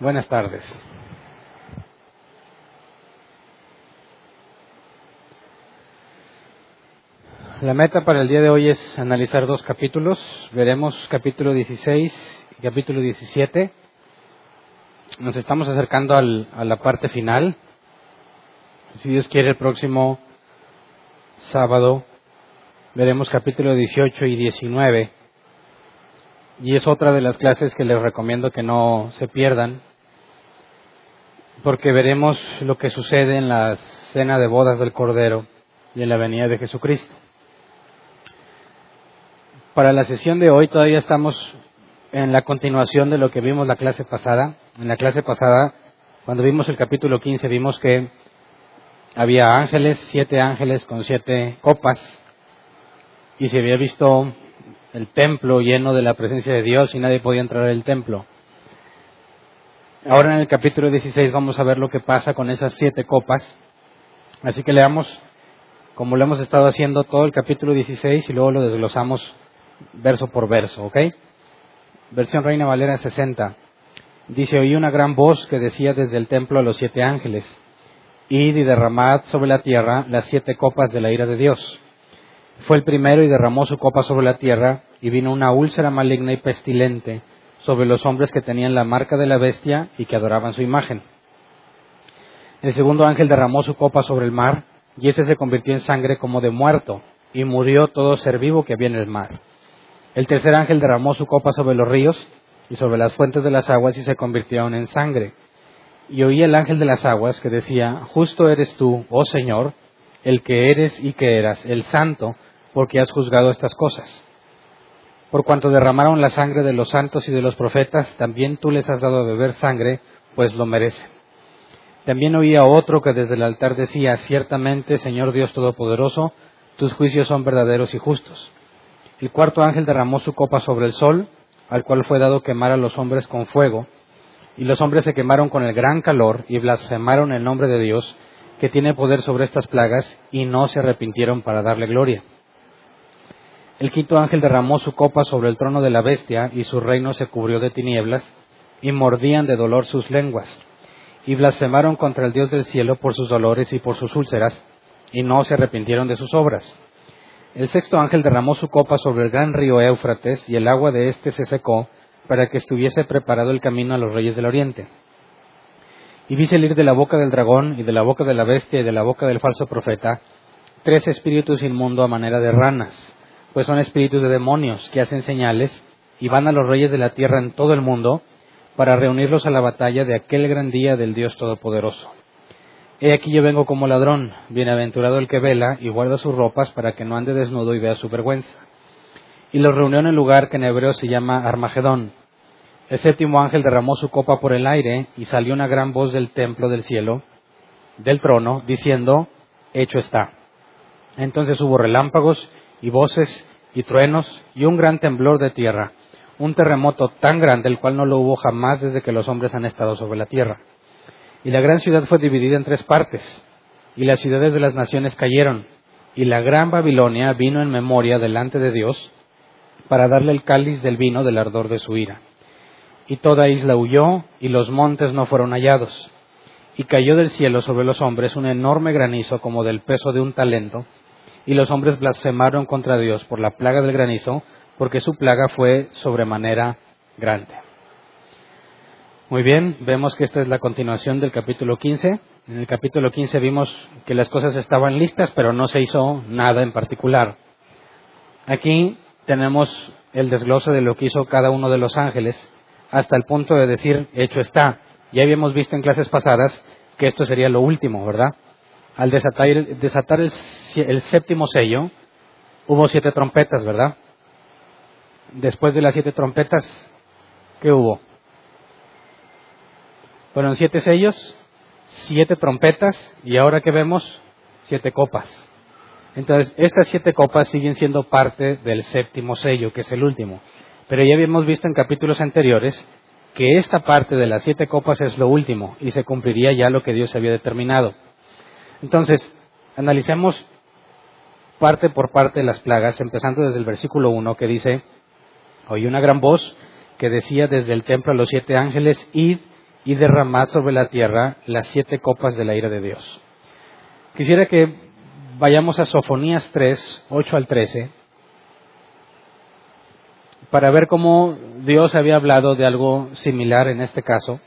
Buenas tardes. La meta para el día de hoy es analizar dos capítulos. Veremos capítulo 16 y capítulo 17. Nos estamos acercando al, a la parte final. Si Dios quiere, el próximo sábado veremos capítulo 18 y 19. Y es otra de las clases que les recomiendo que no se pierdan, porque veremos lo que sucede en la cena de bodas del Cordero y en la venida de Jesucristo. Para la sesión de hoy todavía estamos en la continuación de lo que vimos la clase pasada. En la clase pasada, cuando vimos el capítulo 15, vimos que había ángeles, siete ángeles con siete copas, y se había visto el templo lleno de la presencia de Dios y nadie podía entrar al templo. Ahora en el capítulo 16 vamos a ver lo que pasa con esas siete copas. Así que leamos, como lo hemos estado haciendo, todo el capítulo 16 y luego lo desglosamos verso por verso, ¿ok? Versión Reina Valera 60. Dice, oí una gran voz que decía desde el templo a los siete ángeles, id y derramad sobre la tierra las siete copas de la ira de Dios. Fue el primero y derramó su copa sobre la tierra, y vino una úlcera maligna y pestilente sobre los hombres que tenían la marca de la bestia y que adoraban su imagen. El segundo ángel derramó su copa sobre el mar, y éste se convirtió en sangre como de muerto, y murió todo ser vivo que había en el mar. El tercer ángel derramó su copa sobre los ríos y sobre las fuentes de las aguas y se convirtieron en sangre. Y oí el ángel de las aguas que decía, Justo eres tú, oh Señor, el que eres y que eras, el santo, porque has juzgado estas cosas. Por cuanto derramaron la sangre de los santos y de los profetas, también tú les has dado a beber sangre, pues lo merecen. También oía otro que desde el altar decía, Ciertamente, Señor Dios Todopoderoso, tus juicios son verdaderos y justos. El cuarto ángel derramó su copa sobre el sol, al cual fue dado quemar a los hombres con fuego, y los hombres se quemaron con el gran calor y blasfemaron el nombre de Dios, que tiene poder sobre estas plagas, y no se arrepintieron para darle gloria. El quinto ángel derramó su copa sobre el trono de la bestia, y su reino se cubrió de tinieblas, y mordían de dolor sus lenguas, y blasfemaron contra el Dios del cielo por sus dolores y por sus úlceras, y no se arrepintieron de sus obras. El sexto ángel derramó su copa sobre el gran río Éufrates, y el agua de éste se secó, para que estuviese preparado el camino a los reyes del oriente. Y vi salir de la boca del dragón, y de la boca de la bestia, y de la boca del falso profeta, tres espíritus inmundos a manera de ranas pues son espíritus de demonios que hacen señales y van a los reyes de la tierra en todo el mundo para reunirlos a la batalla de aquel gran día del Dios Todopoderoso. He aquí yo vengo como ladrón, bienaventurado el que vela y guarda sus ropas para que no ande desnudo y vea su vergüenza. Y los reunió en el lugar que en hebreo se llama Armagedón. El séptimo ángel derramó su copa por el aire y salió una gran voz del templo del cielo, del trono, diciendo, hecho está. Entonces hubo relámpagos y voces y truenos y un gran temblor de tierra, un terremoto tan grande el cual no lo hubo jamás desde que los hombres han estado sobre la tierra. Y la gran ciudad fue dividida en tres partes, y las ciudades de las naciones cayeron, y la gran Babilonia vino en memoria delante de Dios para darle el cáliz del vino del ardor de su ira. Y toda isla huyó, y los montes no fueron hallados. Y cayó del cielo sobre los hombres un enorme granizo como del peso de un talento, y los hombres blasfemaron contra Dios por la plaga del granizo, porque su plaga fue sobremanera grande. Muy bien, vemos que esta es la continuación del capítulo 15. En el capítulo 15 vimos que las cosas estaban listas, pero no se hizo nada en particular. Aquí tenemos el desglose de lo que hizo cada uno de los ángeles, hasta el punto de decir, hecho está. Ya habíamos visto en clases pasadas que esto sería lo último, ¿verdad? al desatar, el, séptimo sello, hubo siete trompetas, ¿verdad? Después de las siete trompetas, ¿qué hubo? Fueron siete sellos, siete trompetas y ahora que vemos, siete copas. Entonces, estas siete copas siguen siendo parte del séptimo sello, que es el último. Pero ya habíamos visto en capítulos anteriores que esta parte de las siete copas es lo último y se cumpliría ya lo que Dios había determinado. Entonces, analicemos parte por parte de las plagas, empezando desde el versículo 1 que dice, oí una gran voz que decía desde el templo a los siete ángeles, id y derramad sobre la tierra las siete copas de la ira de Dios. Quisiera que vayamos a Sofonías 3, 8 al 13, para ver cómo Dios había hablado de algo similar en este caso,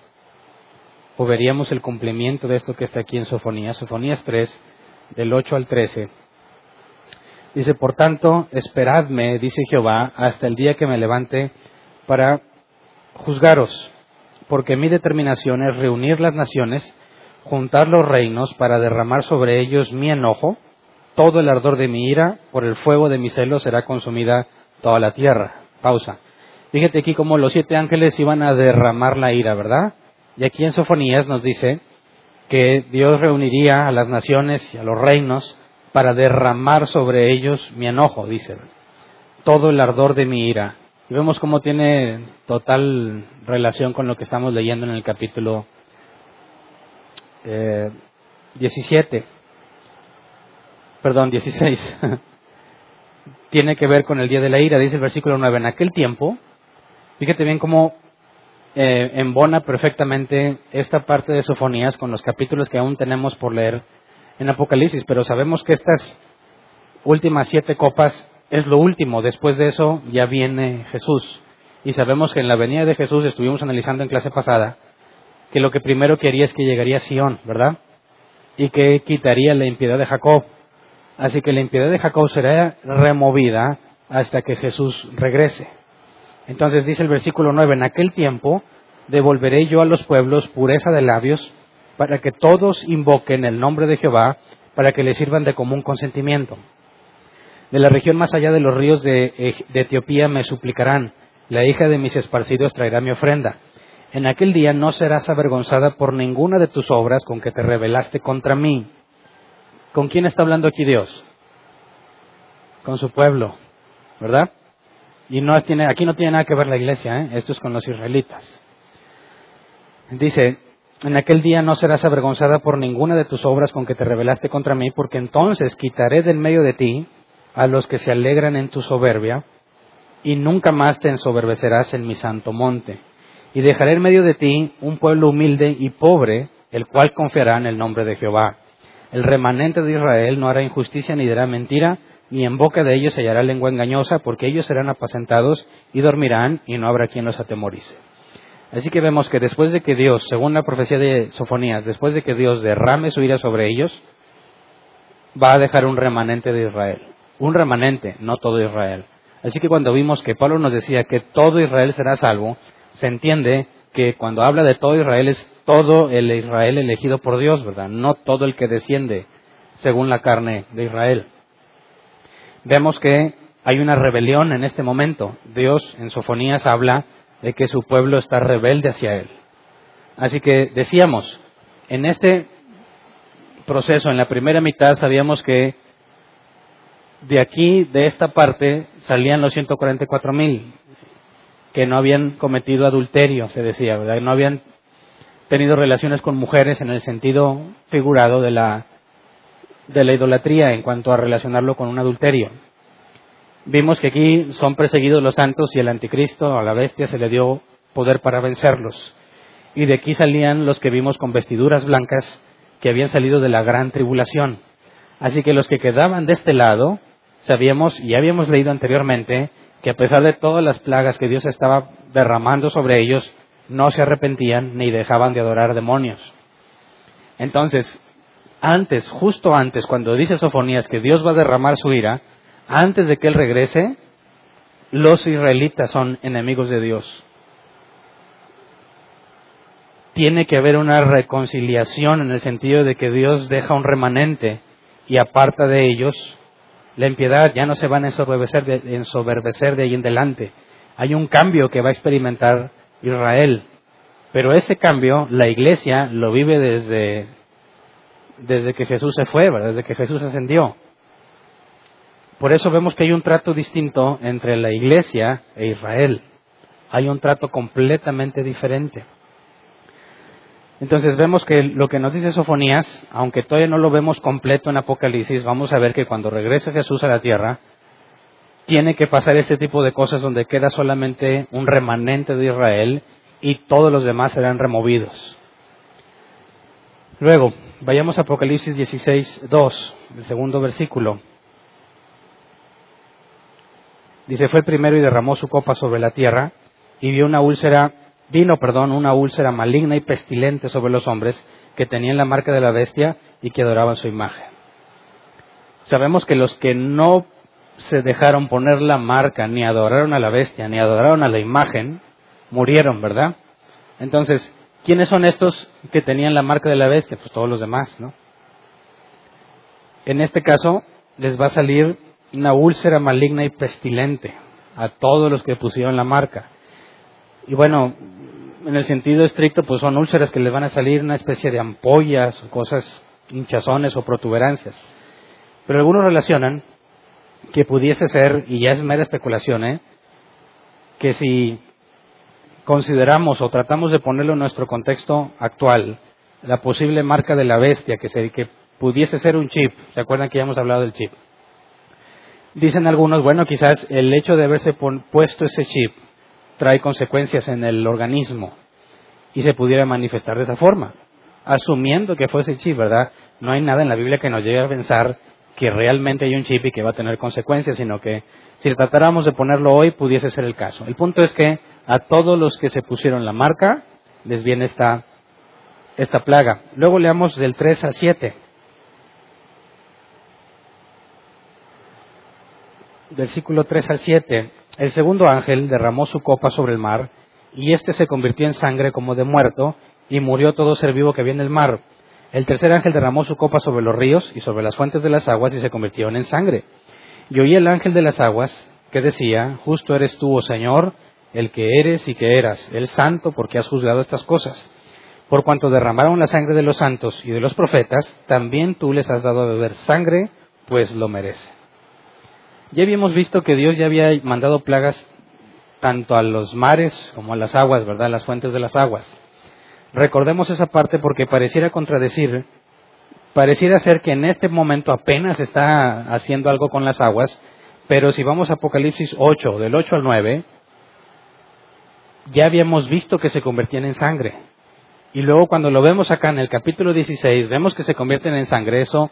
o veríamos el cumplimiento de esto que está aquí en Sofonías, Sofonías 3, del 8 al 13. Dice, por tanto, esperadme, dice Jehová, hasta el día que me levante para juzgaros, porque mi determinación es reunir las naciones, juntar los reinos para derramar sobre ellos mi enojo, todo el ardor de mi ira, por el fuego de mi celo será consumida toda la tierra. Pausa. Fíjate aquí cómo los siete ángeles iban a derramar la ira, ¿verdad? Y aquí en Sofonías nos dice que Dios reuniría a las naciones y a los reinos para derramar sobre ellos mi enojo, dice. Todo el ardor de mi ira. Y vemos cómo tiene total relación con lo que estamos leyendo en el capítulo 17. Eh, Perdón, 16. tiene que ver con el día de la ira, dice el versículo 9. En aquel tiempo, fíjate bien cómo eh, embona perfectamente esta parte de Sofonías con los capítulos que aún tenemos por leer en Apocalipsis, pero sabemos que estas últimas siete copas es lo último, después de eso ya viene Jesús. Y sabemos que en la venida de Jesús, estuvimos analizando en clase pasada, que lo que primero quería es que llegaría a Sión, ¿verdad? Y que quitaría la impiedad de Jacob. Así que la impiedad de Jacob será removida hasta que Jesús regrese. Entonces dice el versículo 9, en aquel tiempo devolveré yo a los pueblos pureza de labios para que todos invoquen el nombre de Jehová, para que le sirvan de común consentimiento. De la región más allá de los ríos de, Etiopía me suplicarán, la hija de mis esparcidos traerá mi ofrenda. En aquel día no serás avergonzada por ninguna de tus obras con que te rebelaste contra mí. ¿Con quién está hablando aquí Dios? Con su pueblo, ¿verdad? Y no tiene, aquí no tiene nada que ver la iglesia, ¿eh? esto es con los israelitas. Dice, en aquel día no serás avergonzada por ninguna de tus obras con que te rebelaste contra mí, porque entonces quitaré del medio de ti a los que se alegran en tu soberbia, y nunca más te ensoberbecerás en mi santo monte. Y dejaré en medio de ti un pueblo humilde y pobre, el cual confiará en el nombre de Jehová. El remanente de Israel no hará injusticia ni dirá mentira, ni en boca de ellos se hallará lengua engañosa, porque ellos serán apacentados y dormirán, y no habrá quien los atemorice. Así que vemos que después de que Dios, según la profecía de Sofonías, después de que Dios derrame su ira sobre ellos, va a dejar un remanente de Israel. Un remanente, no todo Israel. Así que cuando vimos que Pablo nos decía que todo Israel será salvo, se entiende que cuando habla de todo Israel es todo el Israel elegido por Dios, ¿verdad? No todo el que desciende según la carne de Israel. Vemos que hay una rebelión en este momento. Dios en Sofonías habla de que su pueblo está rebelde hacia él. Así que decíamos, en este proceso, en la primera mitad, sabíamos que de aquí, de esta parte, salían los 144 mil que no habían cometido adulterio, se decía, ¿verdad? No habían tenido relaciones con mujeres en el sentido figurado de la, de la idolatría en cuanto a relacionarlo con un adulterio. Vimos que aquí son perseguidos los santos y el anticristo, a la bestia, se le dio poder para vencerlos. Y de aquí salían los que vimos con vestiduras blancas que habían salido de la gran tribulación. Así que los que quedaban de este lado, sabíamos y habíamos leído anteriormente que a pesar de todas las plagas que Dios estaba derramando sobre ellos, no se arrepentían ni dejaban de adorar demonios. Entonces, antes, justo antes, cuando dice Sofonías que Dios va a derramar su ira, antes de que Él regrese, los israelitas son enemigos de Dios. Tiene que haber una reconciliación en el sentido de que Dios deja un remanente y aparta de ellos la impiedad, ya no se van a ensoberbecer de, de ahí en adelante. Hay un cambio que va a experimentar Israel. Pero ese cambio, la iglesia lo vive desde, desde que Jesús se fue, desde que Jesús ascendió. Por eso vemos que hay un trato distinto entre la iglesia e Israel. Hay un trato completamente diferente. Entonces vemos que lo que nos dice Sofonías, aunque todavía no lo vemos completo en Apocalipsis, vamos a ver que cuando regrese Jesús a la tierra, tiene que pasar ese tipo de cosas donde queda solamente un remanente de Israel y todos los demás serán removidos. Luego, vayamos a Apocalipsis 16, 2, el segundo versículo. Dice, fue primero y derramó su copa sobre la tierra y vio una úlcera, vino, perdón, una úlcera maligna y pestilente sobre los hombres que tenían la marca de la bestia y que adoraban su imagen. Sabemos que los que no se dejaron poner la marca, ni adoraron a la bestia, ni adoraron a la imagen, murieron, ¿verdad? Entonces, ¿quiénes son estos que tenían la marca de la bestia? Pues todos los demás, ¿no? En este caso, les va a salir una úlcera maligna y pestilente a todos los que pusieron la marca. Y bueno, en el sentido estricto, pues son úlceras que les van a salir una especie de ampollas, cosas, hinchazones o protuberancias. Pero algunos relacionan que pudiese ser, y ya es mera especulación, ¿eh? que si consideramos o tratamos de ponerlo en nuestro contexto actual, la posible marca de la bestia, que, se, que pudiese ser un chip, ¿se acuerdan que ya hemos hablado del chip? Dicen algunos, bueno, quizás el hecho de haberse puesto ese chip trae consecuencias en el organismo y se pudiera manifestar de esa forma, asumiendo que fue ese chip, ¿verdad? No hay nada en la Biblia que nos llegue a pensar que realmente hay un chip y que va a tener consecuencias, sino que si tratáramos de ponerlo hoy pudiese ser el caso. El punto es que a todos los que se pusieron la marca les viene esta, esta plaga. Luego leamos del 3 al 7. Versículo 3 al 7, el segundo ángel derramó su copa sobre el mar, y éste se convirtió en sangre como de muerto, y murió todo ser vivo que había en el mar. El tercer ángel derramó su copa sobre los ríos y sobre las fuentes de las aguas, y se convirtieron en sangre. Y oí el ángel de las aguas, que decía, Justo eres tú, oh Señor, el que eres y que eras, el santo, porque has juzgado estas cosas. Por cuanto derramaron la sangre de los santos y de los profetas, también tú les has dado a beber sangre, pues lo merece. Ya habíamos visto que Dios ya había mandado plagas tanto a los mares como a las aguas, ¿verdad? Las fuentes de las aguas. Recordemos esa parte porque pareciera contradecir, pareciera ser que en este momento apenas está haciendo algo con las aguas, pero si vamos a Apocalipsis 8, del 8 al 9, ya habíamos visto que se convertían en sangre. Y luego cuando lo vemos acá en el capítulo 16, vemos que se convierten en sangre. Eso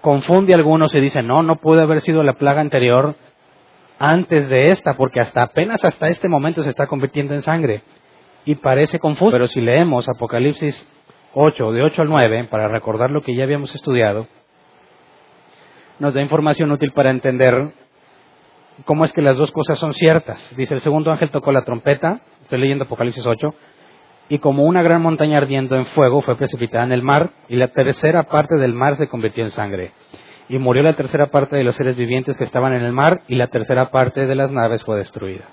confunde a algunos y dice, no, no puede haber sido la plaga anterior antes de esta, porque hasta apenas hasta este momento se está convirtiendo en sangre. Y parece confuso, pero si leemos Apocalipsis 8, de 8 al 9, para recordar lo que ya habíamos estudiado, nos da información útil para entender cómo es que las dos cosas son ciertas. Dice, el segundo ángel tocó la trompeta, estoy leyendo Apocalipsis 8, y como una gran montaña ardiendo en fuego fue precipitada en el mar, y la tercera parte del mar se convirtió en sangre. Y murió la tercera parte de los seres vivientes que estaban en el mar, y la tercera parte de las naves fue destruida.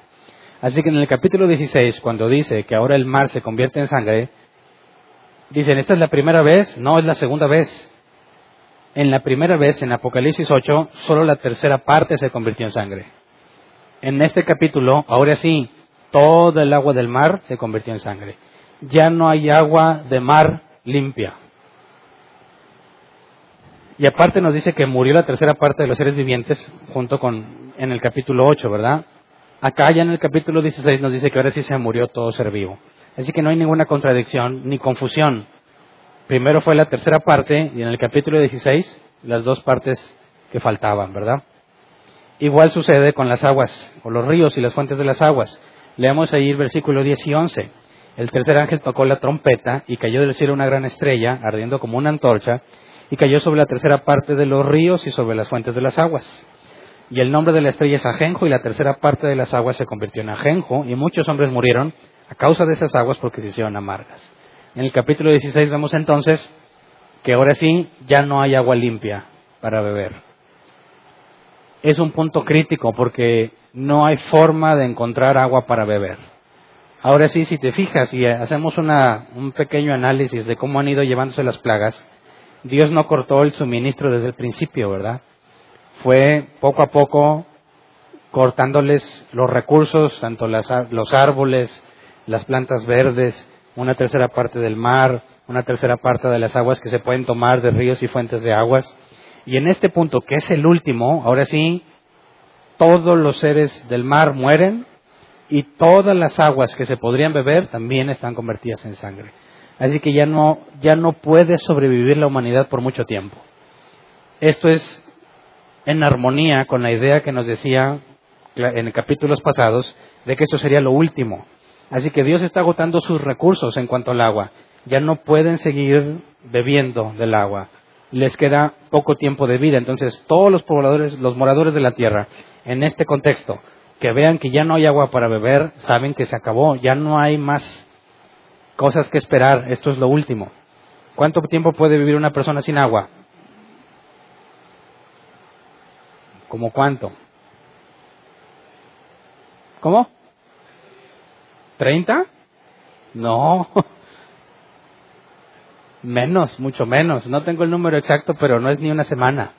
Así que en el capítulo 16, cuando dice que ahora el mar se convierte en sangre, dicen, ¿esta es la primera vez? No, es la segunda vez. En la primera vez, en Apocalipsis 8, solo la tercera parte se convirtió en sangre. En este capítulo, ahora sí, todo el agua del mar se convirtió en sangre ya no hay agua de mar limpia. Y aparte nos dice que murió la tercera parte de los seres vivientes junto con en el capítulo 8, ¿verdad? Acá ya en el capítulo 16 nos dice que ahora sí se murió todo ser vivo. Así que no hay ninguna contradicción ni confusión. Primero fue la tercera parte y en el capítulo 16 las dos partes que faltaban, ¿verdad? Igual sucede con las aguas, o los ríos y las fuentes de las aguas. Leamos ahí el versículo 10 y 11. El tercer ángel tocó la trompeta y cayó del cielo una gran estrella, ardiendo como una antorcha, y cayó sobre la tercera parte de los ríos y sobre las fuentes de las aguas. Y el nombre de la estrella es Ajenjo, y la tercera parte de las aguas se convirtió en Ajenjo, y muchos hombres murieron a causa de esas aguas porque se hicieron amargas. En el capítulo 16 vemos entonces que ahora sí ya no hay agua limpia para beber. Es un punto crítico porque no hay forma de encontrar agua para beber. Ahora sí, si te fijas y hacemos una, un pequeño análisis de cómo han ido llevándose las plagas, Dios no cortó el suministro desde el principio, ¿verdad? Fue poco a poco cortándoles los recursos, tanto las, los árboles, las plantas verdes, una tercera parte del mar, una tercera parte de las aguas que se pueden tomar de ríos y fuentes de aguas. Y en este punto, que es el último, ahora sí, todos los seres del mar mueren y todas las aguas que se podrían beber también están convertidas en sangre. Así que ya no, ya no puede sobrevivir la humanidad por mucho tiempo. Esto es en armonía con la idea que nos decía en capítulos pasados de que esto sería lo último. Así que Dios está agotando sus recursos en cuanto al agua. Ya no pueden seguir bebiendo del agua. Les queda poco tiempo de vida. Entonces, todos los pobladores, los moradores de la tierra, en este contexto, que vean que ya no hay agua para beber, saben que se acabó, ya no hay más cosas que esperar, esto es lo último. ¿Cuánto tiempo puede vivir una persona sin agua? ¿Cómo cuánto? ¿Cómo? ¿Treinta? No. Menos, mucho menos. No tengo el número exacto, pero no es ni una semana.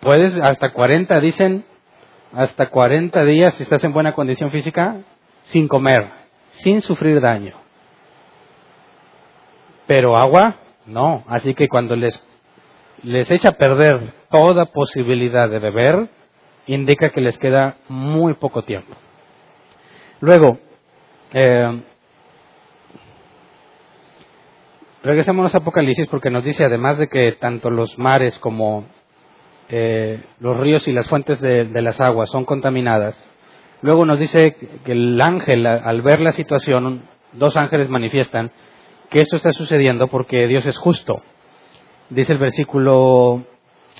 Puedes hasta cuarenta, dicen, hasta cuarenta días si estás en buena condición física, sin comer, sin sufrir daño. Pero agua, no. Así que cuando les, les echa a perder toda posibilidad de beber, indica que les queda muy poco tiempo. Luego, eh, regresemos a Apocalipsis porque nos dice, además de que tanto los mares como eh, los ríos y las fuentes de, las aguas son contaminadas, luego nos dice que el ángel, al ver la situación, dos ángeles manifiestan que esto está sucediendo porque Dios es justo. Dice el versículo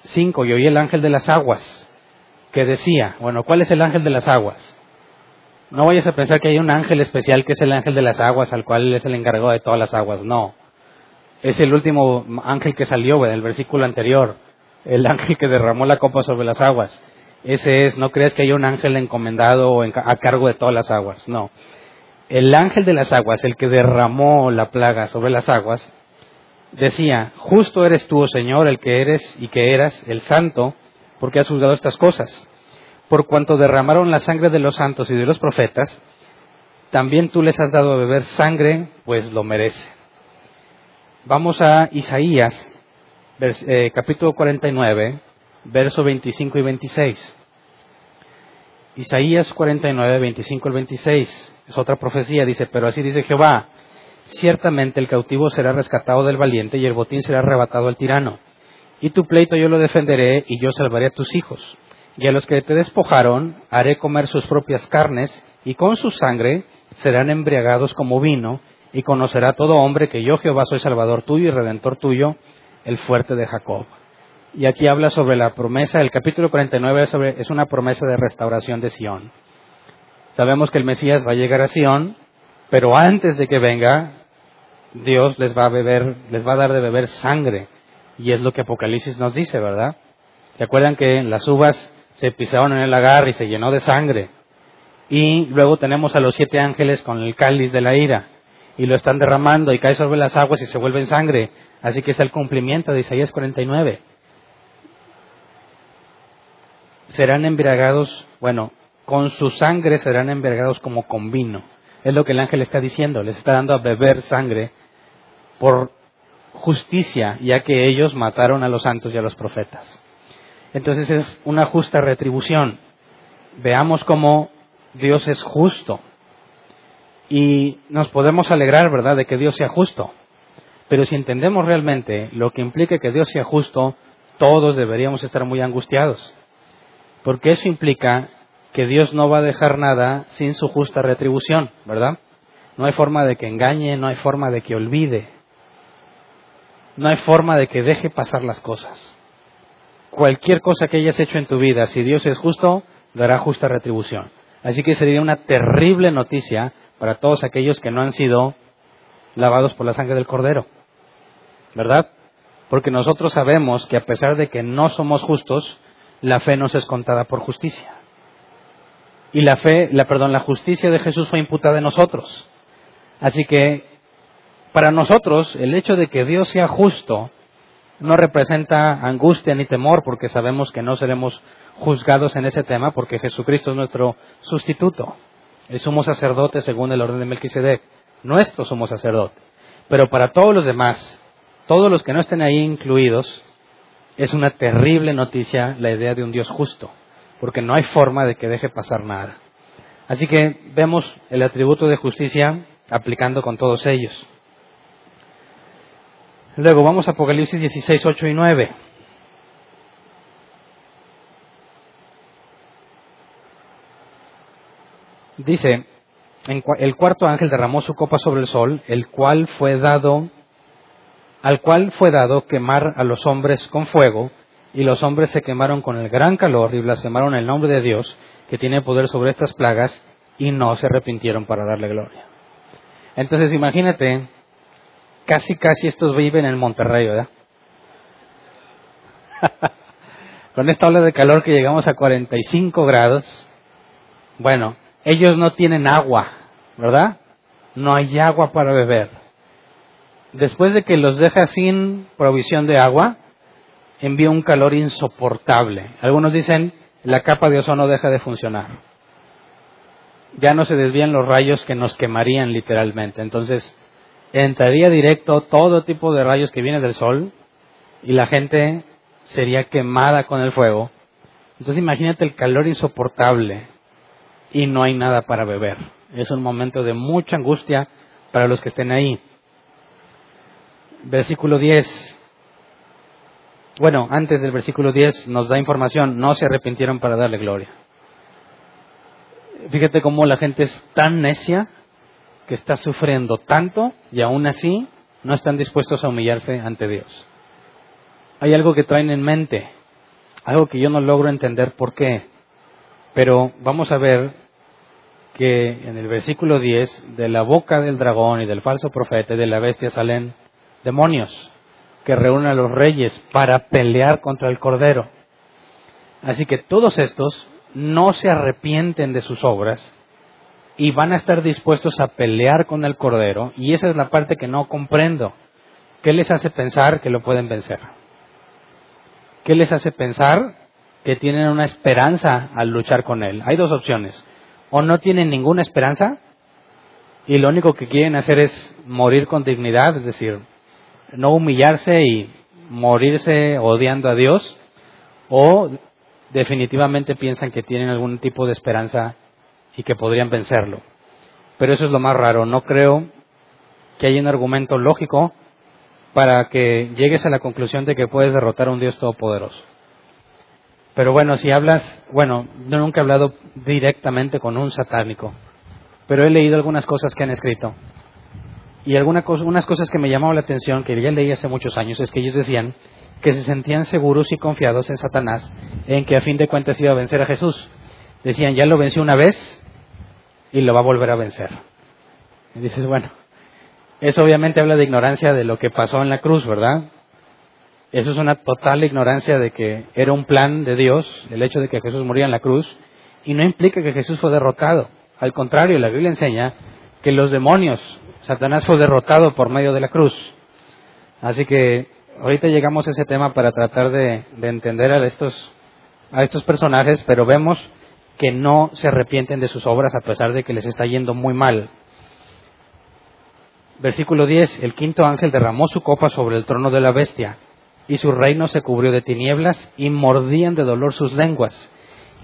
5, y oí el ángel de las aguas que decía, bueno, ¿cuál es el ángel de las aguas? No vayas a pensar que hay un ángel especial que es el ángel de las aguas, al cual es el encargado de todas las aguas. No. Es el último ángel que salió en el versículo anterior. El ángel que derramó la copa sobre las aguas. Ese es, no crees que hay un ángel encomendado a cargo de todas las aguas. No. El ángel de las aguas, el que derramó la plaga sobre las aguas, decía, justo eres tú, oh Señor, el que eres y que eras, el santo, porque has juzgado estas cosas. Por cuanto derramaron la sangre de los santos y de los profetas, también tú les has dado a beber sangre, pues lo merece. Vamos a Isaías, eh, capítulo 49, verso 25 y 26. Isaías 49, 25 y 26. Es otra profecía, dice, pero así dice Jehová, ciertamente el cautivo será rescatado del valiente y el botín será arrebatado al tirano y tu pleito yo lo defenderé y yo salvaré a tus hijos. Y a los que te despojaron haré comer sus propias carnes y con su sangre serán embriagados como vino y conocerá todo hombre que yo Jehová soy salvador tuyo y redentor tuyo, el fuerte de Jacob. Y aquí habla sobre la promesa, el capítulo 49 es, sobre, es una promesa de restauración de Sión. Sabemos que el Mesías va a llegar a Sión, pero antes de que venga, Dios les va a beber, les va a dar de beber sangre y es lo que Apocalipsis nos dice, ¿verdad? ¿Se acuerdan que las uvas se pisaron en el lagar y se llenó de sangre? Y luego tenemos a los siete ángeles con el cáliz de la ira y lo están derramando y cae sobre las aguas y se vuelve en sangre. Así que es el cumplimiento de Isaías 49. Serán embriagados, bueno, con su sangre serán embriagados como con vino. Es lo que el ángel está diciendo, les está dando a beber sangre por justicia, ya que ellos mataron a los santos y a los profetas. Entonces es una justa retribución. Veamos cómo Dios es justo. Y nos podemos alegrar, ¿verdad?, de que Dios sea justo. Pero si entendemos realmente lo que implica que Dios sea justo, todos deberíamos estar muy angustiados. Porque eso implica que Dios no va a dejar nada sin su justa retribución, ¿verdad? No hay forma de que engañe, no hay forma de que olvide, no hay forma de que deje pasar las cosas. Cualquier cosa que hayas hecho en tu vida, si Dios es justo, dará justa retribución. Así que sería una terrible noticia para todos aquellos que no han sido lavados por la sangre del cordero. ¿Verdad? Porque nosotros sabemos que a pesar de que no somos justos, la fe nos es contada por justicia. y la fe, la perdón, la justicia de Jesús fue imputada en nosotros. Así que para nosotros el hecho de que Dios sea justo no representa angustia ni temor porque sabemos que no seremos juzgados en ese tema porque Jesucristo es nuestro sustituto. El sumo sacerdote según el orden de Melquisedec, nuestro sumo sacerdote. Pero para todos los demás, todos los que no estén ahí incluidos, es una terrible noticia la idea de un Dios justo, porque no hay forma de que deje pasar nada. Así que vemos el atributo de justicia aplicando con todos ellos. Luego vamos a Apocalipsis 16, 8 y 9. Dice, el cuarto ángel derramó su copa sobre el sol, el cual fue dado, al cual fue dado quemar a los hombres con fuego, y los hombres se quemaron con el gran calor y blasfemaron el nombre de Dios, que tiene poder sobre estas plagas, y no se arrepintieron para darle gloria. Entonces imagínate casi, casi estos viven en Monterrey, ¿verdad? Con esta ola de calor que llegamos a 45 grados, bueno, ellos no tienen agua, ¿verdad? No hay agua para beber. Después de que los deja sin provisión de agua, envía un calor insoportable. Algunos dicen, la capa de ozono deja de funcionar. Ya no se desvían los rayos que nos quemarían literalmente. Entonces, entraría directo todo tipo de rayos que vienen del sol y la gente sería quemada con el fuego. Entonces imagínate el calor insoportable y no hay nada para beber. Es un momento de mucha angustia para los que estén ahí. Versículo 10. Bueno, antes del versículo 10 nos da información, no se arrepintieron para darle gloria. Fíjate cómo la gente es tan necia que está sufriendo tanto y aún así no están dispuestos a humillarse ante Dios. Hay algo que traen en mente, algo que yo no logro entender por qué, pero vamos a ver que en el versículo 10, de la boca del dragón y del falso profeta y de la bestia salen demonios que reúnen a los reyes para pelear contra el cordero. Así que todos estos no se arrepienten de sus obras, y van a estar dispuestos a pelear con el Cordero. Y esa es la parte que no comprendo. ¿Qué les hace pensar que lo pueden vencer? ¿Qué les hace pensar que tienen una esperanza al luchar con Él? Hay dos opciones. O no tienen ninguna esperanza y lo único que quieren hacer es morir con dignidad, es decir, no humillarse y morirse odiando a Dios, o definitivamente piensan que tienen algún tipo de esperanza y que podrían vencerlo. Pero eso es lo más raro. No creo que haya un argumento lógico para que llegues a la conclusión de que puedes derrotar a un Dios todopoderoso. Pero bueno, si hablas, bueno, yo nunca he hablado directamente con un satánico, pero he leído algunas cosas que han escrito. Y algunas unas cosas que me llamaron la atención, que ya leí hace muchos años, es que ellos decían que se sentían seguros y confiados en Satanás, en que a fin de cuentas iba a vencer a Jesús. Decían, ya lo venció una vez, y lo va a volver a vencer. Y dices, bueno, eso obviamente habla de ignorancia de lo que pasó en la cruz, ¿verdad? Eso es una total ignorancia de que era un plan de Dios, el hecho de que Jesús moría en la cruz, y no implica que Jesús fue derrotado. Al contrario, la Biblia enseña que los demonios, Satanás fue derrotado por medio de la cruz. Así que ahorita llegamos a ese tema para tratar de, de entender a estos, a estos personajes, pero vemos que no se arrepienten de sus obras a pesar de que les está yendo muy mal. Versículo 10. El quinto ángel derramó su copa sobre el trono de la bestia, y su reino se cubrió de tinieblas, y mordían de dolor sus lenguas,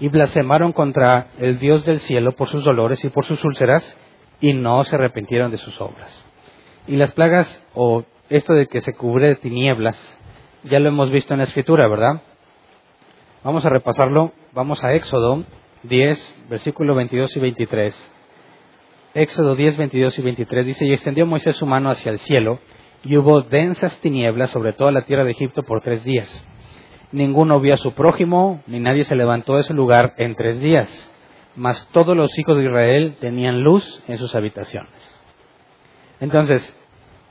y blasfemaron contra el Dios del cielo por sus dolores y por sus úlceras, y no se arrepintieron de sus obras. Y las plagas, o esto de que se cubre de tinieblas, ya lo hemos visto en la escritura, ¿verdad? Vamos a repasarlo. Vamos a Éxodo 10, versículo 22 y 23. Éxodo 10, 22 y 23 dice, y extendió Moisés su mano hacia el cielo, y hubo densas tinieblas sobre toda la tierra de Egipto por tres días. Ninguno vio a su prójimo, ni nadie se levantó de ese lugar en tres días, mas todos los hijos de Israel tenían luz en sus habitaciones. Entonces,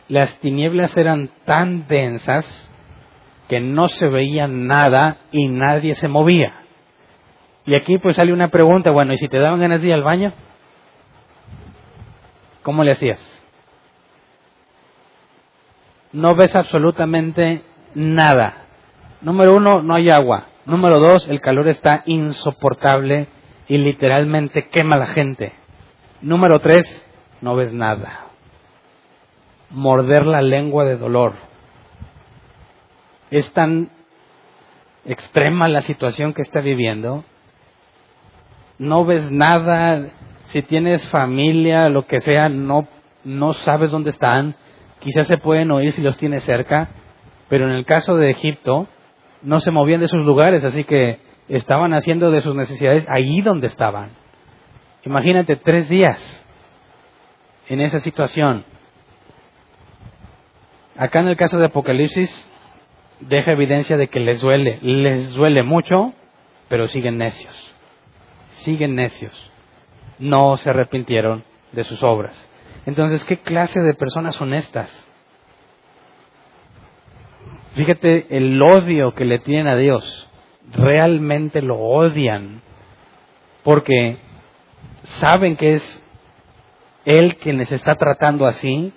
las tinieblas eran tan densas que no se veía nada y nadie se movía. Y aquí pues sale una pregunta, bueno, ¿y si te daban ganas de ir al baño? ¿Cómo le hacías? No ves absolutamente nada. Número uno, no hay agua. Número dos, el calor está insoportable y literalmente quema a la gente. Número tres, no ves nada. Morder la lengua de dolor. Es tan extrema la situación que está viviendo. No ves nada. Si tienes familia, lo que sea, no, no sabes dónde están. Quizás se pueden oír si los tienes cerca. Pero en el caso de Egipto, no se movían de sus lugares, así que estaban haciendo de sus necesidades allí donde estaban. Imagínate tres días en esa situación. Acá en el caso de Apocalipsis deja evidencia de que les duele, les duele mucho, pero siguen necios, siguen necios, no se arrepintieron de sus obras. Entonces, ¿qué clase de personas son estas? Fíjate el odio que le tienen a Dios. Realmente lo odian. Porque saben que es Él quien les está tratando así.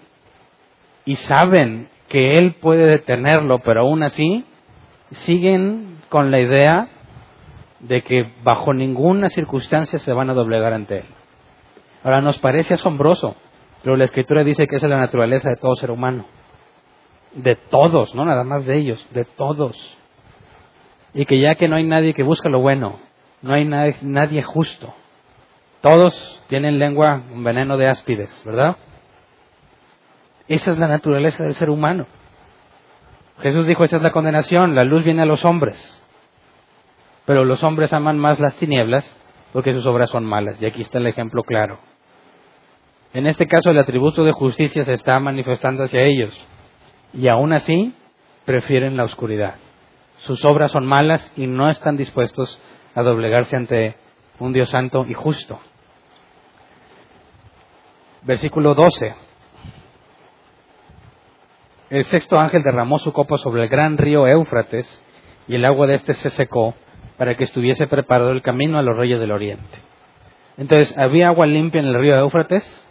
Y saben que Él puede detenerlo, pero aún así siguen con la idea de que bajo ninguna circunstancia se van a doblegar ante Él. Ahora nos parece asombroso, pero la Escritura dice que esa es la naturaleza de todo ser humano de todos, no nada más de ellos, de todos. Y que ya que no hay nadie que busque lo bueno, no hay nadie, nadie justo. Todos tienen lengua, un veneno de áspides, ¿verdad? Esa es la naturaleza del ser humano. Jesús dijo, esa es la condenación, la luz viene a los hombres. Pero los hombres aman más las tinieblas porque sus obras son malas. Y aquí está el ejemplo claro. En este caso el atributo de justicia se está manifestando hacia ellos y aún así prefieren la oscuridad. Sus obras son malas y no están dispuestos a doblegarse ante un Dios santo y justo. Versículo 12. El sexto ángel derramó su copa sobre el gran río Éufrates y el agua de éste se secó para que estuviese preparado el camino a los reyes del oriente. Entonces, ¿había agua limpia en el río Éufrates?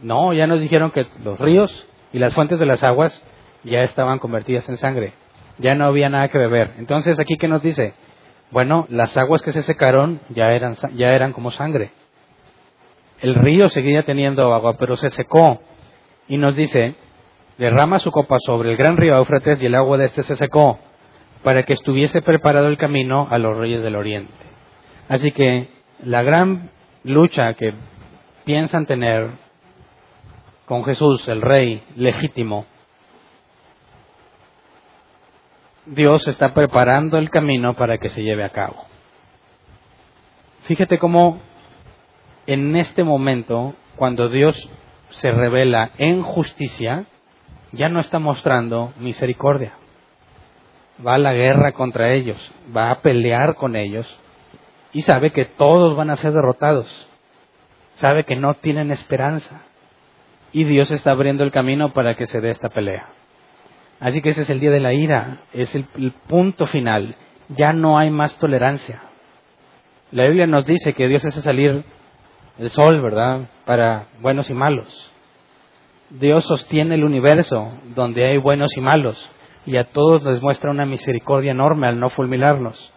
No, ya nos dijeron que los ríos y las fuentes de las aguas ya estaban convertidas en sangre. Ya no había nada que beber. Entonces, aquí que nos dice, bueno, las aguas que se secaron ya eran, ya eran como sangre. El río seguía teniendo agua, pero se secó. Y nos dice, derrama su copa sobre el gran río Éufrates y el agua de este se secó, para que estuviese preparado el camino a los reyes del oriente. Así que la gran lucha que piensan tener con Jesús, el rey legítimo, Dios está preparando el camino para que se lleve a cabo. Fíjate cómo en este momento, cuando Dios se revela en justicia, ya no está mostrando misericordia. Va a la guerra contra ellos, va a pelear con ellos y sabe que todos van a ser derrotados. Sabe que no tienen esperanza y Dios está abriendo el camino para que se dé esta pelea. Así que ese es el día de la ira, es el, punto final. Ya no hay más tolerancia. La Biblia nos dice que Dios hace salir el sol, ¿verdad? Para buenos y malos. Dios sostiene el universo donde hay buenos y malos y a todos les muestra una misericordia enorme al no fulminarlos.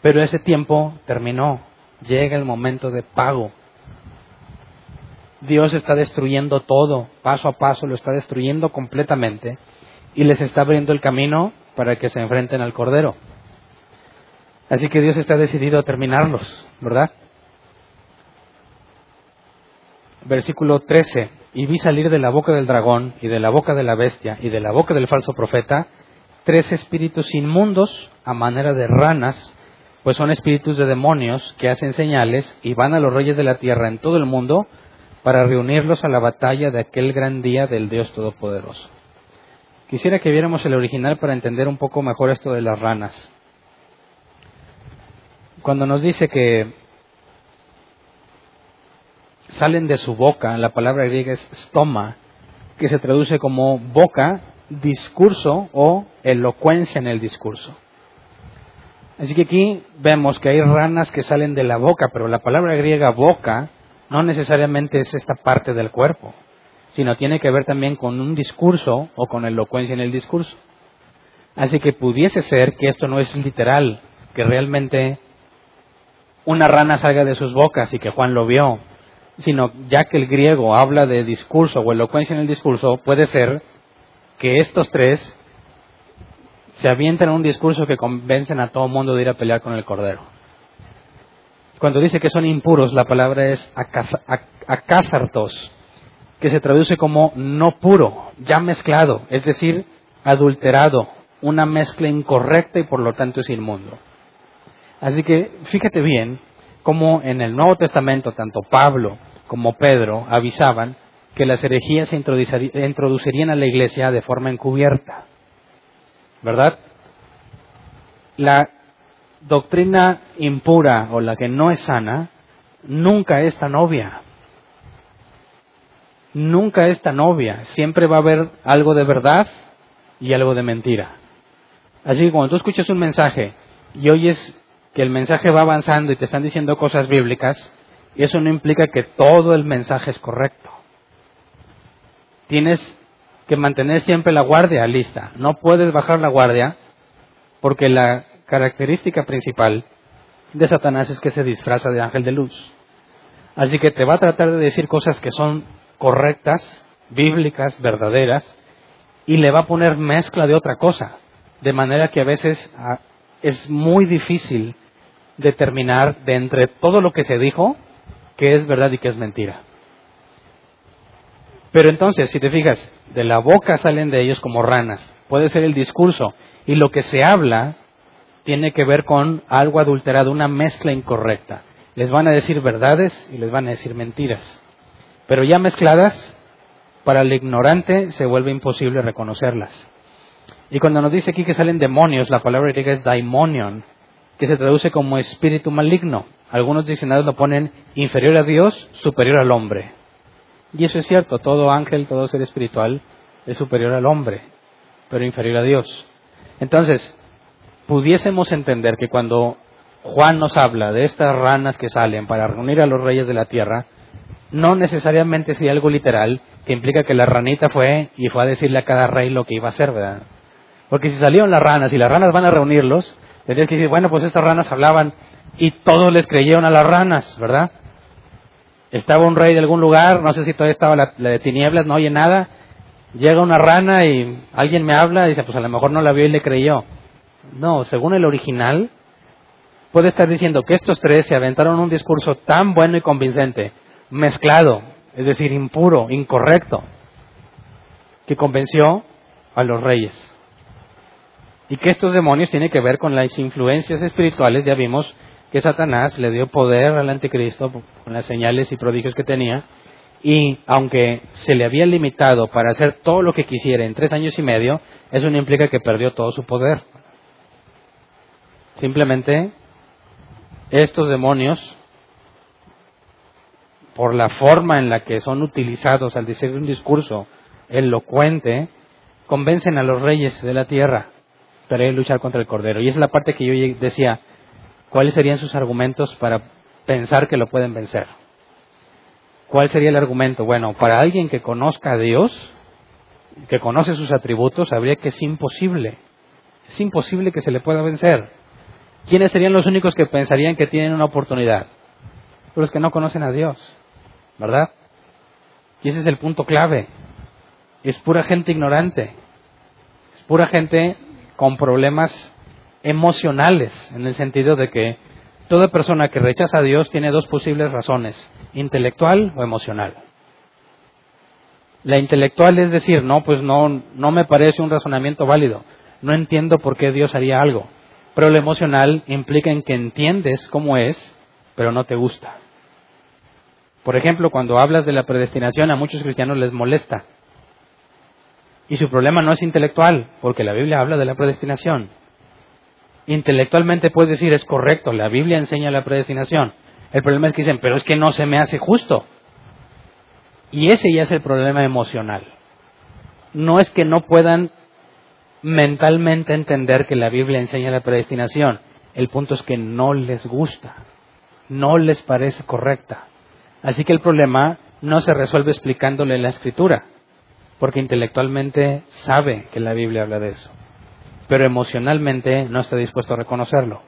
Pero ese tiempo terminó. Llega el momento de pago Dios está destruyendo todo, paso a paso, lo está destruyendo completamente y les está abriendo el camino para que se enfrenten al Cordero. Así que Dios está decidido a terminarlos, ¿verdad? Versículo 13. Y vi salir de la boca del dragón y de la boca de la bestia y de la boca del falso profeta tres espíritus inmundos a manera de ranas, pues son espíritus de demonios que hacen señales y van a los reyes de la tierra en todo el mundo para reunirlos a la batalla de aquel gran día del Dios Todopoderoso. Quisiera que viéramos el original para entender un poco mejor esto de las ranas. Cuando nos dice que salen de su boca, la palabra griega es stoma, que se traduce como boca, discurso o elocuencia en el discurso. Así que aquí vemos que hay ranas que salen de la boca, pero la palabra griega boca no necesariamente es esta parte del cuerpo, sino tiene que ver también con un discurso o con elocuencia en el discurso. Así que pudiese ser que esto no es literal, que realmente una rana salga de sus bocas y que Juan lo vio, sino ya que el griego habla de discurso o elocuencia en el discurso, puede ser que estos tres se avienten en un discurso que convencen a todo mundo de ir a pelear con el cordero. Cuando dice que son impuros, la palabra es acázartos, que se traduce como no puro, ya mezclado, es decir, adulterado, una mezcla incorrecta y por lo tanto es inmundo. Así que fíjate bien cómo en el Nuevo Testamento tanto Pablo como Pedro avisaban que las herejías se introducirían a la iglesia de forma encubierta. ¿Verdad? La doctrina impura o la que no es sana nunca es tan obvia. Nunca es tan obvia. Siempre va a haber algo de verdad y algo de mentira. Así que cuando tú escuchas un mensaje y oyes que el mensaje va avanzando y te están diciendo cosas bíblicas, eso no implica que todo el mensaje es correcto. Tienes que mantener siempre la guardia lista. No puedes bajar la guardia porque la característica principal de Satanás es que se disfraza de ángel de luz. Así que te va a tratar de decir cosas que son correctas, bíblicas, verdaderas, y le va a poner mezcla de otra cosa. De manera que a veces ah, es muy difícil determinar de entre todo lo que se dijo qué es verdad y qué es mentira. Pero entonces, si te fijas, de la boca salen de ellos como ranas. Puede ser el discurso y lo que se habla tiene que ver con algo adulterado, una mezcla incorrecta. Les van a decir verdades y les van a decir mentiras. Pero ya mezcladas, para el ignorante se vuelve imposible reconocerlas. Y cuando nos dice aquí que salen demonios, la palabra griega es daimonion, que se traduce como espíritu maligno. Algunos diccionarios lo ponen inferior a Dios, superior al hombre. Y eso es cierto, todo ángel, todo ser espiritual es superior al hombre, pero inferior a Dios. Entonces, pudiésemos entender que cuando Juan nos habla de estas ranas que salen para reunir a los reyes de la tierra, no necesariamente sería algo literal que implica que la ranita fue y fue a decirle a cada rey lo que iba a hacer, ¿verdad? Porque si salieron las ranas y las ranas van a reunirlos, Tendrías que decir, bueno, pues estas ranas hablaban y todos les creyeron a las ranas, ¿verdad? Estaba un rey de algún lugar, no sé si todavía estaba la, de tinieblas, no oye nada. Llega una rana y alguien me habla y dice, pues a lo mejor no la vio y le creyó. No, según el original, puede estar diciendo que estos tres se aventaron un discurso tan bueno y convincente, mezclado, es decir, impuro, incorrecto, que convenció a los reyes. Y que estos demonios tienen que ver con las influencias espirituales, ya vimos que Satanás le dio poder al anticristo con las señales y prodigios que tenía, y aunque se le había limitado para hacer todo lo que quisiera en tres años y medio, eso no implica que perdió todo su poder. Simplemente estos demonios, por la forma en la que son utilizados al decir un discurso elocuente, convencen a los reyes de la tierra luchar contra el Cordero. Y esa es la parte que yo decía, ¿cuáles serían sus argumentos para pensar que lo pueden vencer? ¿Cuál sería el argumento? Bueno, para alguien que conozca a Dios, que conoce sus atributos, sabría que es imposible. Es imposible que se le pueda vencer. ¿Quiénes serían los únicos que pensarían que tienen una oportunidad? Los que no conocen a Dios, ¿verdad? Y ese es el punto clave. Es pura gente ignorante. Es pura gente con problemas emocionales, en el sentido de que toda persona que rechaza a Dios tiene dos posibles razones, intelectual o emocional. La intelectual es decir, no, pues no, no me parece un razonamiento válido, no entiendo por qué Dios haría algo. Pero lo emocional implica en que entiendes cómo es, pero no te gusta. Por ejemplo, cuando hablas de la predestinación a muchos cristianos les molesta, y su problema no es intelectual, porque la Biblia habla de la predestinación. Intelectualmente puedes decir, es correcto, la Biblia enseña la predestinación. El problema es que dicen, pero es que no se me hace justo. Y ese ya es el problema emocional. No es que no puedan mentalmente entender que la Biblia enseña la predestinación, El punto es que no les gusta, no les parece correcta. Así que el problema no se resuelve explicándole la escritura, porque intelectualmente sabe que la Biblia habla de eso, pero emocionalmente no está dispuesto a reconocerlo.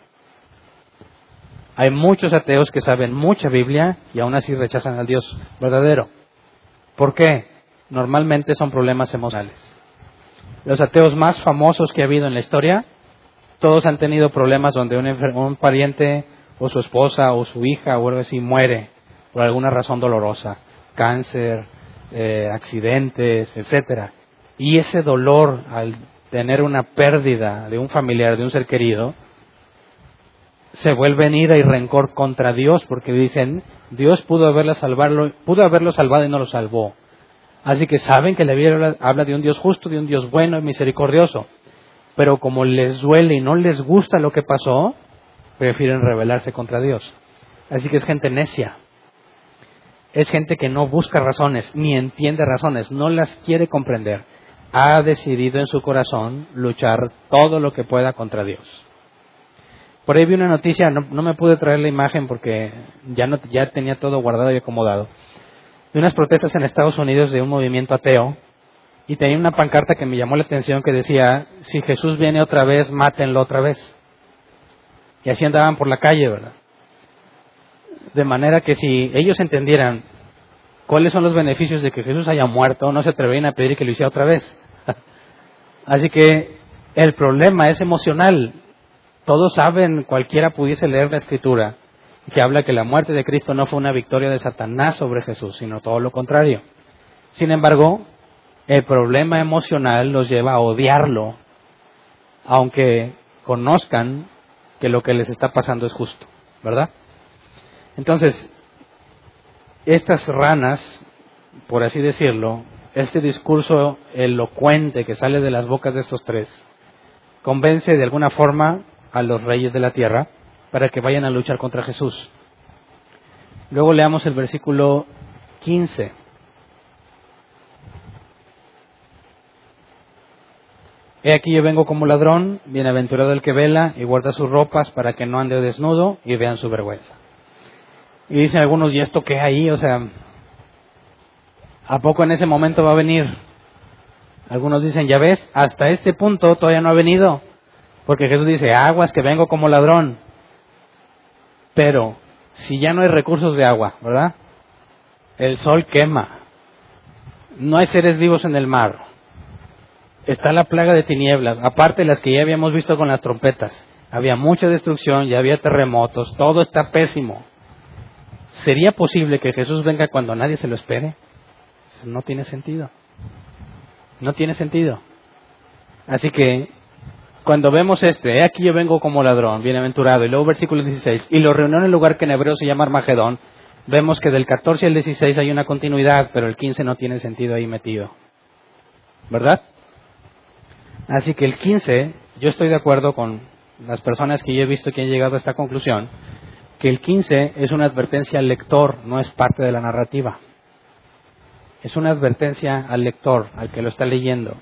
Hay muchos ateos que saben mucha Biblia y aún así rechazan al Dios verdadero. ¿Por qué? Normalmente son problemas emocionales. Los ateos más famosos que ha habido en la historia, todos han tenido problemas donde un, pariente o su esposa o su hija o algo así muere por alguna razón dolorosa, cáncer, eh, accidentes, etcétera. Y ese dolor al tener una pérdida de un familiar, de un ser querido, se vuelve en ira y rencor contra Dios porque dicen, Dios pudo, haberla salvarlo, pudo haberlo salvado y no lo salvó. Así que saben que la Biblia habla de un Dios justo, de un Dios bueno y misericordioso. Pero como les duele y no les gusta lo que pasó, prefieren rebelarse contra Dios. Así que es gente necia. Es gente que no busca razones, ni entiende razones, no las quiere comprender. Ha decidido en su corazón luchar todo lo que pueda contra Dios. Por ahí vi una noticia, no, me pude traer la imagen porque ya, no, ya tenía todo guardado y acomodado, de unas protestas en Estados Unidos de un movimiento ateo y tenía una pancarta que me llamó la atención que decía, si Jesús viene otra vez, mátenlo otra vez. Y así andaban por la calle, ¿verdad? De manera que si ellos entendieran cuáles son los beneficios de que Jesús haya muerto, no se atreverían a pedir que lo hiciera otra vez. Así que el problema es emocional. Todos saben, cualquiera pudiese leer la escritura, que habla que la muerte de Cristo no fue una victoria de Satanás sobre Jesús, sino todo lo contrario. Sin embargo, el problema emocional los lleva a odiarlo, aunque conozcan que lo que les está pasando es justo, ¿verdad? Entonces, estas ranas, por así decirlo, este discurso elocuente que sale de las bocas de estos tres, convence de alguna forma a los reyes de la tierra para que vayan a luchar contra Jesús. Luego leamos el versículo 15. He aquí yo vengo como ladrón, bienaventurado el que vela y guarda sus ropas para que no ande desnudo y vean su vergüenza. Y dicen algunos, ¿y esto qué ahí? O sea, ¿a poco en ese momento va a venir? Algunos dicen, ya ves, hasta este punto todavía no ha venido. Porque Jesús dice, aguas que vengo como ladrón. Pero si ya no hay recursos de agua, ¿verdad? El sol quema. No hay seres vivos en el mar. Está la plaga de tinieblas, aparte de las que ya habíamos visto con las trompetas. Había mucha destrucción, ya había terremotos, todo está pésimo. ¿Sería posible que Jesús venga cuando nadie se lo espere? No tiene sentido. No tiene sentido. Así que cuando vemos este, aquí yo vengo como ladrón, bienaventurado, y luego versículo 16, y lo reunió en el lugar que en hebreo se llama Armagedón, vemos que del 14 al 16 hay una continuidad, pero el 15 no tiene sentido ahí metido. ¿Verdad? Así que el 15, yo estoy de acuerdo con las personas que yo he visto que han llegado a esta conclusión, que el 15 es una advertencia al lector, no es parte de la narrativa. Es una advertencia al lector, al que lo está leyendo.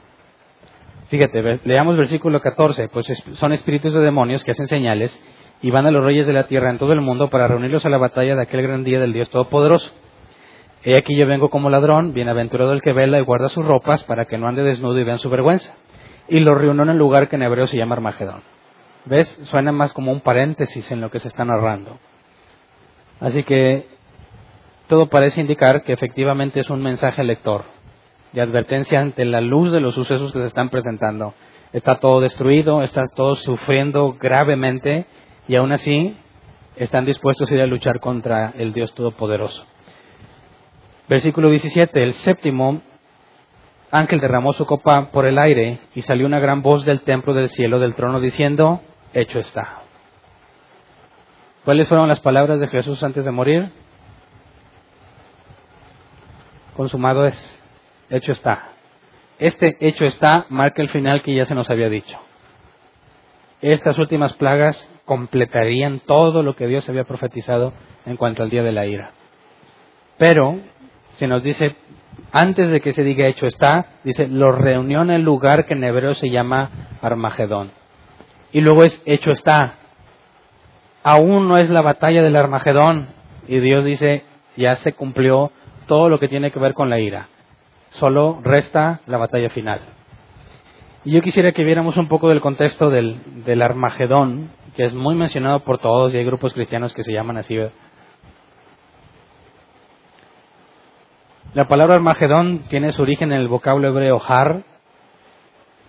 Fíjate, leamos versículo 14, pues son espíritus de demonios que hacen señales y van a los reyes de la tierra en todo el mundo para reunirlos a la batalla de aquel gran día del Dios Todopoderoso. He aquí yo vengo como ladrón, bienaventurado el que vela y guarda sus ropas para que no ande desnudo y vean su vergüenza. Y los reunió en el lugar que en hebreo se llama Armagedón. ¿Ves? Suena más como un paréntesis en lo que se está narrando. Así que todo parece indicar que efectivamente es un mensaje lector de advertencia ante la luz de los sucesos que se están presentando. Está todo destruido, está todo sufriendo gravemente y aún así están dispuestos a ir a luchar contra el Dios Todopoderoso. Versículo 17. El séptimo ángel derramó su copa por el aire y salió una gran voz del templo del cielo del trono diciendo, hecho está. ¿Cuáles fueron las palabras de Jesús antes de morir? Consumado es hecho está. Este hecho está marca el final que ya se nos había dicho. Estas últimas plagas completarían todo lo que Dios había profetizado en cuanto al día de la ira. Pero se nos dice, antes de que se diga hecho está, dice, lo reunió en el lugar que en hebreo se llama Armagedón. Y luego es hecho está. Aún no es la batalla del Armagedón. Y Dios dice, ya se cumplió todo lo que tiene que ver con la ira. Solo resta la batalla final. Y yo quisiera que viéramos un poco del contexto del, del Armagedón, que es muy mencionado por todos y hay grupos cristianos que se llaman así. La palabra Armagedón tiene su origen en el vocablo hebreo har,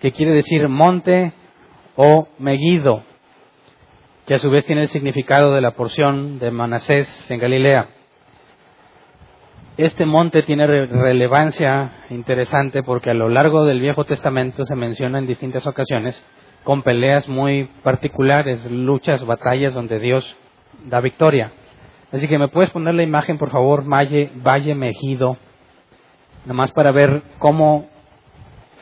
que quiere decir monte o Megido, que a su vez tiene el significado de la porción de Manasés en Galilea. Este monte tiene relevancia interesante porque a lo largo del Viejo Testamento se menciona en distintas ocasiones con peleas muy particulares, luchas, batallas donde Dios da victoria. Así que me puedes poner la imagen, por favor, Valle, Valle Megido, más para ver cómo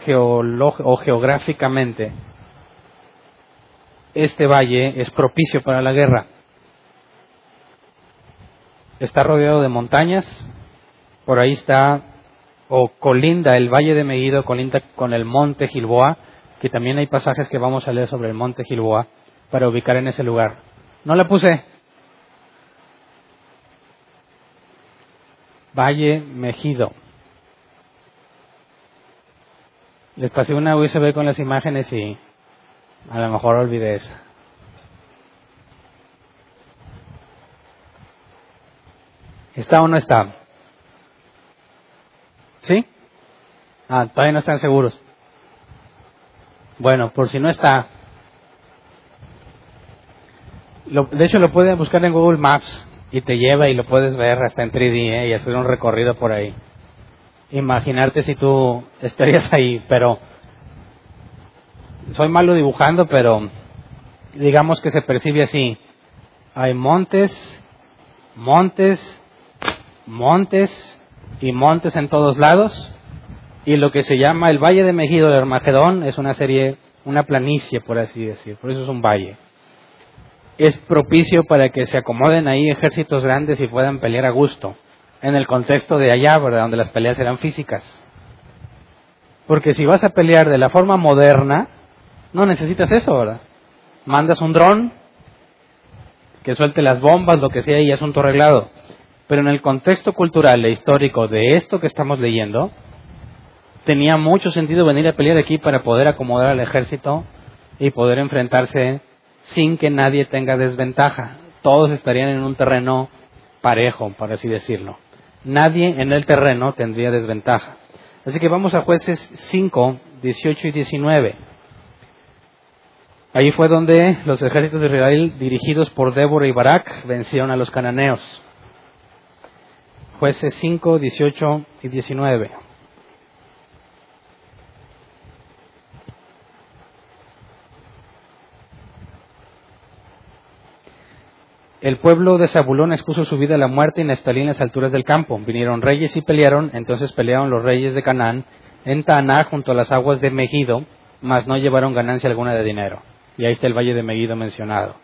o geográficamente este valle es propicio para la guerra. Está rodeado de montañas, por ahí está, o colinda, el valle de Megido colinda con el monte Gilboa, que también hay pasajes que vamos a leer sobre el monte Gilboa para ubicar en ese lugar. No la puse. Valle Megido. Les pasé una USB con las imágenes y a lo mejor olvidé eso. ¿Está o no está? ¿Sí? Ah, todavía no están seguros. Bueno, por si no está. de hecho, lo pueden buscar en Google Maps y te lleva y lo puedes ver hasta en 3D ¿eh? y hacer un recorrido por ahí imaginarte si tú estarías ahí, pero soy malo dibujando, pero digamos que se percibe así. Hay montes, montes, montes y montes en todos lados. Y lo que se llama el Valle de Mejido de Armagedón es una serie, una planicie, por así decir. Por eso es un valle. Es propicio para que se acomoden ahí ejércitos grandes y puedan pelear a gusto en el contexto de allá, ¿verdad? Donde las peleas eran físicas. Porque si vas a pelear de la forma moderna, no necesitas eso, ¿verdad? Mandas un dron que suelte las bombas, lo que sea, y asunto arreglado. Pero en el contexto cultural e histórico de esto que estamos leyendo, tenía mucho sentido venir a pelear aquí para poder acomodar al ejército y poder enfrentarse sin que nadie tenga desventaja. Todos estarían en un terreno parejo, por así decirlo nadie en el terreno tendría desventaja. Así que vamos a jueces 5, 18 y 19. Ahí fue donde los ejércitos de Israel, dirigidos por Débora y Barak, vencieron a los cananeos. Jueces 5, 18 y 19. El pueblo de Zabulón expuso su vida a la muerte y Neftalí en las alturas del campo. Vinieron reyes y pelearon, entonces pelearon los reyes de Canaán en Taná junto a las aguas de Megido, mas no llevaron ganancia alguna de dinero. Y ahí está el valle de Megido mencionado.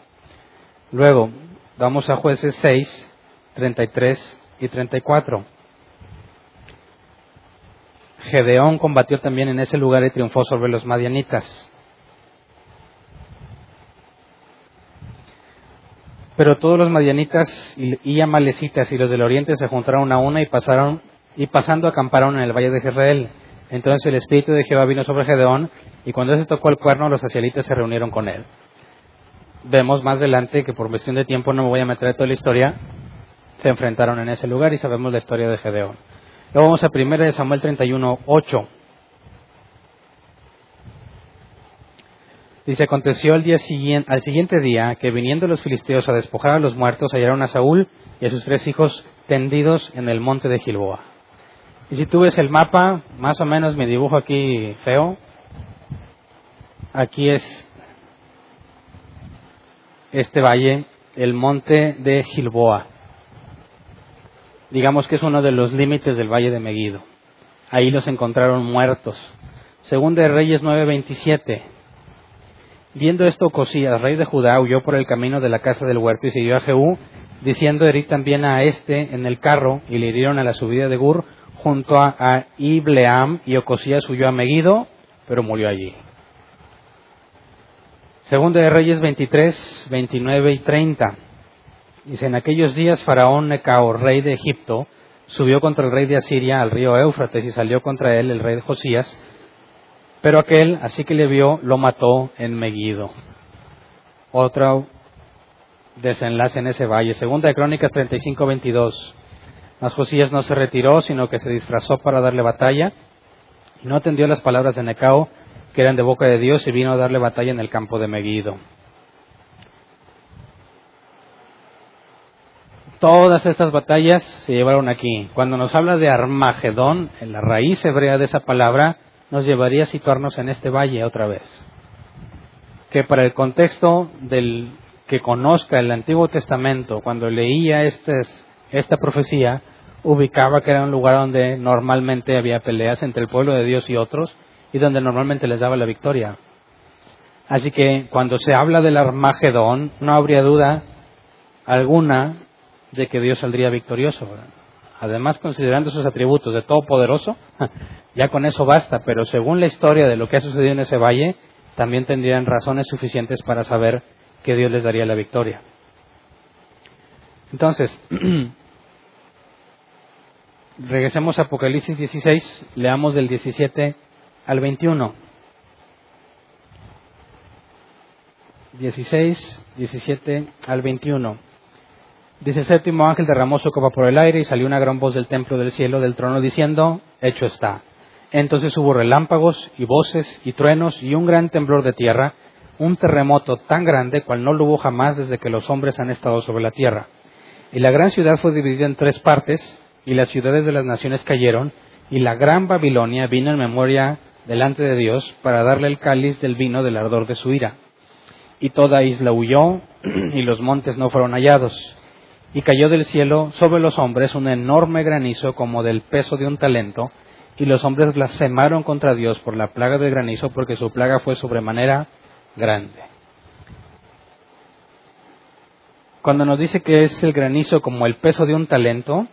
Luego, vamos a jueces 6, 33 y 34. Gedeón combatió también en ese lugar y triunfó sobre los madianitas. Pero todos los madianitas y amalecitas y los del oriente se juntaron a una y pasaron y pasando acamparon en el valle de Jezreel. Entonces el espíritu de Jehová vino sobre Gedeón y cuando se tocó el cuerno los asielitas se reunieron con él. Vemos más adelante que por cuestión de tiempo no me voy a meter en toda la historia. Se enfrentaron en ese lugar y sabemos la historia de Gedeón. Luego vamos a 1 Samuel 31, 8. Dice, aconteció al, día siguiente, al siguiente día que viniendo los filisteos a despojar a los muertos, hallaron a Saúl y a sus tres hijos tendidos en el monte de Gilboa. Y si tú ves el mapa, más o menos mi dibujo aquí feo, aquí es este valle, el monte de Gilboa. Digamos que es uno de los límites del valle de Megido. Ahí los encontraron muertos. Según de Reyes 9:27, Viendo esto, Cosías, rey de Judá, huyó por el camino de la casa del huerto y siguió a Jehú, diciendo herir también a este en el carro, y le hirieron a la subida de Gur junto a, Ibleam, y Ocosías huyó a Megido, pero murió allí. Segundo de Reyes 23, 29 y 30. Dice, en aquellos días Faraón Necao, rey de Egipto, subió contra el rey de Asiria al río Éufrates y salió contra él el rey de Josías, pero aquel, así que le vio, lo mató en Megiddo. Otro desenlace en ese valle. Segunda de Crónicas 35, 22. Mas Josías no se retiró, sino que se disfrazó para darle batalla y no atendió las palabras de Necao, que eran de boca de Dios, y vino a darle batalla en el campo de Megiddo. Todas estas batallas se llevaron aquí. Cuando nos habla de Armagedón, en la raíz hebrea de esa palabra, nos llevaría a situarnos en este valle otra vez. Que para el contexto del que conozca el Antiguo Testamento, cuando leía esta profecía, ubicaba que era un lugar donde normalmente había peleas entre el pueblo de Dios y otros, y donde normalmente les daba la victoria. Así que cuando se habla del Armagedón, no habría duda alguna de que Dios saldría victorioso. Además, considerando sus atributos de todopoderoso, ya con eso basta, pero según la historia de lo que ha sucedido en ese valle, también tendrían razones suficientes para saber que Dios les daría la victoria. Entonces, regresemos a Apocalipsis 16, leamos del 17 al 21. 16, 17 al 21. Dice el séptimo ángel derramó su copa por el aire y salió una gran voz del templo del cielo del trono diciendo, hecho está. Entonces hubo relámpagos y voces y truenos y un gran temblor de tierra, un terremoto tan grande cual no lo hubo jamás desde que los hombres han estado sobre la tierra. Y la gran ciudad fue dividida en tres partes, y las ciudades de las naciones cayeron, y la gran Babilonia vino en memoria delante de Dios para darle el cáliz del vino del ardor de su ira. Y toda isla huyó y los montes no fueron hallados. Y cayó del cielo sobre los hombres un enorme granizo como del peso de un talento, y los hombres blasfemaron contra Dios por la plaga del granizo porque su plaga fue sobremanera grande. Cuando nos dice que es el granizo como el peso de un talento,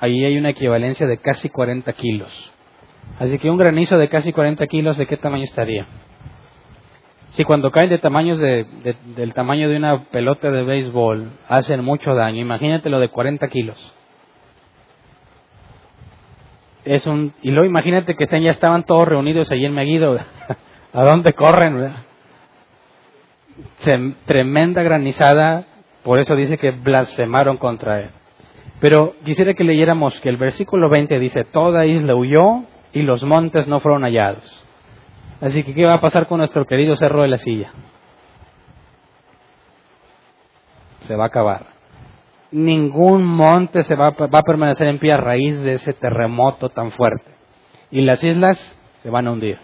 ahí hay una equivalencia de casi 40 kilos. Así que un granizo de casi 40 kilos, ¿de qué tamaño estaría? Si cuando caen de tamaños de, del tamaño de una pelota de béisbol hacen mucho daño, imagínate lo de 40 kilos. Es un, y luego imagínate que ya estaban todos reunidos allí en Meguido. ¿A dónde corren? Tremenda granizada, por eso dice que blasfemaron contra él. Pero quisiera que leyéramos que el versículo 20 dice, toda isla huyó y los montes no fueron hallados. Así que, ¿qué va a pasar con nuestro querido Cerro de la Silla? Se va a acabar. Ningún monte se va, va a permanecer en pie a raíz de ese terremoto tan fuerte. Y las islas se van a hundir.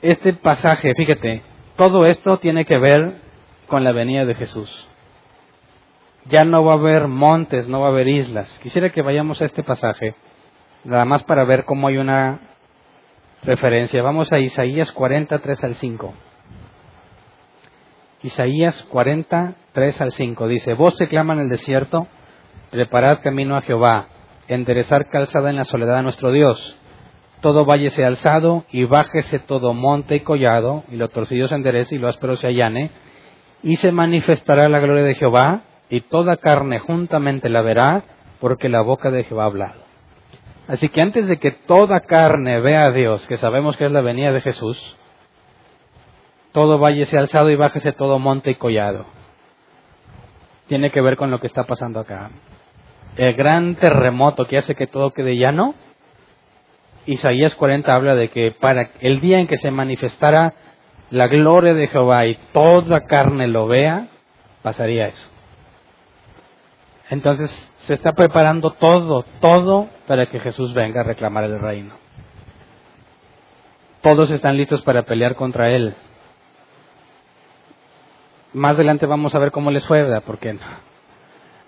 Este pasaje, fíjate, todo esto tiene que ver con la venida de Jesús ya no va a haber montes, no va a haber islas. Quisiera que vayamos a este pasaje, nada más para ver cómo hay una referencia. Vamos a Isaías 43 al 5. Isaías 43 al 5 dice, Vos se clama en el desierto, preparad camino a Jehová, enderezar calzada en la soledad de nuestro Dios. Todo valle sea alzado y bájese todo monte y collado, y lo torcido se enderece y lo áspero se allane, y se manifestará la gloria de Jehová, y toda carne juntamente la verá, porque la boca de Jehová ha hablado. Así que antes de que toda carne vea a Dios, que sabemos que es la venida de Jesús, todo valle alzado y bájese todo monte y collado. Tiene que ver con lo que está pasando acá. El gran terremoto que hace que todo quede llano. Isaías 40 habla de que para el día en que se manifestara la gloria de Jehová y toda carne lo vea, pasaría eso. Entonces se está preparando todo, todo para que Jesús venga a reclamar el reino. Todos están listos para pelear contra Él. Más adelante vamos a ver cómo les fue, ¿verdad? Porque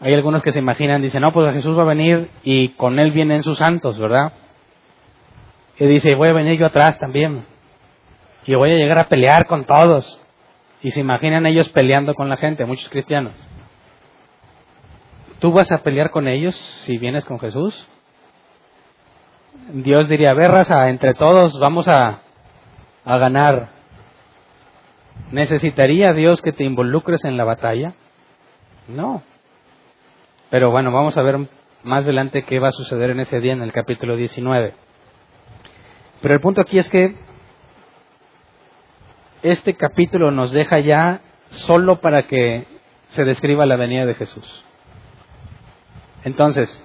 hay algunos que se imaginan, dicen, no, pues Jesús va a venir y con Él vienen sus santos, ¿verdad? Y dice, voy a venir yo atrás también. Y voy a llegar a pelear con todos. Y se imaginan ellos peleando con la gente, muchos cristianos. ¿Tú vas a pelear con ellos si vienes con Jesús? Dios diría, ver raza, entre todos vamos a, a ganar. ¿Necesitaría Dios que te involucres en la batalla? No. Pero bueno, vamos a ver más adelante qué va a suceder en ese día en el capítulo 19. Pero el punto aquí es que este capítulo nos deja ya solo para que se describa la venida de Jesús. Entonces,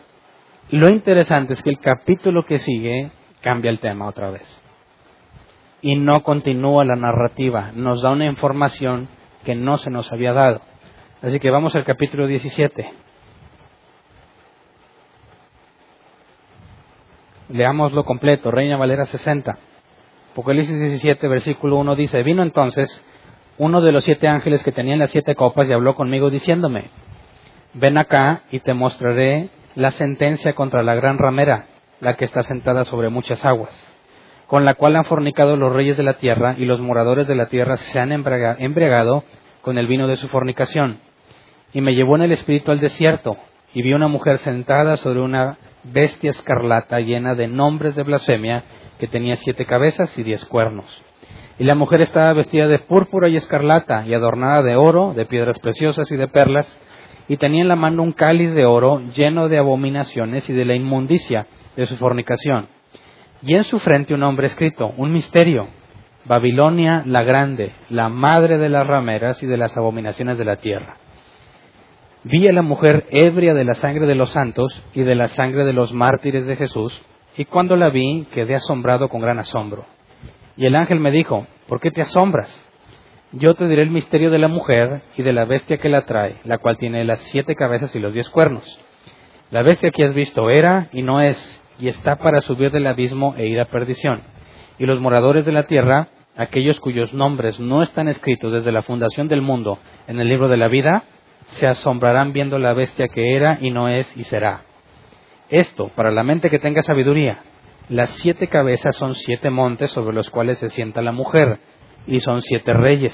lo interesante es que el capítulo que sigue cambia el tema otra vez. Y no continúa la narrativa, nos da una información que no se nos había dado. Así que vamos al capítulo 17. Leámoslo completo, Reina Valera 60. Apocalipsis 17, versículo 1 dice, vino entonces uno de los siete ángeles que tenían las siete copas y habló conmigo diciéndome, ven acá y te mostraré la sentencia contra la gran ramera, la que está sentada sobre muchas aguas, con la cual han fornicado los reyes de la tierra y los moradores de la tierra se han embriagado con el vino de su fornicación. Y me llevó en el espíritu al desierto, y vi una mujer sentada sobre una bestia escarlata llena de nombres de blasfemia, que tenía siete cabezas y diez cuernos. Y la mujer estaba vestida de púrpura y escarlata, y adornada de oro, de piedras preciosas y de perlas, y tenía en la mano un cáliz de oro lleno de abominaciones y de la inmundicia de su fornicación. Y en su frente un nombre escrito, un misterio, Babilonia la grande, la madre de las rameras y de las abominaciones de la tierra. Vi a la mujer ebria de la sangre de los santos y de la sangre de los mártires de Jesús, y cuando la vi quedé asombrado con gran asombro. Y el ángel me dijo, ¿por qué te asombras? Yo te diré el misterio de la mujer y de la bestia que la trae, la cual tiene las siete cabezas y los diez cuernos. La bestia que has visto era y no es, y está para subir del abismo e ir a perdición. Y los moradores de la tierra, aquellos cuyos nombres no están escritos desde la fundación del mundo en el libro de la vida, se asombrarán viendo la bestia que era y no es y será. Esto, para la mente que tenga sabiduría, las siete cabezas son siete montes sobre los cuales se sienta la mujer, y son siete reyes.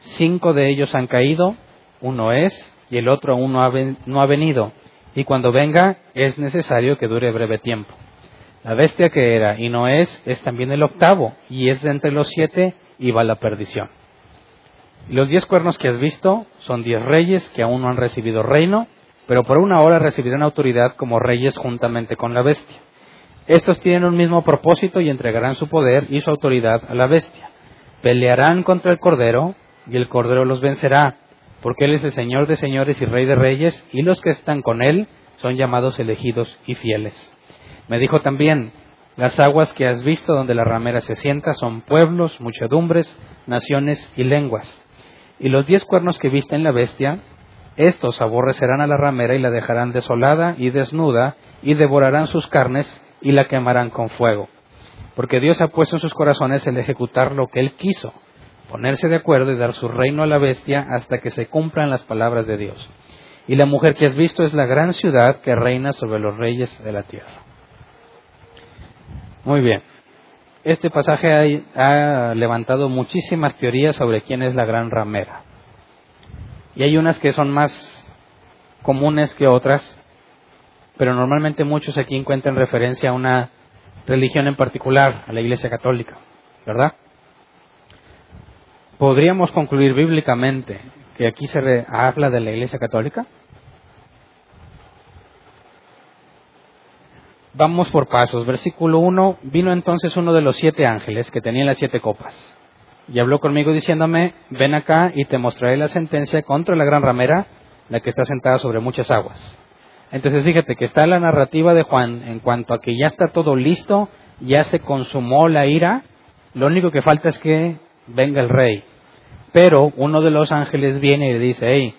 Cinco de ellos han caído, uno es, y el otro aún no ha, venido, y cuando venga es necesario que dure breve tiempo. La bestia que era y no es es también el octavo, y es de entre los siete y va a la perdición. Los diez cuernos que has visto son diez reyes que aún no han recibido reino, pero por una hora recibirán autoridad como reyes juntamente con la bestia. Estos tienen un mismo propósito y entregarán su poder y su autoridad a la bestia. Pelearán contra el Cordero y el Cordero los vencerá, porque Él es el Señor de señores y Rey de reyes, y los que están con Él son llamados elegidos y fieles. Me dijo también, las aguas que has visto donde la ramera se sienta son pueblos, muchedumbres, naciones y lenguas. Y los diez cuernos que viste en la bestia, estos aborrecerán a la ramera y la dejarán desolada y desnuda, y devorarán sus carnes y la quemarán con fuego. Porque Dios ha puesto en sus corazones el ejecutar lo que Él quiso, ponerse de acuerdo y dar su reino a la bestia hasta que se cumplan las palabras de Dios. Y la mujer que has visto es la gran ciudad que reina sobre los reyes de la tierra. Muy bien. Este pasaje ha, levantado muchísimas teorías sobre quién es la gran ramera. Y hay unas que son más comunes que otras, pero normalmente muchos aquí encuentran referencia a una religión en particular, a la Iglesia Católica, ¿verdad? ¿Podríamos concluir bíblicamente que aquí se habla de la Iglesia Católica? Vamos por pasos. Versículo 1. Vino entonces uno de los siete ángeles que tenía las siete copas. Y habló conmigo diciéndome, ven acá y te mostraré la sentencia contra la gran ramera, la que está sentada sobre muchas aguas. Entonces fíjate que está la narrativa de Juan en cuanto a que ya está todo listo, ya se consumó la ira, lo único que falta es que venga el rey. Pero uno de los ángeles viene y le dice, hey,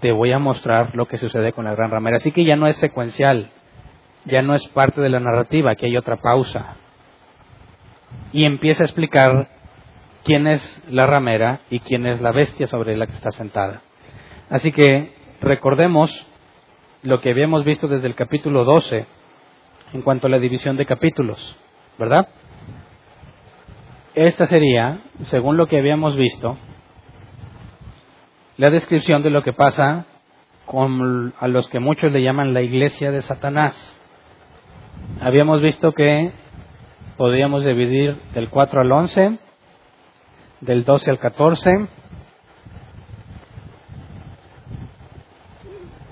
te voy a mostrar lo que sucede con la gran ramera. Así que ya no es secuencial, ya no es parte de la narrativa, aquí hay otra pausa. Y empieza a explicar quién es la ramera y quién es la bestia sobre la que está sentada. Así que recordemos lo que habíamos visto desde el capítulo 12 en cuanto a la división de capítulos, ¿verdad? Esta sería, según lo que habíamos visto, la descripción de lo que pasa con a los que muchos le llaman la iglesia de Satanás. Habíamos visto que podríamos dividir del 4 al 11 del 12 al 14,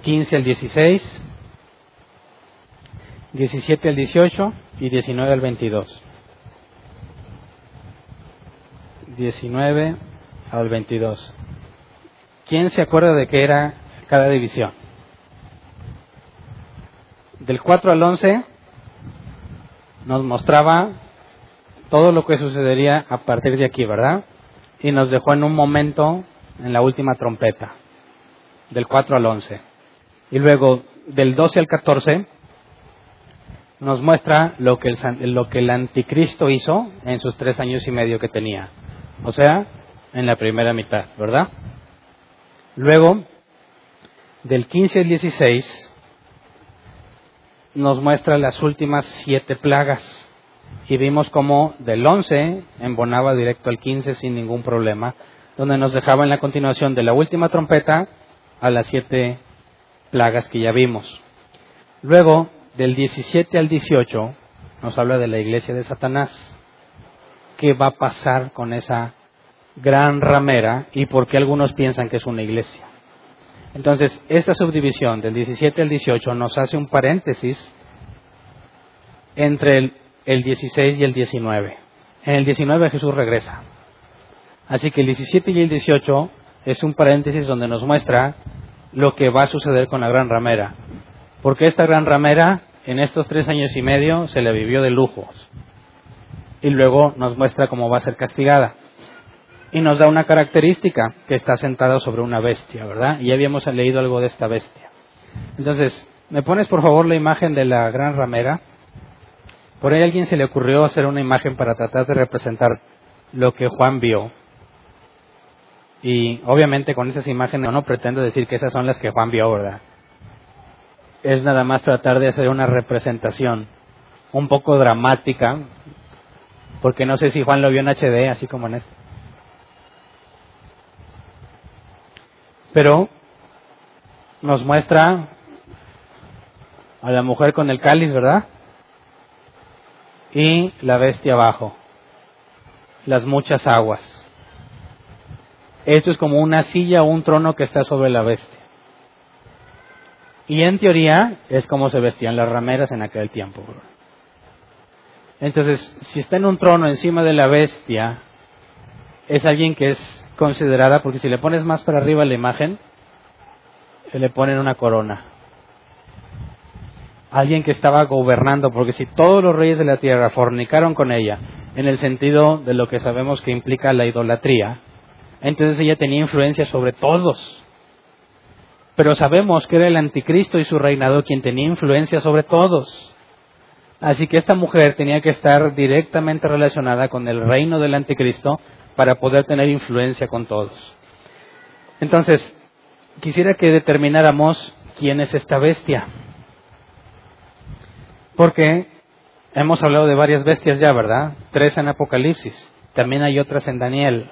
15 al 16, 17 al 18 y 19 al 22. 19 al 22. ¿Quién se acuerda de qué era cada división? Del 4 al 11 nos mostraba todo lo que sucedería a partir de aquí, ¿verdad? Y nos dejó en un momento en la última trompeta, del 4 al 11. Y luego, del 12 al 14, nos muestra lo que, el, lo que el anticristo hizo en sus tres años y medio que tenía. O sea, en la primera mitad, ¿verdad? Luego, del 15 al 16, nos muestra las últimas siete plagas. Y vimos cómo del 11 embonaba directo al 15 sin ningún problema, donde nos dejaba en la continuación de la última trompeta a las siete plagas que ya vimos. Luego, del 17 al 18, nos habla de la iglesia de Satanás. ¿Qué va a pasar con esa gran ramera y por qué algunos piensan que es una iglesia? Entonces, esta subdivisión del 17 al 18 nos hace un paréntesis entre el, el 16 y el 19. En el 19 Jesús regresa. Así que el 17 y el 18 es un paréntesis donde nos muestra lo que va a suceder con la gran ramera. Porque esta gran ramera en estos tres años y medio se le vivió de lujos. Y luego nos muestra cómo va a ser castigada. Y nos da una característica, que está sentada sobre una bestia, ¿verdad? Y ya habíamos leído algo de esta bestia. Entonces, ¿me pones por favor la imagen de la gran ramera? Por ahí a alguien se le ocurrió hacer una imagen para tratar de representar lo que Juan vio. Y obviamente con esas imágenes no pretendo decir que esas son las que Juan vio, ¿verdad? Es nada más tratar de hacer una representación un poco dramática, porque no sé si Juan lo vio en HD, así como en este. Pero nos muestra a la mujer con el cáliz, ¿verdad? Y la bestia abajo, las muchas aguas. Esto es como una silla o un trono que está sobre la bestia. Y en teoría es como se vestían las rameras en aquel tiempo. Entonces, si está en un trono encima de la bestia, es alguien que es considerada, porque si le pones más para arriba la imagen, se le ponen una corona. Alguien que estaba gobernando, porque si todos los reyes de la tierra fornicaron con ella, en el sentido de lo que sabemos que implica la idolatría, entonces ella tenía influencia sobre todos. Pero sabemos que era el anticristo y su reinado quien tenía influencia sobre todos. Así que esta mujer tenía que estar directamente relacionada con el reino del anticristo para poder tener influencia con todos. Entonces, quisiera que determináramos quién es esta bestia. Porque hemos hablado de varias bestias ya, ¿verdad? Tres en Apocalipsis, también hay otras en Daniel.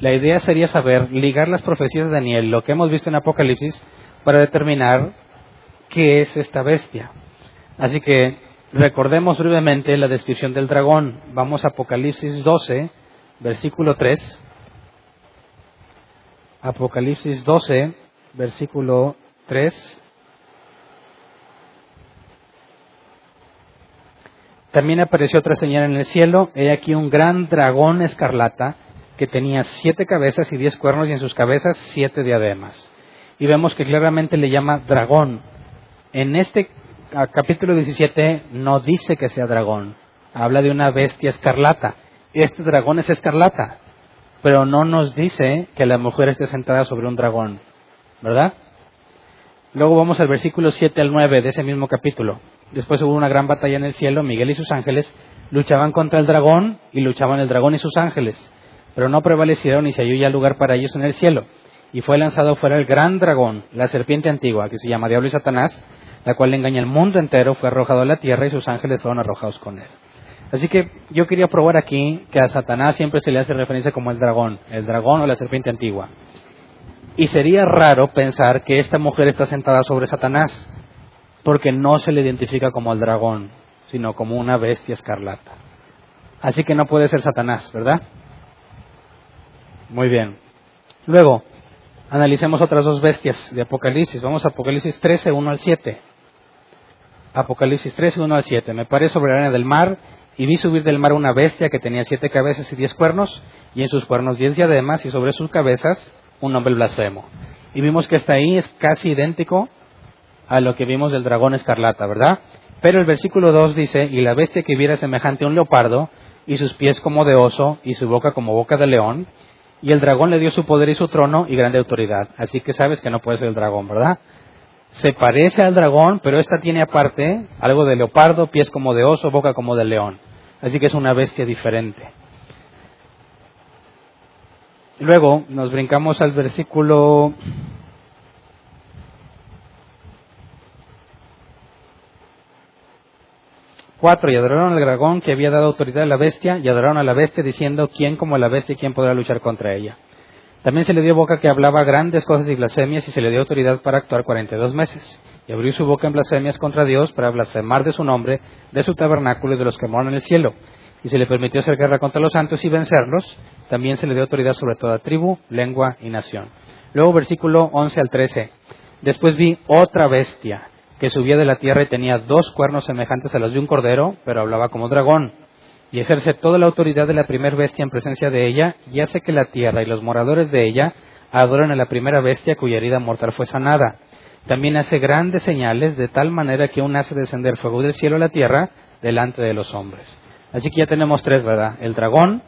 La idea sería saber, ligar las profecías de Daniel, lo que hemos visto en Apocalipsis, para determinar qué es esta bestia. Así que recordemos brevemente la descripción del dragón. Vamos a Apocalipsis 12, versículo 3. Apocalipsis 12, versículo 3. También apareció otra señal en el cielo, he aquí un gran dragón escarlata que tenía siete cabezas y diez cuernos y en sus cabezas siete diademas. Y vemos que claramente le llama dragón. En este capítulo 17 no dice que sea dragón, habla de una bestia escarlata este dragón es escarlata, pero no nos dice que la mujer esté sentada sobre un dragón, ¿verdad? Luego vamos al versículo 7 al 9 de ese mismo capítulo. Después hubo una gran batalla en el cielo, Miguel y sus ángeles luchaban contra el dragón y luchaban el dragón y sus ángeles, pero no prevalecieron y se halló ya lugar para ellos en el cielo. Y fue lanzado fuera el gran dragón, la serpiente antigua, que se llama Diablo y Satanás, la cual engaña al mundo entero, fue arrojado a la tierra y sus ángeles fueron arrojados con él. Así que yo quería probar aquí que a Satanás siempre se le hace referencia como el dragón, el dragón o la serpiente antigua. Y sería raro pensar que esta mujer está sentada sobre Satanás, porque no se le identifica como el dragón, sino como una bestia escarlata. Así que no puede ser Satanás, ¿verdad? Muy bien. Luego, analicemos otras dos bestias de Apocalipsis. Vamos a Apocalipsis 13, 1 al 7. Apocalipsis 13, 1 al 7. Me paré sobre la arena del mar y vi subir del mar una bestia que tenía siete cabezas y diez cuernos, y en sus cuernos diez diademas, y sobre sus cabezas un nombre blasfemo. Y vimos que hasta ahí es casi idéntico a lo que vimos del dragón escarlata, ¿verdad? Pero el versículo 2 dice, y la bestia que viera semejante a un leopardo, y sus pies como de oso, y su boca como boca de león, y el dragón le dio su poder y su trono y grande autoridad. Así que sabes que no puede ser el dragón, ¿verdad? Se parece al dragón, pero esta tiene aparte algo de leopardo, pies como de oso, boca como de león. Así que es una bestia diferente. Luego nos brincamos al versículo Cuatro, y adoraron al dragón que había dado autoridad a la bestia, y adoraron a la bestia diciendo, ¿quién como la bestia y quién podrá luchar contra ella? También se le dio boca que hablaba grandes cosas y blasfemias, y se le dio autoridad para actuar cuarenta y dos meses. Y abrió su boca en blasfemias contra Dios para blasfemar de su nombre, de su tabernáculo y de los que moran en el cielo. Y se le permitió hacer guerra contra los santos y vencerlos. También se le dio autoridad sobre toda tribu, lengua y nación. Luego versículo 11 al 13. Después vi otra bestia que subía de la tierra y tenía dos cuernos semejantes a los de un cordero, pero hablaba como dragón, y ejerce toda la autoridad de la primera bestia en presencia de ella, y hace que la tierra y los moradores de ella adoren a la primera bestia cuya herida mortal fue sanada. También hace grandes señales, de tal manera que aún hace descender fuego del cielo a la tierra delante de los hombres. Así que ya tenemos tres, ¿verdad? El dragón,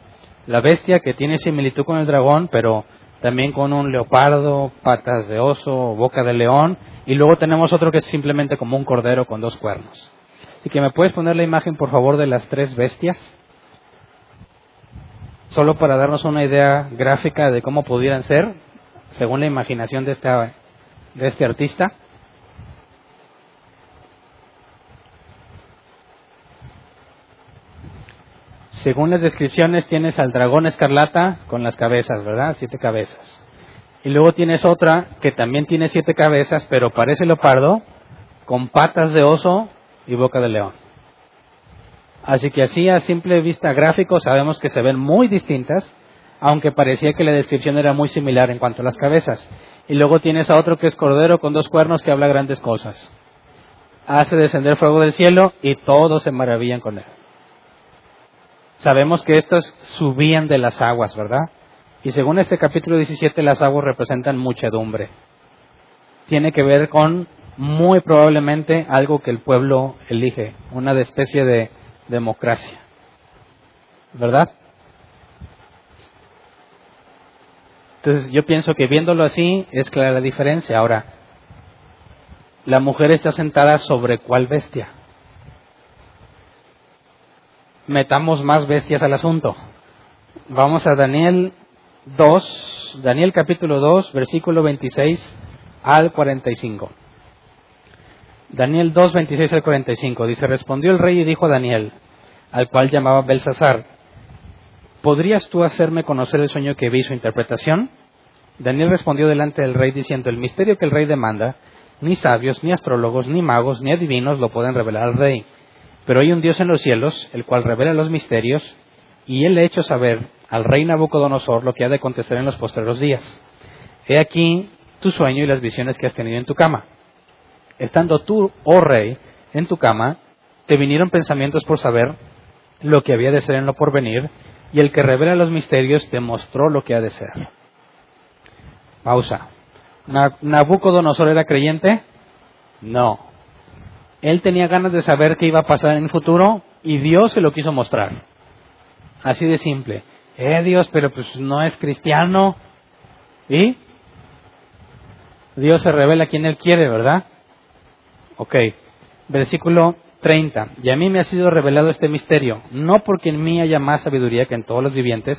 la bestia que tiene similitud con el dragón, pero también con un leopardo, patas de oso, boca de león, y luego tenemos otro que es simplemente como un cordero con dos cuernos. Así que me puedes poner la imagen, por favor, de las tres bestias. Solo para darnos una idea gráfica de cómo pudieran ser, según la imaginación de, esta, de este artista. Según las descripciones, tienes al dragón escarlata con las cabezas, ¿verdad? Siete cabezas. Y luego tienes otra que también tiene siete cabezas, pero parece leopardo, con patas de oso y boca de león. Así que así a simple vista gráfico sabemos que se ven muy distintas, aunque parecía que la descripción era muy similar en cuanto a las cabezas. Y luego tienes a otro que es cordero con dos cuernos que habla grandes cosas. Hace descender fuego del cielo y todos se maravillan con él. Sabemos que estos subían de las aguas, ¿verdad? Y según este capítulo 17, las aguas representan muchedumbre. Tiene que ver con muy probablemente algo que el pueblo elige, una especie de democracia. ¿Verdad? Entonces yo pienso que viéndolo así es clara la diferencia. Ahora, la mujer está sentada sobre cuál bestia. Metamos más bestias al asunto. Vamos a Daniel 2, Daniel capítulo 2, versículo 26 al 45. Daniel 2, 26 al 45 dice, respondió el rey y dijo a Daniel, al cual llamaba Belsasar, ¿podrías tú hacerme conocer el sueño que vi su interpretación? Daniel respondió delante del rey diciendo, el misterio que el rey demanda, ni sabios, ni astrólogos, ni magos, ni adivinos lo pueden revelar al rey. Pero hay un Dios en los cielos, el cual revela los misterios, y él le ha hecho saber al rey Nabucodonosor lo que ha de acontecer en los postreros días. He aquí tu sueño y las visiones que has tenido en tu cama. Estando tú, oh rey, en tu cama, te vinieron pensamientos por saber lo que había de ser en lo porvenir, y el que revela los misterios te mostró lo que ha de ser. Pausa. ¿Nabucodonosor era creyente? No. Él tenía ganas de saber qué iba a pasar en el futuro y Dios se lo quiso mostrar. Así de simple eh Dios, pero pues no es cristiano. ¿Y? Dios se revela a quien Él quiere, ¿verdad? Ok. Versículo 30. Y a mí me ha sido revelado este misterio, no porque en mí haya más sabiduría que en todos los vivientes,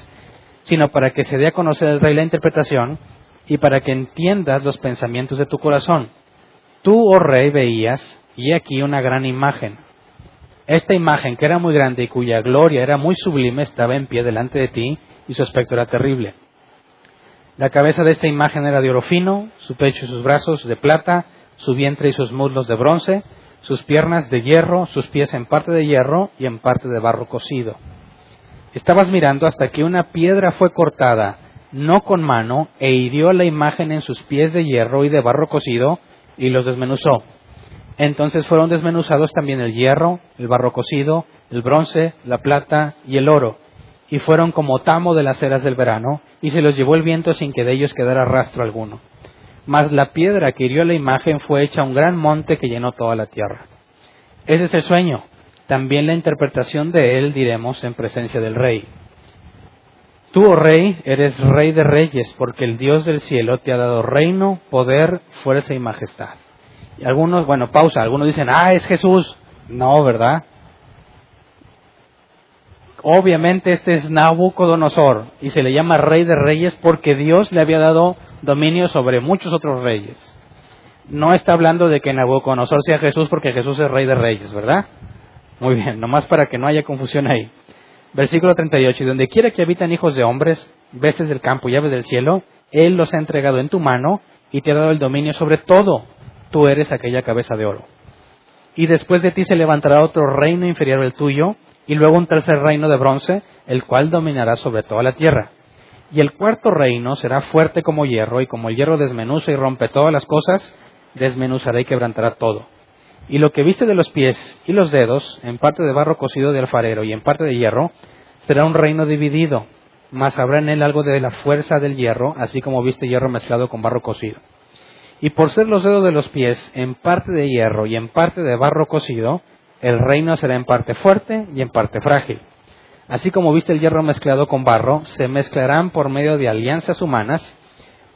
sino para que se dé a conocer al rey la interpretación y para que entiendas los pensamientos de tu corazón. Tú, oh rey, veías, y aquí una gran imagen. Esta imagen, que era muy grande y cuya gloria era muy sublime, estaba en pie delante de ti y su aspecto era terrible. La cabeza de esta imagen era de oro fino, su pecho y sus brazos de plata, su vientre y sus muslos de bronce, sus piernas de hierro, sus pies en parte de hierro y en parte de barro cocido. Estabas mirando hasta que una piedra fue cortada no con mano, e hirió la imagen en sus pies de hierro y de barro cocido, y los desmenuzó. Entonces fueron desmenuzados también el hierro, el barro cocido, el bronce, la plata y el oro, y fueron como tamo de las eras del verano, y se los llevó el viento sin que de ellos quedara rastro alguno. Mas la piedra que hirió la imagen fue hecha un gran monte que llenó toda la tierra. Ese es el sueño. También la interpretación de él diremos en presencia del rey. Tú, oh rey, eres rey de reyes, porque el Dios del cielo te ha dado reino, poder, fuerza y majestad. Y algunos, bueno, pausa, algunos dicen, ah, es Jesús. No, ¿verdad? Obviamente este es Nabucodonosor y se le llama rey de reyes porque Dios le había dado dominio sobre muchos otros reyes. No está hablando de que Nabucodonosor sea Jesús porque Jesús es rey de reyes, ¿verdad? Muy bien, nomás para que no haya confusión ahí. Versículo 38, y donde quiera que habitan hijos de hombres, bestias del campo y aves del cielo, Él los ha entregado en tu mano y te ha dado el dominio sobre todo. Tú eres aquella cabeza de oro. Y después de ti se levantará otro reino inferior al tuyo, y luego un tercer reino de bronce, el cual dominará sobre toda la tierra. Y el cuarto reino será fuerte como hierro, y como el hierro desmenuza y rompe todas las cosas, desmenuzará y quebrantará todo. Y lo que viste de los pies y los dedos, en parte de barro cocido de alfarero y en parte de hierro, será un reino dividido, mas habrá en él algo de la fuerza del hierro, así como viste hierro mezclado con barro cocido. Y por ser los dedos de los pies en parte de hierro y en parte de barro cocido, el reino será en parte fuerte y en parte frágil. Así como viste el hierro mezclado con barro, se mezclarán por medio de alianzas humanas,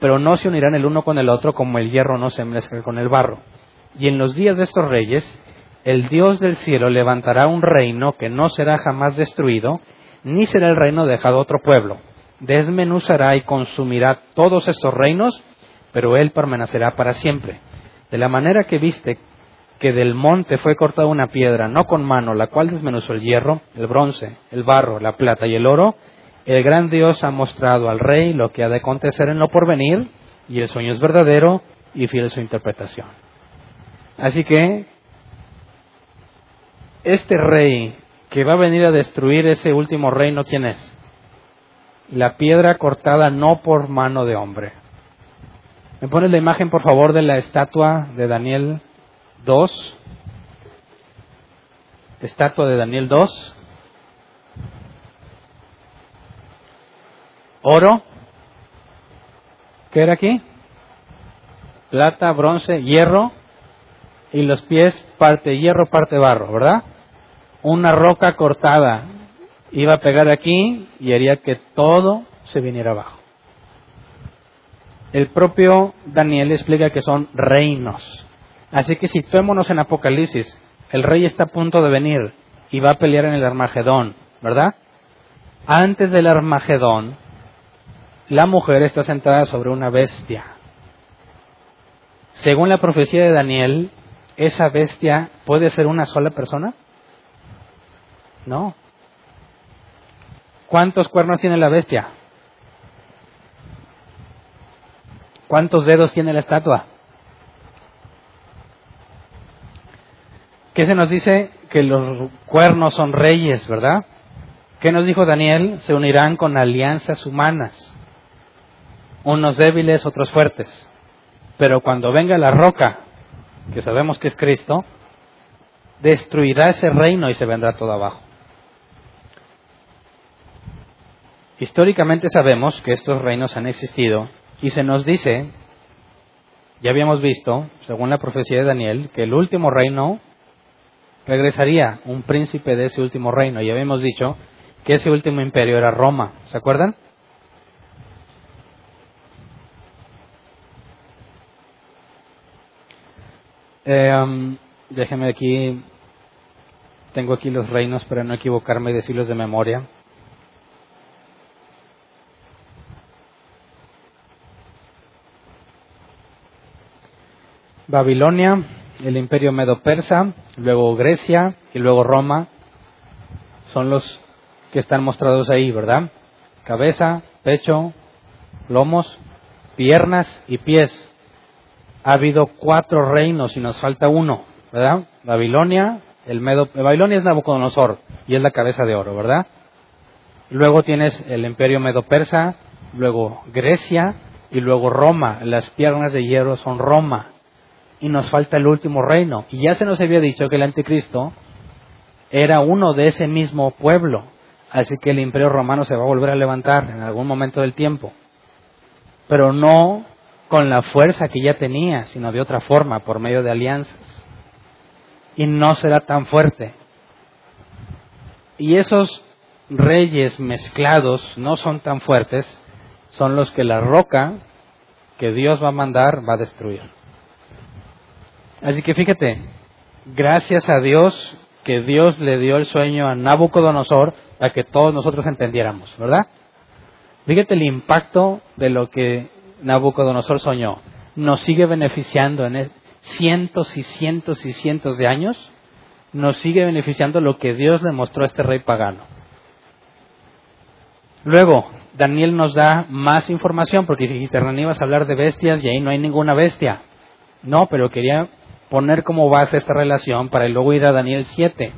pero no se unirán el uno con el otro como el hierro no se mezcla con el barro. Y en los días de estos reyes, el Dios del cielo levantará un reino que no será jamás destruido, ni será el reino dejado a otro pueblo. Desmenuzará y consumirá todos estos reinos, pero él permanecerá para siempre. De la manera que viste que del monte fue cortada una piedra, no con mano, la cual desmenuzó el hierro, el bronce, el barro, la plata y el oro, el gran Dios ha mostrado al rey lo que ha de acontecer en lo porvenir, y el sueño es verdadero y fiel su interpretación. Así que este rey que va a venir a destruir ese último reino, ¿quién es? La piedra cortada no por mano de hombre. ¿Me pones la imagen, por favor, de la estatua de Daniel 2? Estatua de Daniel 2. Oro. ¿Qué era aquí? Plata, bronce, hierro y los pies parte hierro, parte barro, ¿verdad? Una roca cortada iba a pegar aquí y haría que todo se viniera abajo. El propio Daniel explica que son reinos. Así que situémonos en Apocalipsis. El rey está a punto de venir y va a pelear en el Armagedón, ¿verdad? Antes del Armagedón, la mujer está sentada sobre una bestia. Según la profecía de Daniel, ¿esa bestia puede ser una sola persona? No. ¿Cuántos cuernos tiene la bestia? ¿Cuántos dedos tiene la estatua? ¿Qué se nos dice? Que los cuernos son reyes, ¿verdad? ¿Qué nos dijo Daniel? Se unirán con alianzas humanas. Unos débiles, otros fuertes. Pero cuando venga la roca que sabemos que es Cristo, destruirá ese reino y se vendrá todo abajo. Históricamente sabemos que estos reinos han existido y se nos dice, ya habíamos visto, según la profecía de Daniel, que el último reino regresaría un príncipe de ese último reino. Y habíamos dicho que ese último imperio era Roma. ¿Se acuerdan? Eh, um, déjeme aquí, tengo aquí los reinos para no equivocarme y decirlos de memoria. Babilonia, el imperio medo-persa, luego Grecia y luego Roma, son los que están mostrados ahí, ¿verdad? Cabeza, pecho, lomos, piernas y pies ha habido cuatro reinos y nos falta uno, ¿verdad? Babilonia, el Medo, Babilonia es Nabucodonosor y es la cabeza de oro, ¿verdad? Luego tienes el imperio medo-persa, luego Grecia y luego Roma. Las piernas de hierro son Roma. Y nos falta el último reino. Y ya se nos había dicho que el anticristo era uno de ese mismo pueblo. Así que el imperio romano se va a volver a levantar en algún momento del tiempo. Pero no con la fuerza que ya tenía, sino de otra forma, por medio de alianzas. Y no será tan fuerte. Y esos reyes mezclados no son tan fuertes, son los que la roca que Dios va a mandar va a destruir. Así que fíjate, gracias a Dios que Dios le dio el sueño a Nabucodonosor para que todos nosotros entendiéramos, ¿verdad? Fíjate el impacto de lo que Nabucodonosor soñó. Nos sigue beneficiando en cientos y cientos y cientos de años. Nos sigue beneficiando lo que Dios le mostró a este rey pagano. Luego, Daniel nos da más información, porque dijiste, Daniel, ibas a hablar de bestias y ahí no hay ninguna bestia. No, pero quería poner como base esta relación para luego ir a Daniel 7.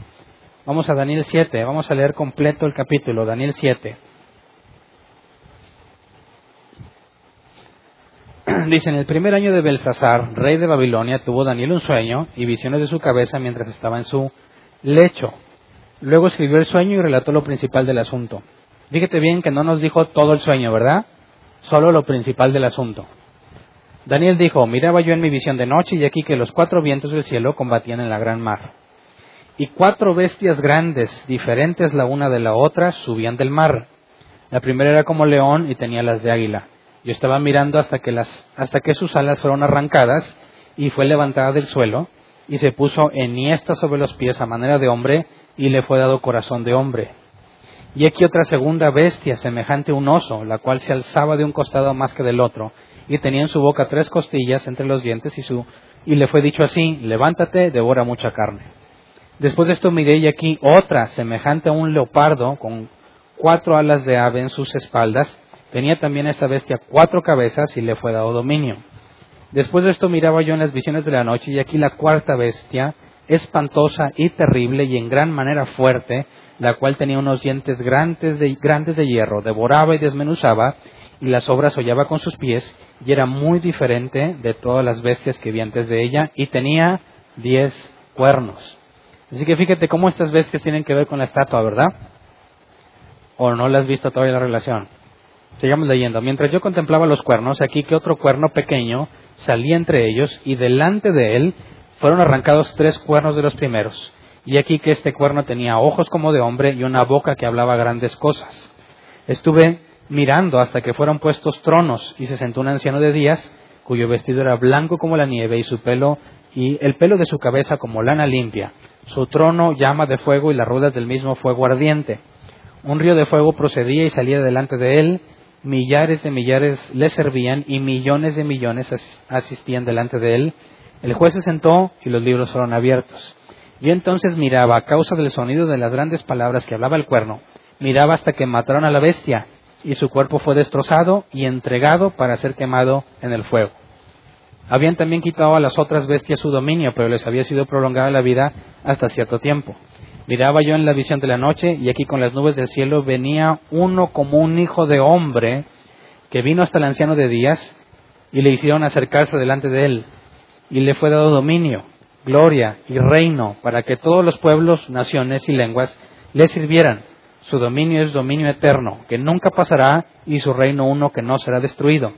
Vamos a Daniel 7, vamos a leer completo el capítulo, Daniel 7. Dice, en el primer año de Belsasar, rey de Babilonia, tuvo Daniel un sueño y visiones de su cabeza mientras estaba en su lecho. Luego escribió el sueño y relató lo principal del asunto. Fíjate bien que no nos dijo todo el sueño, ¿verdad? Solo lo principal del asunto. Daniel dijo, miraba yo en mi visión de noche y aquí que los cuatro vientos del cielo combatían en la gran mar. Y cuatro bestias grandes, diferentes la una de la otra, subían del mar. La primera era como león y tenía las de águila. Yo estaba mirando hasta que, las, hasta que sus alas fueron arrancadas y fue levantada del suelo y se puso enhiesta sobre los pies a manera de hombre y le fue dado corazón de hombre. Y aquí otra segunda bestia, semejante a un oso, la cual se alzaba de un costado más que del otro, y tenía en su boca tres costillas entre los dientes, y, su, y le fue dicho así, levántate, devora mucha carne. Después de esto miré y aquí otra, semejante a un leopardo, con cuatro alas de ave en sus espaldas, tenía también esta bestia cuatro cabezas y le fue dado dominio. Después de esto miraba yo en las visiones de la noche, y aquí la cuarta bestia, espantosa y terrible y en gran manera fuerte, la cual tenía unos dientes grandes de, grandes de hierro, devoraba y desmenuzaba, y las obras hollaba con sus pies, y era muy diferente de todas las bestias que vi antes de ella, y tenía diez cuernos. Así que fíjate cómo estas bestias tienen que ver con la estatua, ¿verdad? ¿O no la has visto todavía la relación? Sigamos leyendo. Mientras yo contemplaba los cuernos, aquí que otro cuerno pequeño salía entre ellos, y delante de él fueron arrancados tres cuernos de los primeros y aquí que este cuerno tenía ojos como de hombre y una boca que hablaba grandes cosas. Estuve mirando hasta que fueron puestos tronos y se sentó un anciano de días cuyo vestido era blanco como la nieve y su pelo y el pelo de su cabeza como lana limpia. Su trono llama de fuego y las ruedas del mismo fuego ardiente. Un río de fuego procedía y salía delante de él, millares de millares le servían y millones de millones asistían delante de él. El juez se sentó y los libros fueron abiertos. Y entonces miraba a causa del sonido de las grandes palabras que hablaba el cuerno, miraba hasta que mataron a la bestia, y su cuerpo fue destrozado y entregado para ser quemado en el fuego. Habían también quitado a las otras bestias su dominio, pero les había sido prolongada la vida hasta cierto tiempo. Miraba yo en la visión de la noche, y aquí con las nubes del cielo venía uno como un hijo de hombre, que vino hasta el anciano de días, y le hicieron acercarse delante de él, y le fue dado dominio gloria y reino para que todos los pueblos, naciones y lenguas le sirvieran. Su dominio es dominio eterno, que nunca pasará, y su reino uno que no será destruido.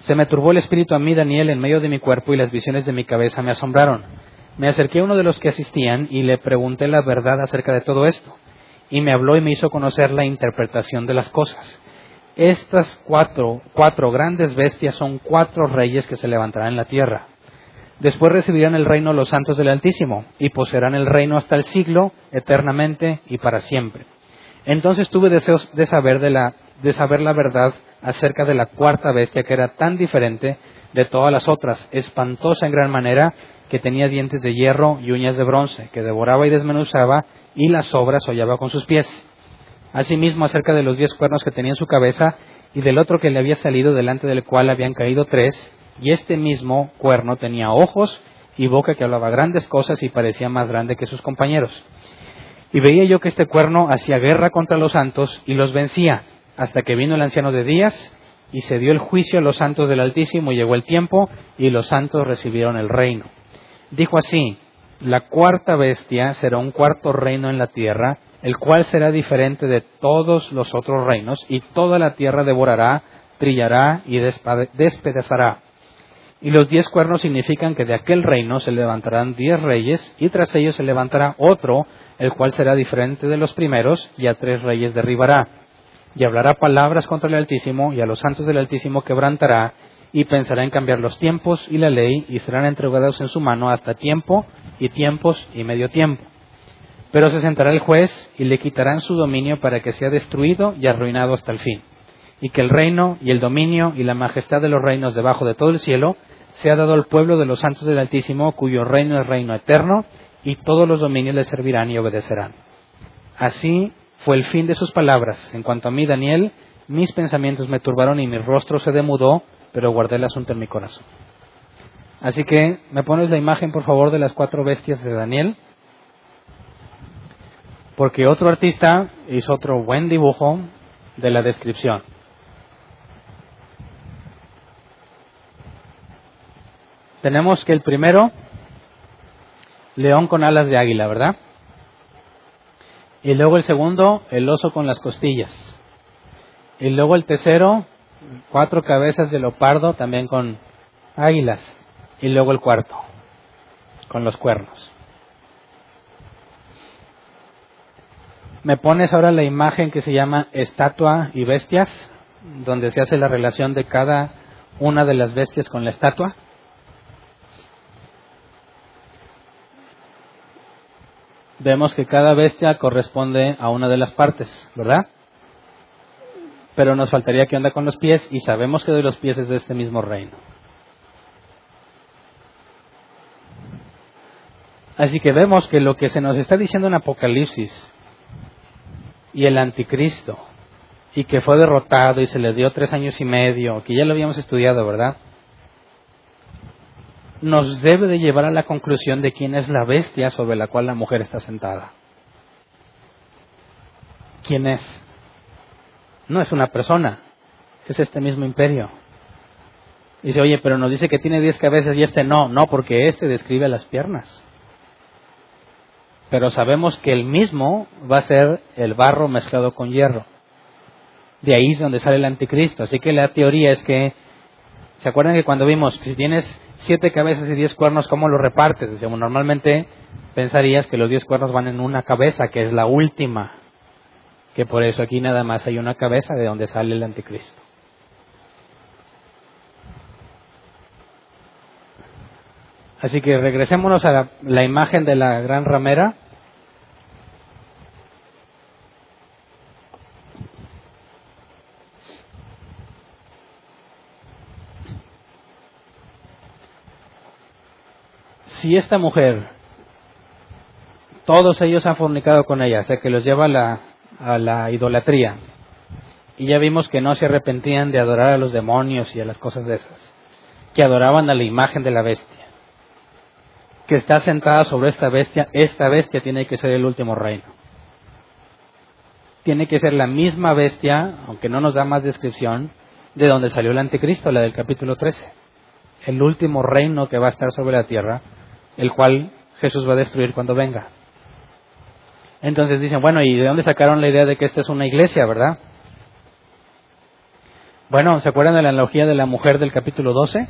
Se me turbó el espíritu a mí, Daniel, en medio de mi cuerpo, y las visiones de mi cabeza me asombraron. Me acerqué a uno de los que asistían y le pregunté la verdad acerca de todo esto, y me habló y me hizo conocer la interpretación de las cosas. Estas cuatro, cuatro grandes bestias son cuatro reyes que se levantarán en la tierra Después recibirán el reino los santos del Altísimo y poseerán el reino hasta el siglo, eternamente y para siempre. Entonces tuve deseos de saber, de, la, de saber la verdad acerca de la cuarta bestia que era tan diferente de todas las otras, espantosa en gran manera, que tenía dientes de hierro y uñas de bronce, que devoraba y desmenuzaba y las obras hollaba con sus pies. Asimismo acerca de los diez cuernos que tenía en su cabeza y del otro que le había salido delante del cual habían caído tres, y este mismo cuerno tenía ojos y boca que hablaba grandes cosas y parecía más grande que sus compañeros. Y veía yo que este cuerno hacía guerra contra los santos y los vencía, hasta que vino el anciano de días y se dio el juicio a los santos del Altísimo, y llegó el tiempo y los santos recibieron el reino. Dijo así, la cuarta bestia será un cuarto reino en la tierra, el cual será diferente de todos los otros reinos, y toda la tierra devorará, trillará y despedazará. Y los diez cuernos significan que de aquel reino se levantarán diez reyes, y tras ellos se levantará otro, el cual será diferente de los primeros, y a tres reyes derribará y hablará palabras contra el Altísimo, y a los santos del Altísimo quebrantará, y pensará en cambiar los tiempos y la ley, y serán entregados en su mano hasta tiempo y tiempos y medio tiempo. Pero se sentará el juez y le quitarán su dominio para que sea destruido y arruinado hasta el fin, y que el reino y el dominio y la majestad de los reinos debajo de todo el cielo sea dado al pueblo de los santos del Altísimo, cuyo reino es reino eterno, y todos los dominios le servirán y obedecerán. Así fue el fin de sus palabras. En cuanto a mí, Daniel, mis pensamientos me turbaron y mi rostro se demudó, pero guardé el asunto en mi corazón. Así que, ¿me pones la imagen, por favor, de las cuatro bestias de Daniel? Porque otro artista hizo otro buen dibujo de la descripción. Tenemos que el primero, león con alas de águila, ¿verdad? Y luego el segundo, el oso con las costillas. Y luego el tercero, cuatro cabezas de leopardo también con águilas. Y luego el cuarto, con los cuernos. Me pones ahora la imagen que se llama estatua y bestias, donde se hace la relación de cada una de las bestias con la estatua. Vemos que cada bestia corresponde a una de las partes, ¿verdad? Pero nos faltaría que anda con los pies y sabemos que de los pies es de este mismo reino. Así que vemos que lo que se nos está diciendo en Apocalipsis y el anticristo, y que fue derrotado y se le dio tres años y medio, que ya lo habíamos estudiado, ¿verdad? Nos debe de llevar a la conclusión de quién es la bestia sobre la cual la mujer está sentada. ¿Quién es? No es una persona, es este mismo imperio. Dice, oye, pero nos dice que tiene diez cabezas y este no, no, porque este describe las piernas. Pero sabemos que el mismo va a ser el barro mezclado con hierro. De ahí es donde sale el anticristo. Así que la teoría es que, ¿se acuerdan que cuando vimos que si tienes siete cabezas y diez cuernos, ¿cómo lo repartes? normalmente pensarías que los diez cuernos van en una cabeza, que es la última, que por eso aquí nada más hay una cabeza de donde sale el anticristo. Así que regresémonos a la, la imagen de la gran ramera. Si esta mujer, todos ellos han fornicado con ella, o sea que los lleva a la, a la idolatría, y ya vimos que no se arrepentían de adorar a los demonios y a las cosas de esas, que adoraban a la imagen de la bestia, que está sentada sobre esta bestia, esta bestia tiene que ser el último reino. Tiene que ser la misma bestia, aunque no nos da más descripción, de donde salió el anticristo, la del capítulo 13. El último reino que va a estar sobre la tierra el cual Jesús va a destruir cuando venga. Entonces dicen, bueno, ¿y de dónde sacaron la idea de que esta es una iglesia, verdad? Bueno, ¿se acuerdan de la analogía de la mujer del capítulo 12?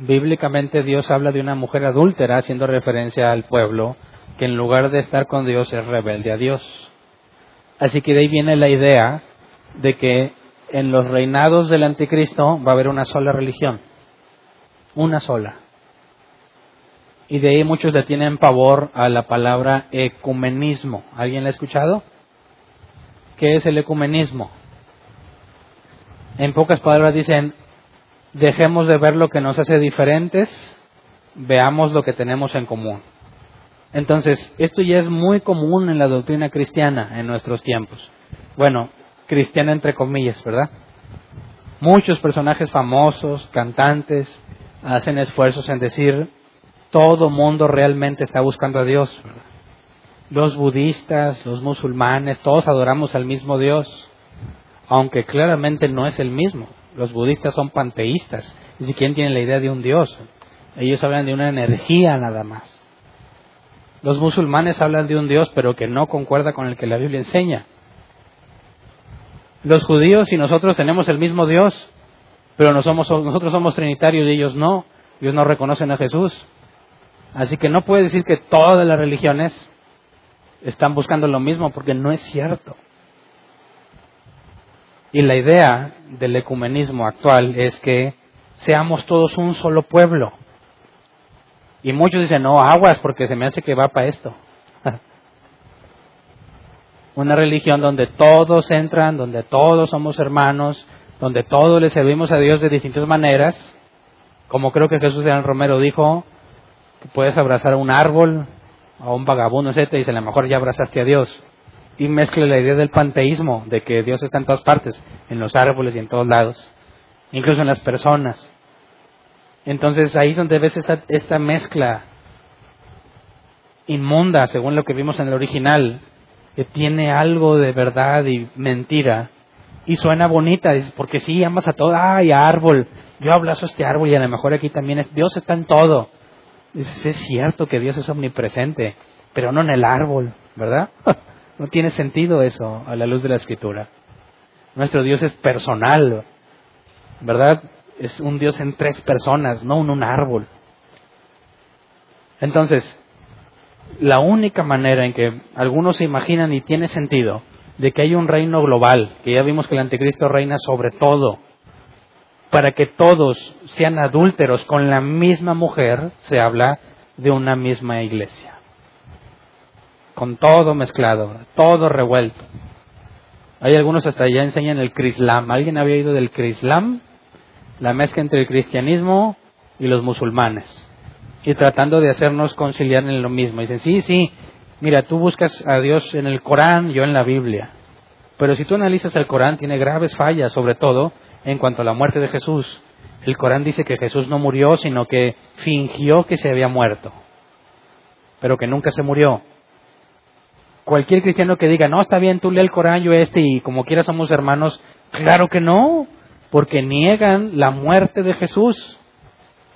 Bíblicamente Dios habla de una mujer adúltera haciendo referencia al pueblo que en lugar de estar con Dios es rebelde a Dios. Así que de ahí viene la idea de que en los reinados del anticristo va a haber una sola religión, una sola y de ahí muchos le tienen pavor a la palabra ecumenismo. ¿Alguien la ha escuchado? ¿Qué es el ecumenismo? En pocas palabras dicen, dejemos de ver lo que nos hace diferentes, veamos lo que tenemos en común. Entonces, esto ya es muy común en la doctrina cristiana en nuestros tiempos. Bueno, cristiana entre comillas, ¿verdad? Muchos personajes famosos, cantantes, hacen esfuerzos en decir, todo mundo realmente está buscando a Dios. Los budistas, los musulmanes, todos adoramos al mismo Dios. aunque claramente no es el mismo. Los budistas son panteístas, ni siquiera tienen la idea de un dios. Ellos hablan de una energía nada más. Los musulmanes hablan de un dios, pero que no concuerda con el que la Biblia enseña. Los judíos y nosotros tenemos el mismo Dios, pero nosotros somos trinitarios y ellos no. Ellos no reconocen a Jesús. Así que no puede decir que todas las religiones están buscando lo mismo, porque no es cierto. Y la idea del ecumenismo actual es que seamos todos un solo pueblo. Y muchos dicen, no, aguas, porque se me hace que va para esto. Una religión donde todos entran, donde todos somos hermanos, donde todos le servimos a Dios de distintas maneras. Como creo que Jesús de Romero dijo, que puedes abrazar a un árbol, a un vagabundo, etc. Y dice, a lo mejor ya abrazaste a Dios. Y mezcla la idea del panteísmo, de que Dios está en todas partes, en los árboles y en todos lados, incluso en las personas. Entonces ahí es donde ves esta, esta mezcla inmunda, según lo que vimos en el original, que tiene algo de verdad y mentira. Y suena bonita, porque sí, amas a todo, ay, árbol, yo abrazo a este árbol y a lo mejor aquí también es, Dios está en todo. Dices, es cierto que Dios es omnipresente, pero no en el árbol, ¿verdad? no tiene sentido eso a la luz de la escritura. Nuestro Dios es personal, ¿verdad? es un Dios en tres personas, no en un árbol. Entonces, la única manera en que algunos se imaginan y tiene sentido de que hay un reino global, que ya vimos que el anticristo reina sobre todo, para que todos sean adúlteros con la misma mujer, se habla de una misma iglesia. Con todo mezclado, todo revuelto. Hay algunos hasta ya enseñan el Crislam. ¿Alguien había oído del Crislam? la mezcla entre el cristianismo y los musulmanes y tratando de hacernos conciliar en lo mismo. Dicen, sí, sí, mira, tú buscas a Dios en el Corán, yo en la Biblia. Pero si tú analizas el Corán, tiene graves fallas, sobre todo en cuanto a la muerte de Jesús. El Corán dice que Jesús no murió, sino que fingió que se había muerto, pero que nunca se murió. Cualquier cristiano que diga, no, está bien, tú lee el Corán, yo este, y como quiera somos hermanos, claro que no porque niegan la muerte de Jesús.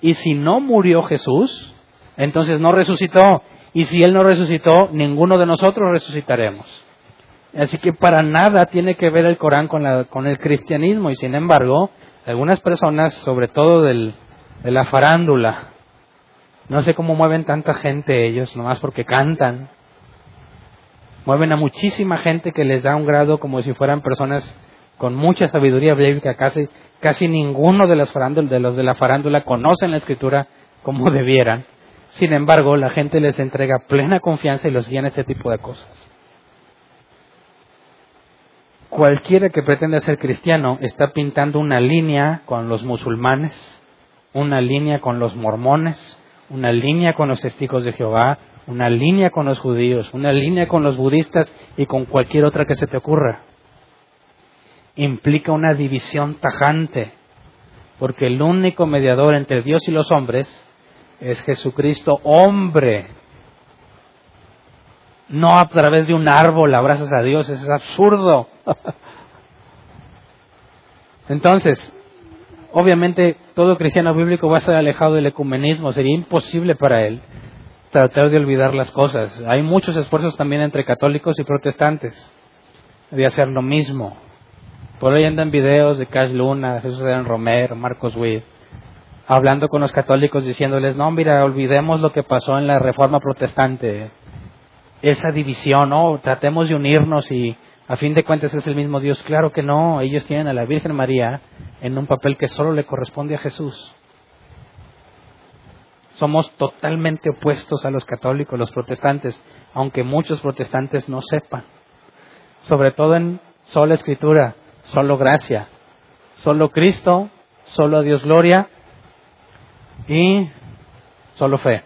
Y si no murió Jesús, entonces no resucitó. Y si Él no resucitó, ninguno de nosotros resucitaremos. Así que para nada tiene que ver el Corán con, el cristianismo. Y sin embargo, algunas personas, sobre todo de la farándula, no sé cómo mueven tanta gente ellos, nomás porque cantan. Mueven a muchísima gente que les da un grado como si fueran personas con mucha sabiduría bíblica, casi, casi ninguno de los, de los de la farándula conocen la escritura como debieran. Sin embargo, la gente les entrega plena confianza y los guía en este tipo de cosas. Cualquiera que pretende ser cristiano está pintando una línea con los musulmanes, una línea con los mormones, una línea con los testigos de Jehová, una línea con los judíos, una línea con los budistas y con cualquier otra que se te ocurra implica una división tajante, porque el único mediador entre Dios y los hombres es Jesucristo hombre. No a través de un árbol abrazas a Dios, es absurdo. Entonces, obviamente todo cristiano bíblico va a estar alejado del ecumenismo, sería imposible para él tratar de olvidar las cosas. Hay muchos esfuerzos también entre católicos y protestantes de hacer lo mismo. Por ahí andan videos de Cash Luna, Jesús Adrián Romero, Marcos Witt, hablando con los católicos diciéndoles, no, mira, olvidemos lo que pasó en la reforma protestante, esa división, no, tratemos de unirnos y a fin de cuentas es el mismo Dios. Claro que no, ellos tienen a la Virgen María en un papel que solo le corresponde a Jesús. Somos totalmente opuestos a los católicos, los protestantes, aunque muchos protestantes no sepan. Sobre todo en sola escritura, solo gracia, solo Cristo, solo Dios gloria y solo fe.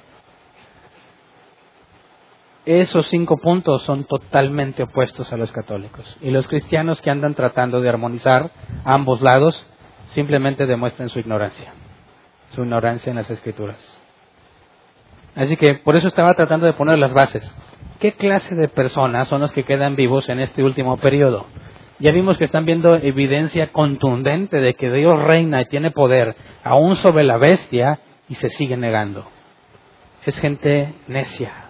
Esos cinco puntos son totalmente opuestos a los católicos. Y los cristianos que andan tratando de armonizar ambos lados simplemente demuestran su ignorancia, su ignorancia en las escrituras. Así que por eso estaba tratando de poner las bases. ¿Qué clase de personas son los que quedan vivos en este último periodo? Ya vimos que están viendo evidencia contundente de que Dios reina y tiene poder aún sobre la bestia y se sigue negando. Es gente necia,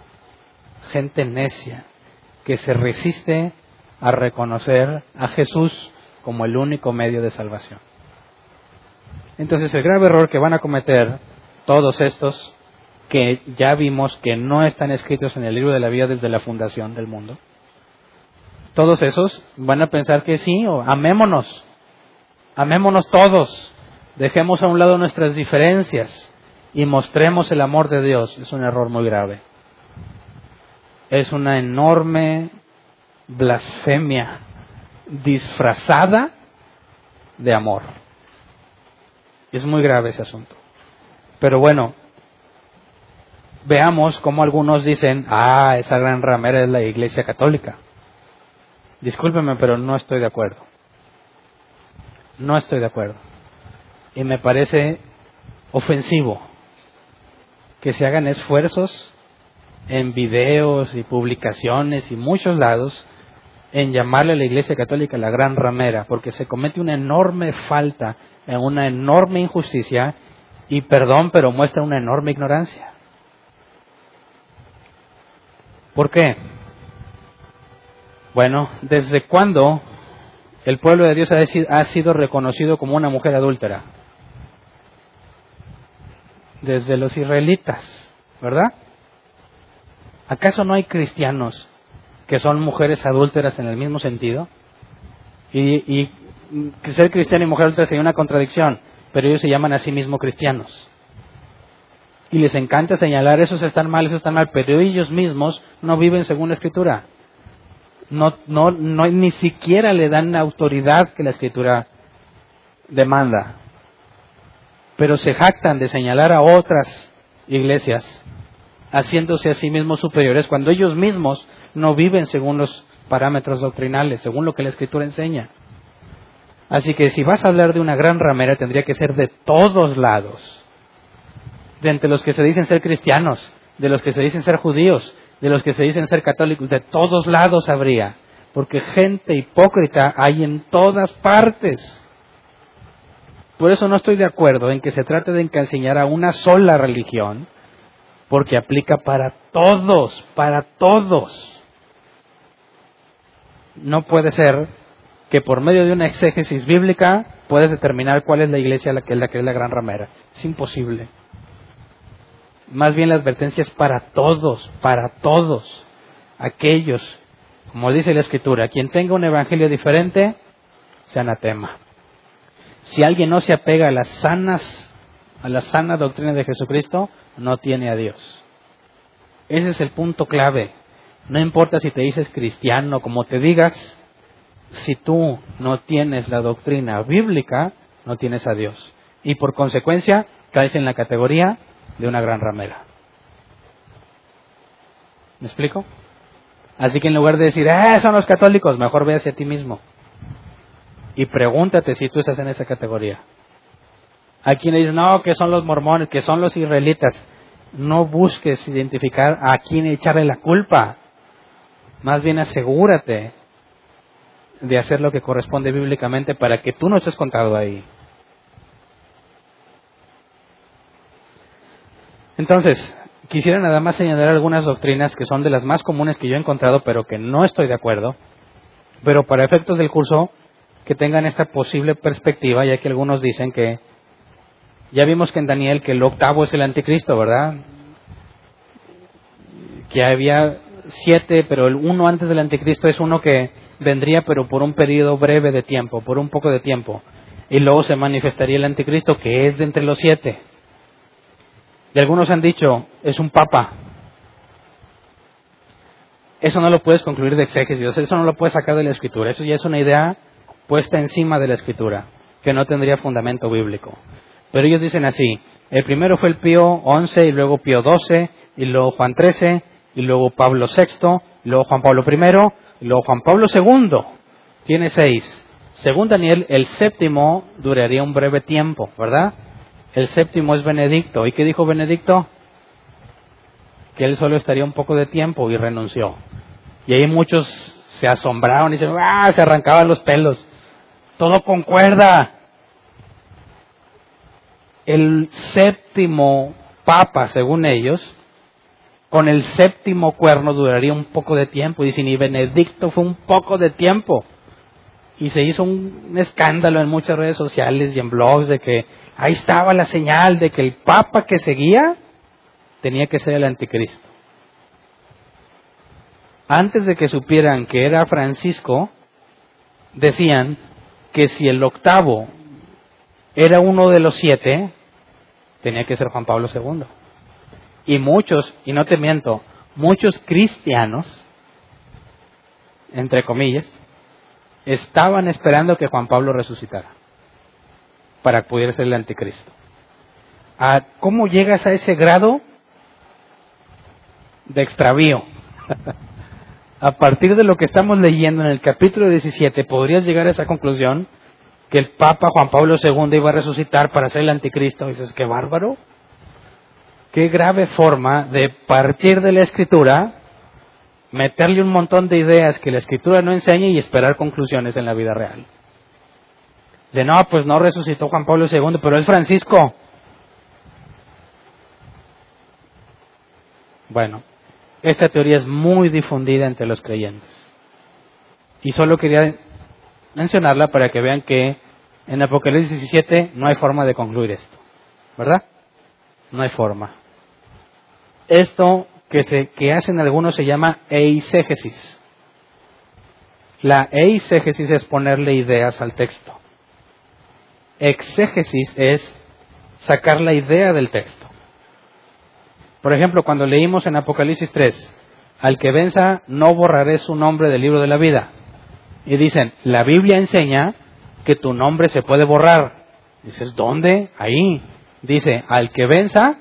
gente necia, que se resiste a reconocer a Jesús como el único medio de salvación. Entonces el grave error que van a cometer todos estos que ya vimos que no están escritos en el libro de la vida desde la fundación del mundo, todos esos van a pensar que sí, o amémonos, amémonos todos, dejemos a un lado nuestras diferencias y mostremos el amor de Dios. Es un error muy grave. Es una enorme blasfemia disfrazada de amor. Es muy grave ese asunto. Pero bueno, veamos cómo algunos dicen, ah, esa gran ramera es la Iglesia Católica. Discúlpeme, pero no estoy de acuerdo. No estoy de acuerdo. Y me parece ofensivo que se hagan esfuerzos en videos y publicaciones y muchos lados en llamarle a la Iglesia Católica la gran ramera, porque se comete una enorme falta, una enorme injusticia y perdón, pero muestra una enorme ignorancia. ¿Por qué? Bueno, ¿desde cuándo el pueblo de Dios ha sido reconocido como una mujer adúltera? Desde los israelitas, ¿verdad? ¿Acaso no hay cristianos que son mujeres adúlteras en el mismo sentido. Y, ser cristiano y mujer adúltera sería una contradicción, pero ellos se llaman a sí mismos cristianos. Y les encanta señalar, esos están mal, esos están mal, pero ellos mismos no viven según la escritura. No, no, no, ni siquiera le dan la autoridad que la escritura demanda. Pero se jactan de señalar a otras iglesias, haciéndose a sí mismos superiores, cuando ellos mismos no viven según los parámetros doctrinales, según lo que la Escritura enseña. Así que si vas a hablar de una gran ramera, tendría que ser de todos lados. De entre los que se dicen ser cristianos, de los que se dicen ser judíos, de los que se dicen ser católicos, de todos lados habría. Porque gente hipócrita hay en todas partes. Por eso no estoy de acuerdo en que se trate de encasillar a una sola religión, porque aplica para todos, para todos no puede ser que por medio de una exégesis bíblica puedes determinar cuál es la iglesia la que la, que es la gran ramera. Es imposible. Más bien la advertencia es para todos, para todos aquellos, como dice la escritura, quien tenga un evangelio diferente, se anatema. Si alguien no se apega a las sanas, a la sana doctrina de Jesucristo, no tiene a Dios. Ese es el punto clave. No importa si te dices cristiano, como te digas, si tú no tienes la doctrina bíblica, no tienes a Dios. Y por consecuencia, caes en la categoría de una gran ramera. ¿Me explico? Así que en lugar de decir, eh, son los católicos, mejor ve hacia ti mismo. Y pregúntate si tú estás en esa categoría. Hay quienes dicen, no, que son los mormones, que son los israelitas. No busques identificar a quién echarle la culpa. Más bien asegúrate de hacer lo que corresponde bíblicamente para que tú no estés contado ahí. Entonces, quisiera nada más señalar algunas doctrinas que son de las más comunes que yo he encontrado, pero que no estoy de acuerdo. Pero para efectos del curso, que tengan esta posible perspectiva, ya que algunos dicen que ya vimos que en Daniel que el octavo es el anticristo, ¿verdad? Que había siete, pero el uno antes del anticristo es uno que vendría, pero por un periodo breve de tiempo, por un poco de tiempo. Y luego se manifestaría el anticristo, que es de entre los siete. Y algunos han dicho, es un papa. Eso no lo puedes concluir de exégesis, eso no lo puedes sacar de la escritura. Eso ya es una idea puesta encima de la escritura, que no tendría fundamento bíblico. Pero ellos dicen así, el primero fue el Pío 11 y luego Pío 12 y luego Juan 13 y luego Pablo VI, y luego Juan Pablo I, y luego Juan Pablo II. Tiene seis. Según Daniel, el séptimo duraría un breve tiempo, ¿verdad? El séptimo es Benedicto. ¿Y qué dijo Benedicto? Que él solo estaría un poco de tiempo y renunció. Y hay muchos se asombraron y se, ¡ah! se arrancaban los pelos. Todo concuerda. El séptimo papa, según ellos, con el séptimo cuerno duraría un poco de tiempo. Dicen, y Benedicto fue un poco de tiempo. Y se hizo un escándalo en muchas redes sociales y en blogs de que ahí estaba la señal de que el papa que seguía tenía que ser el anticristo antes de que supieran que era Francisco, decían que si el octavo era uno de los siete, tenía que ser Juan Pablo II. Y muchos, y no te miento, muchos cristianos, entre comillas, estaban esperando que Juan Pablo resucitara para poder ser el anticristo. ¿Cómo llegas a ese grado de extravío? a partir de lo que estamos leyendo en el capítulo 17, podrías llegar a esa conclusión que el Papa Juan Pablo II iba a resucitar para ser el anticristo. Y dices, qué bárbaro. Qué grave forma de partir de la escritura, meterle un montón de ideas que la escritura no enseña y esperar conclusiones en la vida real. De no, pues no resucitó Juan Pablo II, pero es Francisco. Bueno, esta teoría es muy difundida entre los creyentes. Y solo quería mencionarla para que vean que en Apocalipsis 17 no hay forma de concluir esto. ¿Verdad? No hay forma. Esto que, se, que hacen algunos se llama eisegesis. La eisegesis es ponerle ideas al texto. Exégesis es sacar la idea del texto. Por ejemplo, cuando leímos en Apocalipsis 3, al que venza no borraré su nombre del libro de la vida. Y dicen, la Biblia enseña que tu nombre se puede borrar. Dices, ¿dónde? Ahí. Dice, al que venza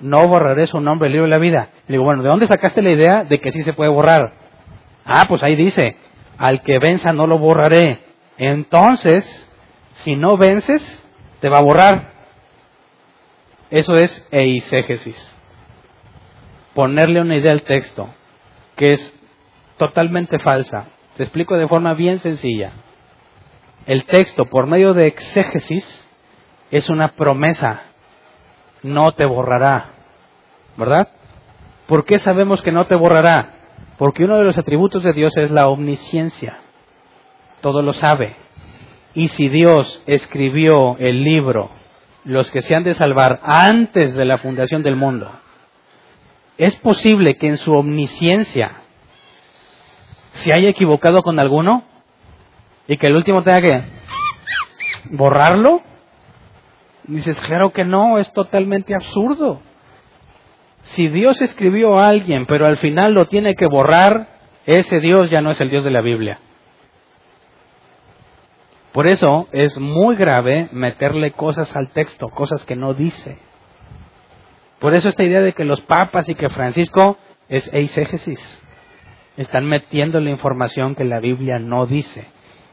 no borraré su nombre del libro de la vida. Y digo, bueno, ¿de dónde sacaste la idea de que sí se puede borrar? Ah, pues ahí dice, al que venza no lo borraré. Entonces, si no vences, te va a borrar. Eso es eisegesis ponerle una idea al texto que es totalmente falsa. Te explico de forma bien sencilla. El texto, por medio de exégesis, es una promesa. No te borrará. ¿Verdad? ¿Por qué sabemos que no te borrará? Porque uno de los atributos de Dios es la omnisciencia. Todo lo sabe. Y si Dios escribió el libro, los que se han de salvar antes de la fundación del mundo, ¿Es posible que en su omnisciencia se haya equivocado con alguno y que el último tenga que borrarlo? Dices, claro que no, es totalmente absurdo. Si Dios escribió a alguien, pero al final lo tiene que borrar, ese Dios ya no es el Dios de la Biblia. Por eso es muy grave meterle cosas al texto, cosas que no dice. Por eso esta idea de que los papas y que Francisco es eisegesis. Están metiendo la información que la Biblia no dice.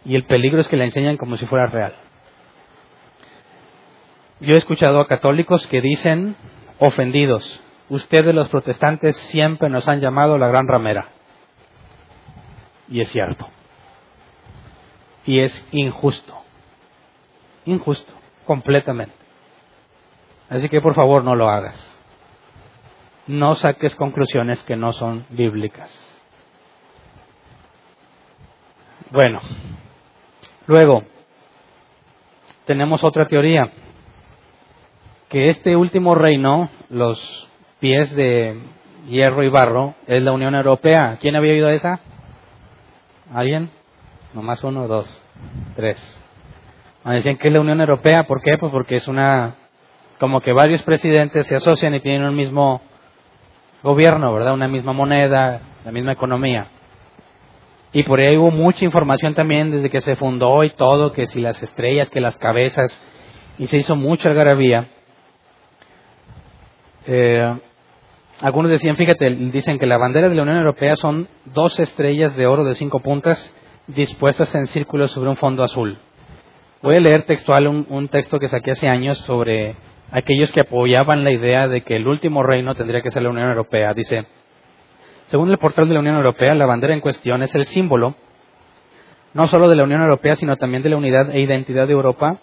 Y el peligro es que la enseñan como si fuera real. Yo he escuchado a católicos que dicen, ofendidos, ustedes los protestantes siempre nos han llamado la gran ramera. Y es cierto. Y es injusto. Injusto, completamente. Así que por favor no lo hagas no saques conclusiones que no son bíblicas. Bueno, luego tenemos otra teoría, que este último reino, los pies de hierro y barro, es la Unión Europea. ¿Quién había oído esa? ¿Alguien? Nomás uno, dos, tres. Me decían que es la Unión Europea, ¿por qué? Pues porque es una, como que varios presidentes se asocian y tienen un mismo gobierno, ¿verdad? Una misma moneda, la misma economía. Y por ahí hubo mucha información también desde que se fundó y todo, que si las estrellas, que las cabezas, y se hizo mucha algarabía. Eh, algunos decían, fíjate, dicen que la bandera de la Unión Europea son dos estrellas de oro de cinco puntas dispuestas en círculos sobre un fondo azul. Voy a leer textual un texto que saqué hace años sobre aquellos que apoyaban la idea de que el último reino tendría que ser la Unión Europea. Dice, Según el portal de la Unión Europea, la bandera en cuestión es el símbolo no solo de la Unión Europea, sino también de la unidad e identidad de Europa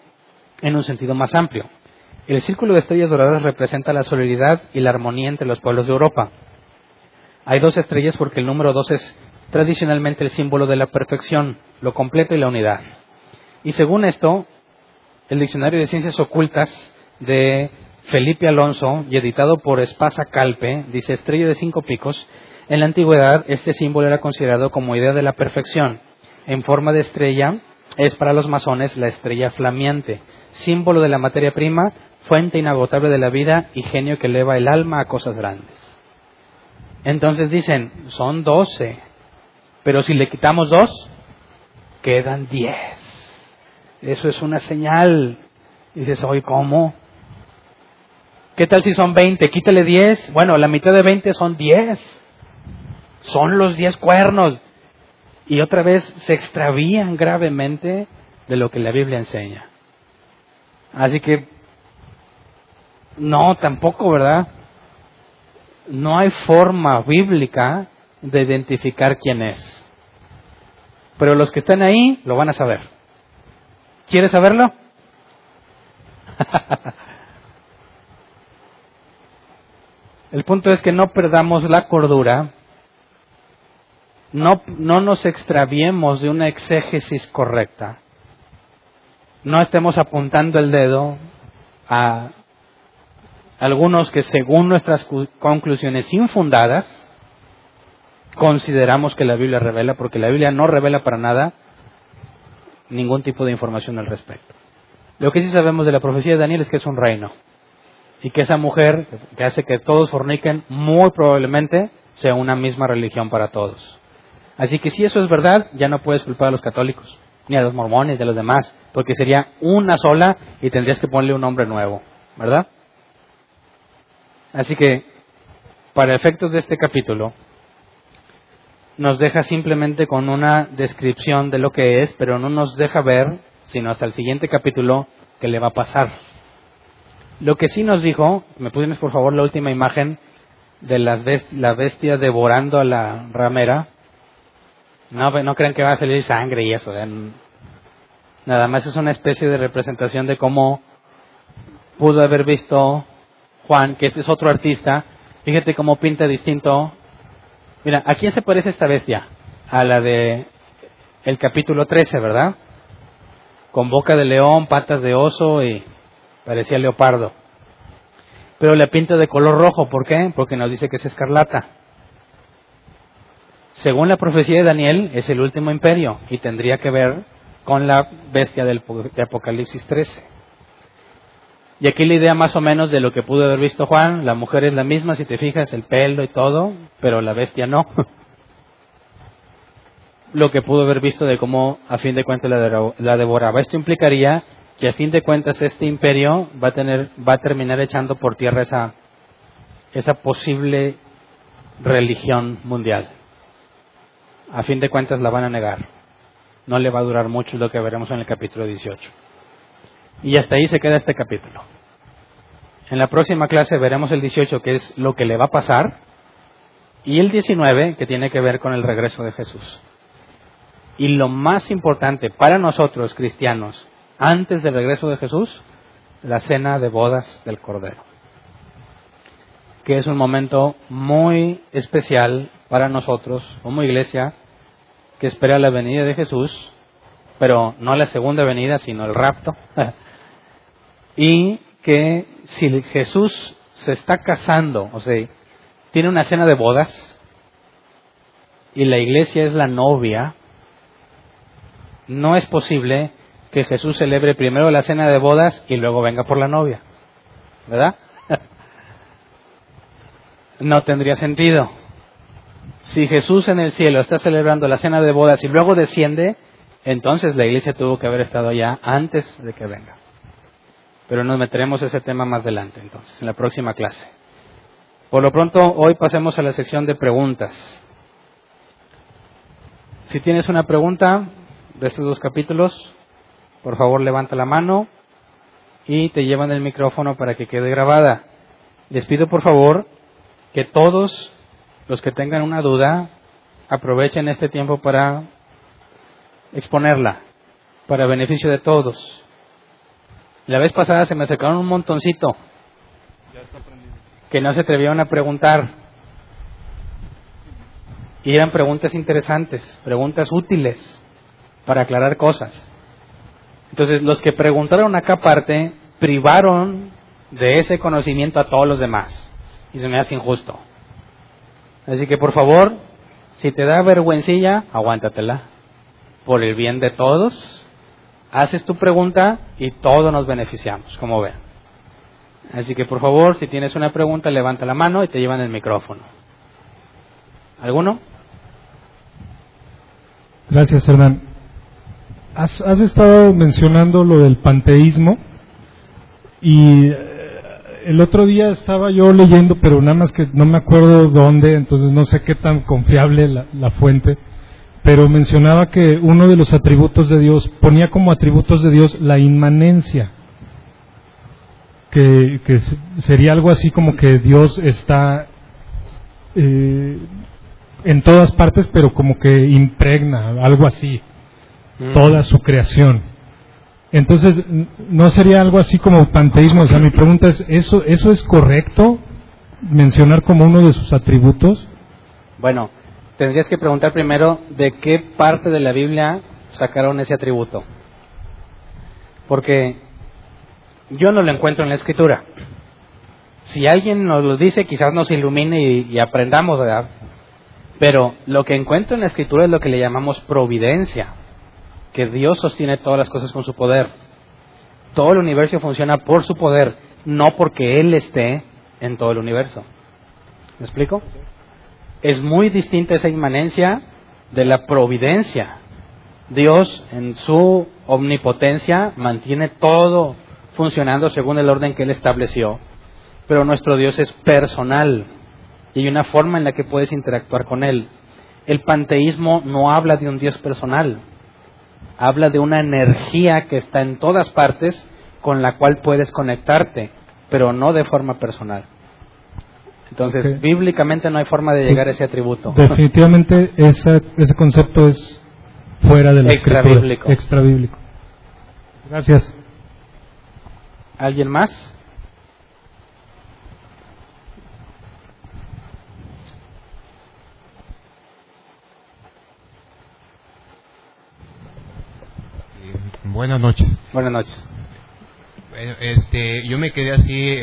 en un sentido más amplio. El círculo de estrellas doradas representa la solidaridad y la armonía entre los pueblos de Europa. Hay dos estrellas porque el número dos es tradicionalmente el símbolo de la perfección, lo completo y la unidad. Y según esto, el Diccionario de Ciencias Ocultas de Felipe Alonso y editado por Espasa Calpe, dice estrella de cinco picos, en la antigüedad este símbolo era considerado como idea de la perfección. En forma de estrella es para los masones la estrella flameante, símbolo de la materia prima, fuente inagotable de la vida y genio que eleva el alma a cosas grandes. Entonces dicen, son doce, pero si le quitamos dos, quedan diez. Eso es una señal. Y dices, oye, ¿cómo? ¿Qué tal si son veinte? Quítale diez. Bueno, la mitad de veinte son diez. Son los diez cuernos. Y otra vez se extravían gravemente de lo que la Biblia enseña. Así que, no, tampoco, ¿verdad? No hay forma bíblica de identificar quién es. Pero los que están ahí lo van a saber. ¿Quieres saberlo? El punto es que no perdamos la cordura, no, no nos extraviemos de una exégesis correcta, no estemos apuntando el dedo a algunos que según nuestras conclusiones infundadas consideramos que la Biblia revela, porque la Biblia no revela para nada ningún tipo de información al respecto. Lo que sí sabemos de la profecía de Daniel es que es un reino y que esa mujer que hace que todos forniquen muy probablemente sea una misma religión para todos. Así que si eso es verdad, ya no puedes culpar a los católicos, ni a los mormones, a los demás, porque sería una sola y tendrías que ponerle un nombre nuevo, ¿verdad? Así que, para efectos de este capítulo, nos deja simplemente con una descripción de lo que es, pero no nos deja ver, sino hasta el siguiente capítulo, qué le va a pasar. Lo que sí nos dijo, me pudieras por favor la última imagen de las la bestia devorando a la ramera. No, no crean que va a salir sangre y eso. Nada más es una especie de representación de cómo pudo haber visto Juan, que este es otro artista. Fíjate cómo pinta distinto. Mira, ¿a quién se parece esta bestia? A la de el capítulo 13, ¿verdad? Con boca de león, patas de oso y parecía leopardo. Pero le pinta de color rojo, ¿por qué? Porque nos dice que es escarlata. Según la profecía de Daniel, es el último imperio y tendría que ver con la bestia del de Apocalipsis 13. Y aquí la idea más o menos de lo que pudo haber visto Juan, la mujer es la misma, si te fijas, el pelo y todo, pero la bestia no. lo que pudo haber visto de cómo a fin de cuentas la devoraba. Esto implicaría que a fin de cuentas este imperio va a tener va a terminar echando por tierra esa esa posible religión mundial. A fin de cuentas la van a negar. No le va a durar mucho lo que veremos en el capítulo 18. Y hasta ahí se queda este capítulo. En la próxima clase veremos el 18, que es lo que le va a pasar, y el 19, que tiene que ver con el regreso de Jesús. Y lo más importante para nosotros cristianos antes del regreso de Jesús, la cena de bodas del Cordero, que es un momento muy especial para nosotros como iglesia que espera la venida de Jesús, pero no la segunda venida, sino el rapto, y que si Jesús se está casando, o sea, tiene una cena de bodas, y la iglesia es la novia, no es posible que Jesús celebre primero la cena de bodas y luego venga por la novia. ¿Verdad? no tendría sentido. Si Jesús en el cielo está celebrando la cena de bodas y luego desciende, entonces la iglesia tuvo que haber estado allá antes de que venga. Pero nos meteremos ese tema más adelante, entonces, en la próxima clase. Por lo pronto, hoy pasemos a la sección de preguntas. Si tienes una pregunta de estos dos capítulos, por favor levanta la mano y te llevan el micrófono para que quede grabada. Les pido por favor que todos los que tengan una duda, aprovechen este tiempo para exponerla, para beneficio de todos. La vez pasada se me acercaron un montoncito que no se atrevieron a preguntar. Y eran preguntas interesantes, preguntas útiles para aclarar cosas. Entonces, los que preguntaron acá aparte privaron de ese conocimiento a todos los demás. Y se me hace injusto. Así que, por favor, si te da vergüencilla, aguántatela. Por el bien de todos, haces tu pregunta y todos nos beneficiamos, como ven. Así que, por favor, si tienes una pregunta, levanta la mano y te llevan el micrófono. ¿Alguno? Gracias, Hernán. Has, has estado mencionando lo del panteísmo y el otro día estaba yo leyendo, pero nada más que no me acuerdo dónde, entonces no sé qué tan confiable la, la fuente, pero mencionaba que uno de los atributos de Dios, ponía como atributos de Dios la inmanencia, que, que sería algo así como que Dios está eh, en todas partes, pero como que impregna, algo así, Mm. toda su creación. Entonces, ¿no sería algo así como panteísmo? O sea, mi pregunta es, ¿eso, ¿eso es correcto? Mencionar como uno de sus atributos. Bueno, tendrías que preguntar primero de qué parte de la Biblia sacaron ese atributo. Porque yo no lo encuentro en la escritura. Si alguien nos lo dice, quizás nos ilumine y, y aprendamos, ¿verdad? Pero lo que encuentro en la escritura es lo que le llamamos providencia, que Dios sostiene todas las cosas con su poder. Todo el universo funciona por su poder, no porque Él esté en todo el universo. ¿Me explico? Es muy distinta esa inmanencia de la providencia. Dios, en su omnipotencia, mantiene todo funcionando según el orden que Él estableció. Pero nuestro Dios es personal y hay una forma en la que puedes interactuar con Él. El panteísmo no habla de un Dios personal, habla de una energía que está en todas partes con la cual puedes conectarte, pero no de forma personal. Entonces, bíblicamente no hay forma de llegar a ese atributo. Definitivamente ese, ese concepto es fuera de la escritura. Extrabíblico. Extrabíblico. Gracias. ¿Alguien más? Buenas noches. Buenas noches. Bueno, este, yo me quedé así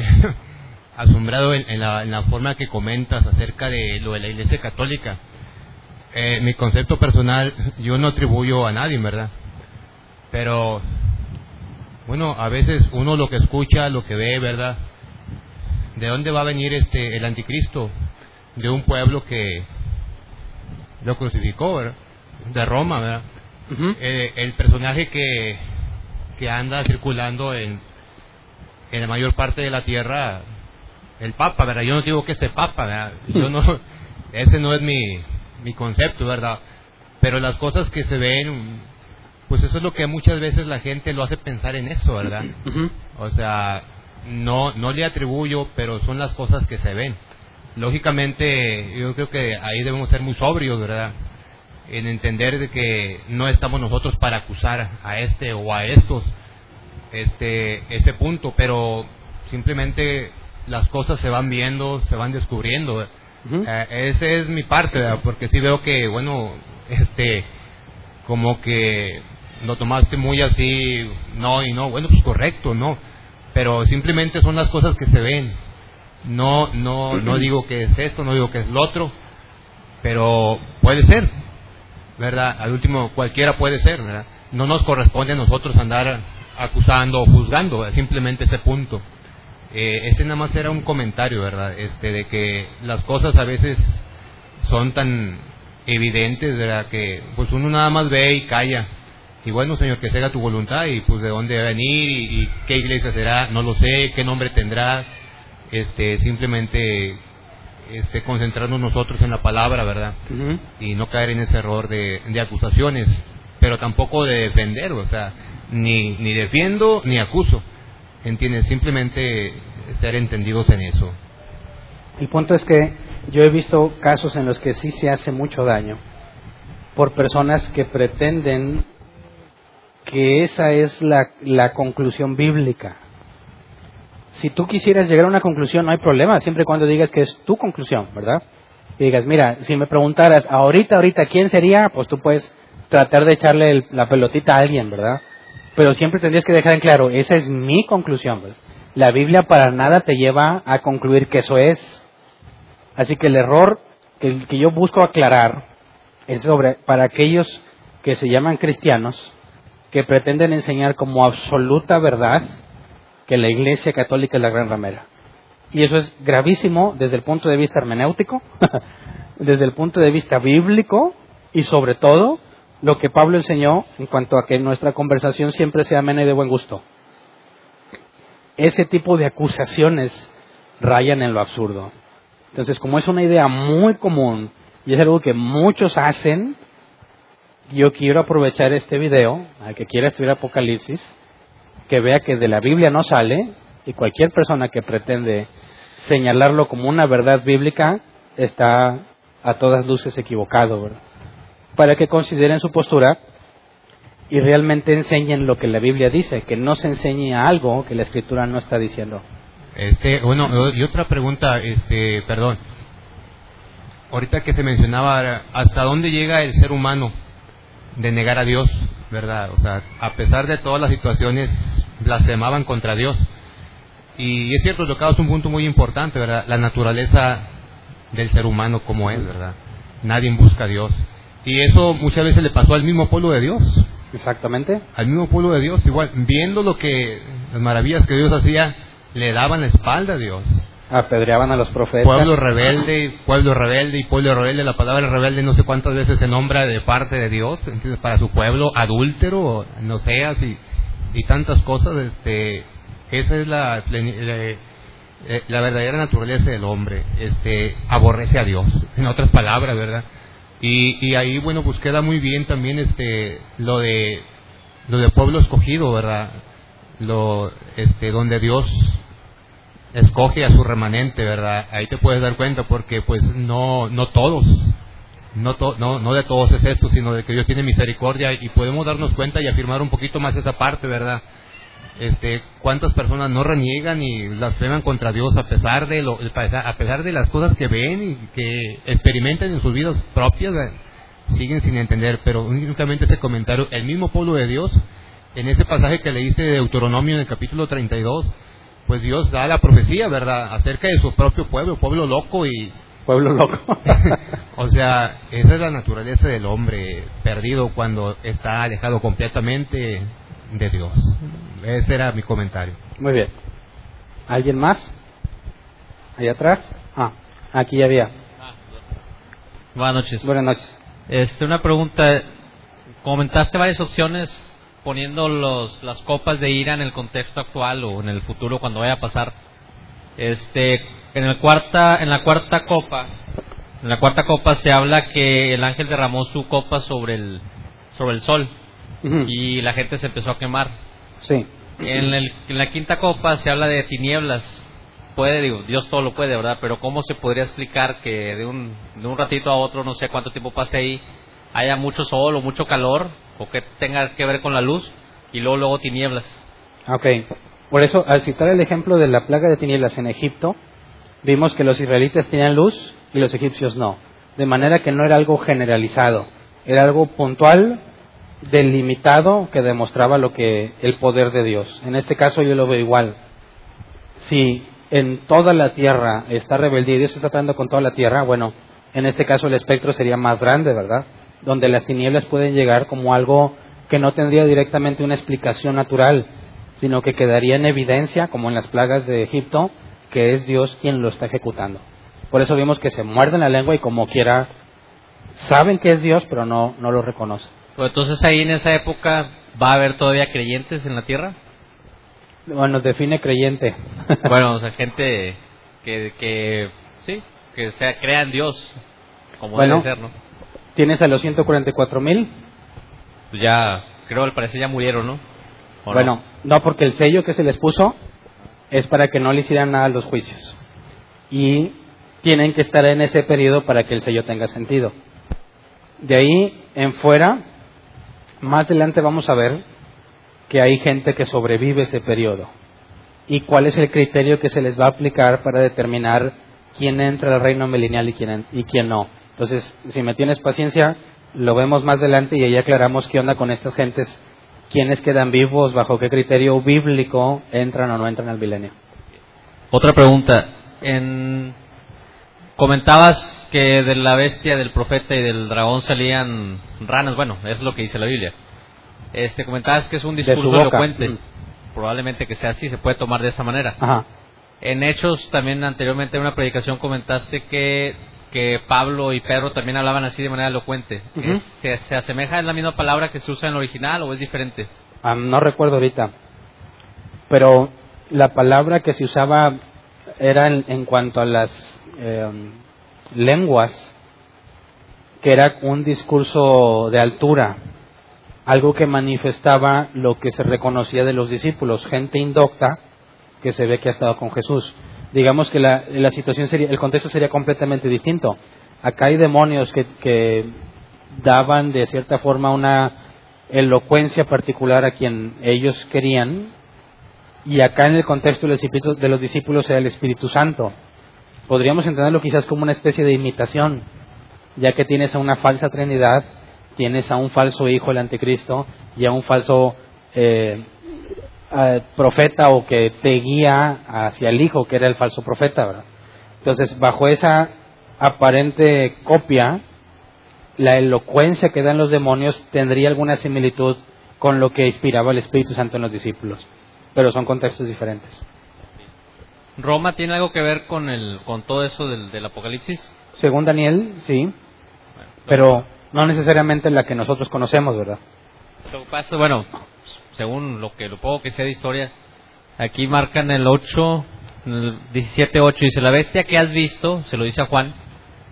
asombrado en, en la, en la forma que comentas acerca de lo de la Iglesia Católica. Eh, mi concepto personal, yo no atribuyo a nadie, ¿verdad? Pero, bueno, a veces uno lo que escucha, lo que ve, ¿verdad? ¿De dónde va a venir este el anticristo? De un pueblo que lo crucificó, ¿verdad? De Roma, ¿verdad? Eh, el personaje que, que anda circulando en, en la mayor parte de la tierra, el Papa, ¿verdad? Yo no digo que este Papa, ¿verdad? Yo no, ese no es mi, mi concepto, ¿verdad? Pero las cosas que se ven, pues eso es lo que muchas veces la gente lo hace pensar en eso, ¿verdad? O sea, no, no le atribuyo, pero son las cosas que se ven. Lógicamente, yo creo que ahí debemos ser muy sobrios, ¿verdad? En entender de que no estamos nosotros para acusar a este o a estos, este, ese punto, pero simplemente las cosas se van viendo, se van descubriendo. Ujú. Eh, esa es mi parte, ¿verdad? porque sí veo que, bueno, este, como que lo tomaste muy así, no y no, bueno, pues correcto, no, pero simplemente son las cosas que se ven. No, no, no digo que es esto, no digo que es lo otro, pero puede ser, ¿verdad? Al último, cualquiera puede ser, ¿verdad? No nos corresponde a nosotros andar acusando o juzgando, simplemente ese punto. Eh, ese nada más era un comentario, ¿verdad? Este, de que las cosas a veces son tan evidentes, ¿verdad? Que pues uno nada más ve y calla. Y bueno, Señor, que se haga tu voluntad y pues de dónde va a venir y, y qué iglesia será, no lo sé, qué nombre tendrá. Este, simplemente este, concentrarnos nosotros en la palabra, ¿verdad? Y no caer en ese error de, de acusaciones, pero tampoco de defender, o sea, ni, ni defiendo ni acuso, ¿entiendes? Simplemente ser entendidos en eso. El punto es que yo he visto casos en los que sí se hace mucho daño por personas que pretenden que esa es la, la conclusión bíblica. Si tú quisieras llegar a una conclusión, no hay problema, siempre y cuando digas que es tu conclusión, ¿verdad? Y digas, mira, si me preguntaras ahorita, ahorita, ¿quién sería? Pues tú puedes tratar de echarle la pelotita a alguien, ¿verdad? Pero siempre tendrías que dejar en claro, esa es mi conclusión. La Biblia para nada te lleva a concluir que eso es. Así que el error que, que yo busco aclarar es sobre para aquellos que se llaman cristianos, que pretenden enseñar como absoluta verdad que la Iglesia Católica es la gran ramera. Y eso es gravísimo desde el punto de vista hermenéutico, desde el punto de vista bíblico y sobre todo lo que Pablo enseñó en cuanto a que nuestra conversación siempre sea amena y de buen gusto. Ese tipo de acusaciones rayan en lo absurdo. Entonces, como es una idea muy común y es algo que muchos hacen, yo quiero aprovechar este video, al que quiera estudiar Apocalipsis, que vea que de la Biblia no sale y cualquier persona que pretende señalarlo como una verdad bíblica está a todas luces equivocado. Para que consideren su postura y realmente enseñen lo que la Biblia dice, que no se enseñe algo que la Escritura no está diciendo. Este, bueno, y otra pregunta, este, perdón. Ahorita que se mencionaba, ¿hasta dónde llega el ser humano de negar a Dios, verdad? O sea, a pesar de todas las situaciones, blasfemaban contra Dios. Y es cierto, tocabas un punto muy importante, ¿verdad? La naturaleza del ser humano como es, ¿verdad? Nadie busca a Dios. Y eso muchas veces le pasó al mismo pueblo de Dios. Exactamente. Al mismo pueblo de Dios, igual, viendo lo que, las maravillas que Dios hacía, le daban la espalda a Dios. Apedreaban a los profetas. Pueblo rebelde, pueblo rebelde y pueblo rebelde. La palabra rebelde no sé cuántas veces se nombra de parte de Dios, entonces para su pueblo adúltero, no seas y, y tantas cosas. Este, esa es la, eh, la verdadera naturaleza del hombre. Este, aborrece a Dios, en otras palabras, ¿verdad? Y, y ahí, bueno, pues queda muy bien también este, lo de, lo de pueblo escogido, ¿verdad? Lo, este, donde Dios escoge a su remanente, ¿verdad? Ahí te puedes dar cuenta porque pues no no todos, no, to- no, no de todos es esto, sino de que Dios tiene misericordia y podemos darnos cuenta y afirmar un poquito más esa parte, ¿verdad? Este, cuántas personas no reniegan y blasfeman contra Dios a pesar de lo, a pesar de las cosas que ven y que experimentan en sus vidas propias, siguen sin entender, pero únicamente ese comentario, el mismo pueblo de Dios, en ese pasaje que leíste de Deuteronomio en el capítulo 32, pues Dios da la profecía, ¿verdad?, acerca de su propio pueblo, pueblo loco y, Pueblo loco. o sea, esa es la naturaleza del hombre perdido cuando está alejado completamente de Dios. Ese era mi comentario. Muy bien. ¿Alguien más? ¿Allá atrás? Ah, aquí ya había. Buenas noches. Buenas noches. Este, una pregunta. Comentaste varias opciones poniendo los, las copas de ira en el contexto actual o en el futuro cuando vaya a pasar. Este, en el cuarta, en la cuarta copa, en la cuarta copa se habla que el ángel derramó su copa sobre el, sobre el sol y la gente se empezó a quemar. Sí. En, el- en la quinta copa se habla de tinieblas. Puede, digo, Dios todo lo puede, ¿verdad? Pero ¿cómo se podría explicar que de un, de un ratito a otro, no sé cuánto tiempo pase ahí, haya mucho sol o mucho calor, o que tenga que ver con la luz, y luego, luego tinieblas? Ok. Por eso, al citar el ejemplo de la plaga de tinieblas en Egipto, vimos que los israelitas tenían luz y los egipcios no. De manera que no era algo generalizado, era algo puntual, delimitado, que demostraba lo que el poder de Dios. En este caso yo lo veo igual. Si en toda la tierra está rebeldía y Dios está tratando con toda la tierra, bueno, en este caso el espectro sería más grande, ¿verdad? Donde las tinieblas pueden llegar como algo que no tendría directamente una explicación natural, sino que quedaría en evidencia, como en las plagas de Egipto, que es Dios quien lo está ejecutando. Por eso vimos que se muerden la lengua y como quiera saben que es Dios, pero no, no lo reconocen. Pues entonces ahí en esa época va a haber todavía creyentes en la tierra. Bueno, define creyente. Bueno, o sea, gente que, que sí, que sea, crea en Dios, como Bueno. debe ser, ¿no? Tienes a los 144 mil. Pues ya, creo al parecer ya murieron, ¿no? Bueno, no, porque el sello que se les puso es para que no le hicieran nada a los juicios. Y tienen que estar en ese periodo para que el sello tenga sentido. De ahí en fuera, más adelante vamos a ver que hay gente que sobrevive ese periodo y cuál es el criterio que se les va a aplicar para determinar quién entra al reino milenial y quién, y quién no. Entonces, si me tienes paciencia, lo vemos más adelante y ahí aclaramos qué onda con estas gentes, quiénes quedan vivos, bajo qué criterio bíblico entran o no entran al milenio. Otra pregunta. En... Comentabas que de la bestia, del profeta y del dragón salían ranas. Bueno, es lo que dice la Biblia. Este, comentabas que es un discurso elocuente. Mm. Probablemente que sea así, se puede tomar de esa manera. Ajá. En Hechos, también anteriormente en una predicación comentaste que, que Pablo y Pedro también hablaban así de manera elocuente. ¿Se, ¿Se, asemeja? ¿Es la misma palabra que se usa en el original o es diferente? Ah, no recuerdo ahorita. Pero la palabra que se usaba era en, cuanto a las eh, lenguas, que era un discurso de altura, algo que manifestaba lo que se reconocía de los discípulos, gente indocta que se ve que ha estado con Jesús. Digamos que la, la situación sería, el contexto sería completamente distinto. Acá hay demonios que, que daban de cierta forma una elocuencia particular a quien ellos querían, y acá en el contexto de los discípulos era el Espíritu Santo. Podríamos entenderlo quizás como una especie de imitación, ya que tienes a una falsa Trinidad, tienes a un falso hijo, el anticristo, y a un falso eh, profeta o que te guía hacia el hijo, que era el falso profeta. Entonces, bajo esa aparente copia, la elocuencia que dan los demonios tendría alguna similitud con lo que inspiraba el Espíritu Santo en los discípulos pero son contextos diferentes. ¿Roma tiene algo que ver con, el, con todo eso del, del Apocalipsis? Según Daniel, sí, pero no necesariamente la que nosotros conocemos, ¿verdad? bueno, según lo que lo poco que sea de historia, aquí marcan el 8, el 17.8, dice, la bestia que has visto, se lo dice a Juan,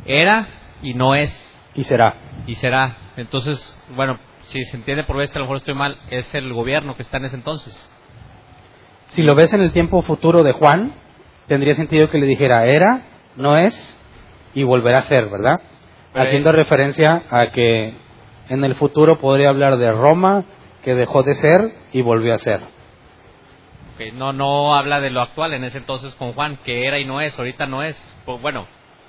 era y no es. Y será. Y será. Entonces, bueno, si se entiende por bestia, a lo mejor estoy mal, es el gobierno que está en ese entonces. Si lo ves en el tiempo futuro de Juan, tendría sentido que le dijera era, no es y volverá a ser, ¿verdad? Haciendo referencia a que en el futuro podría hablar de Roma, que dejó de ser y volvió a ser. no, no habla de lo actual en ese entonces con Juan, que era y no es, ahorita no es. Pues, bueno,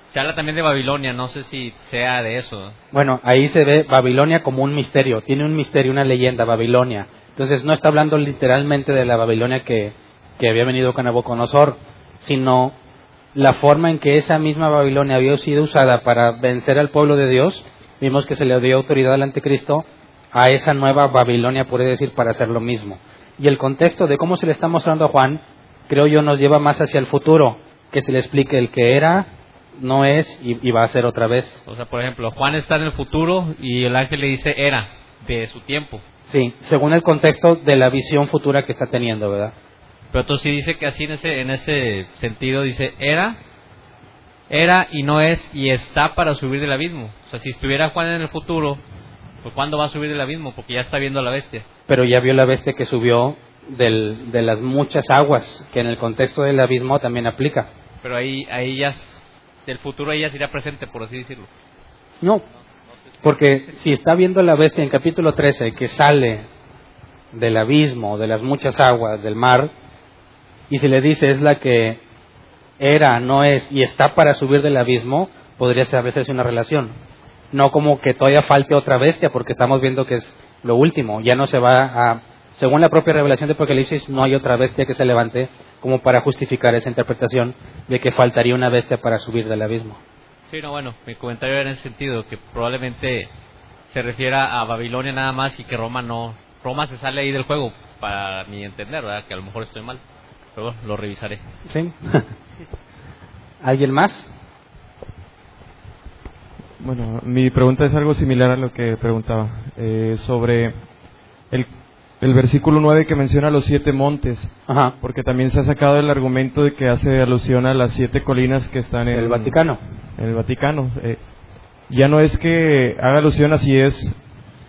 se habla también de Babilonia, no sé si sea de eso. Bueno, ahí se ve Babilonia como un misterio, tiene un misterio, una leyenda, Babilonia. Entonces no está hablando literalmente de la Babilonia que, había venido con Nabucodonosor, sino la forma en que esa misma Babilonia había sido usada para vencer al pueblo de Dios. Vimos que se le dio autoridad al anticristo a esa nueva Babilonia, puede decir, para hacer lo mismo. Y el contexto de cómo se le está mostrando a Juan, creo yo, nos lleva más hacia el futuro, que se le explique el que era, no es y, y va a ser otra vez. O sea, por ejemplo, Juan está en el futuro y el ángel le dice era, de su tiempo. Sí, según el contexto de la visión futura que está teniendo, ¿verdad? Pero entonces sí dice que así en ese, en ese sentido dice, era, era y no es y está para subir del abismo. O sea, si estuviera Juan en el futuro, pues ¿cuándo va a subir del abismo? Porque ya está viendo la bestia. Pero ya vio la bestia que subió del, de las muchas aguas, que en el contexto del abismo también aplica. Pero ahí, ahí ya, del futuro ahí ya sería presente, por así decirlo. No, porque si está viendo la bestia en capítulo 13 que sale del abismo, de las muchas aguas, del mar, y si le dice es la que era, no es, y está para subir del abismo, podría ser a veces una relación. No como que todavía falte otra bestia, porque estamos viendo que es lo último. Ya no se va a, según la propia revelación de Apocalipsis, no hay otra bestia que se levante como para justificar esa interpretación de que faltaría una bestia para subir del abismo. Sí, no, bueno, mi comentario era en el sentido que probablemente se refiera a Babilonia nada más y que Roma no. Roma se sale ahí del juego, para mi entender, ¿verdad? Que a lo mejor estoy mal. Pero bueno, lo revisaré. Sí. ¿Alguien más? Bueno, mi pregunta es algo similar a lo que preguntaba. Eh, sobre el el versículo 9 que menciona los siete montes, Ajá. porque también se ha sacado el argumento de que hace alusión a las siete colinas que están en el Vaticano. En el Vaticano. Eh, ya no es que haga alusión a si es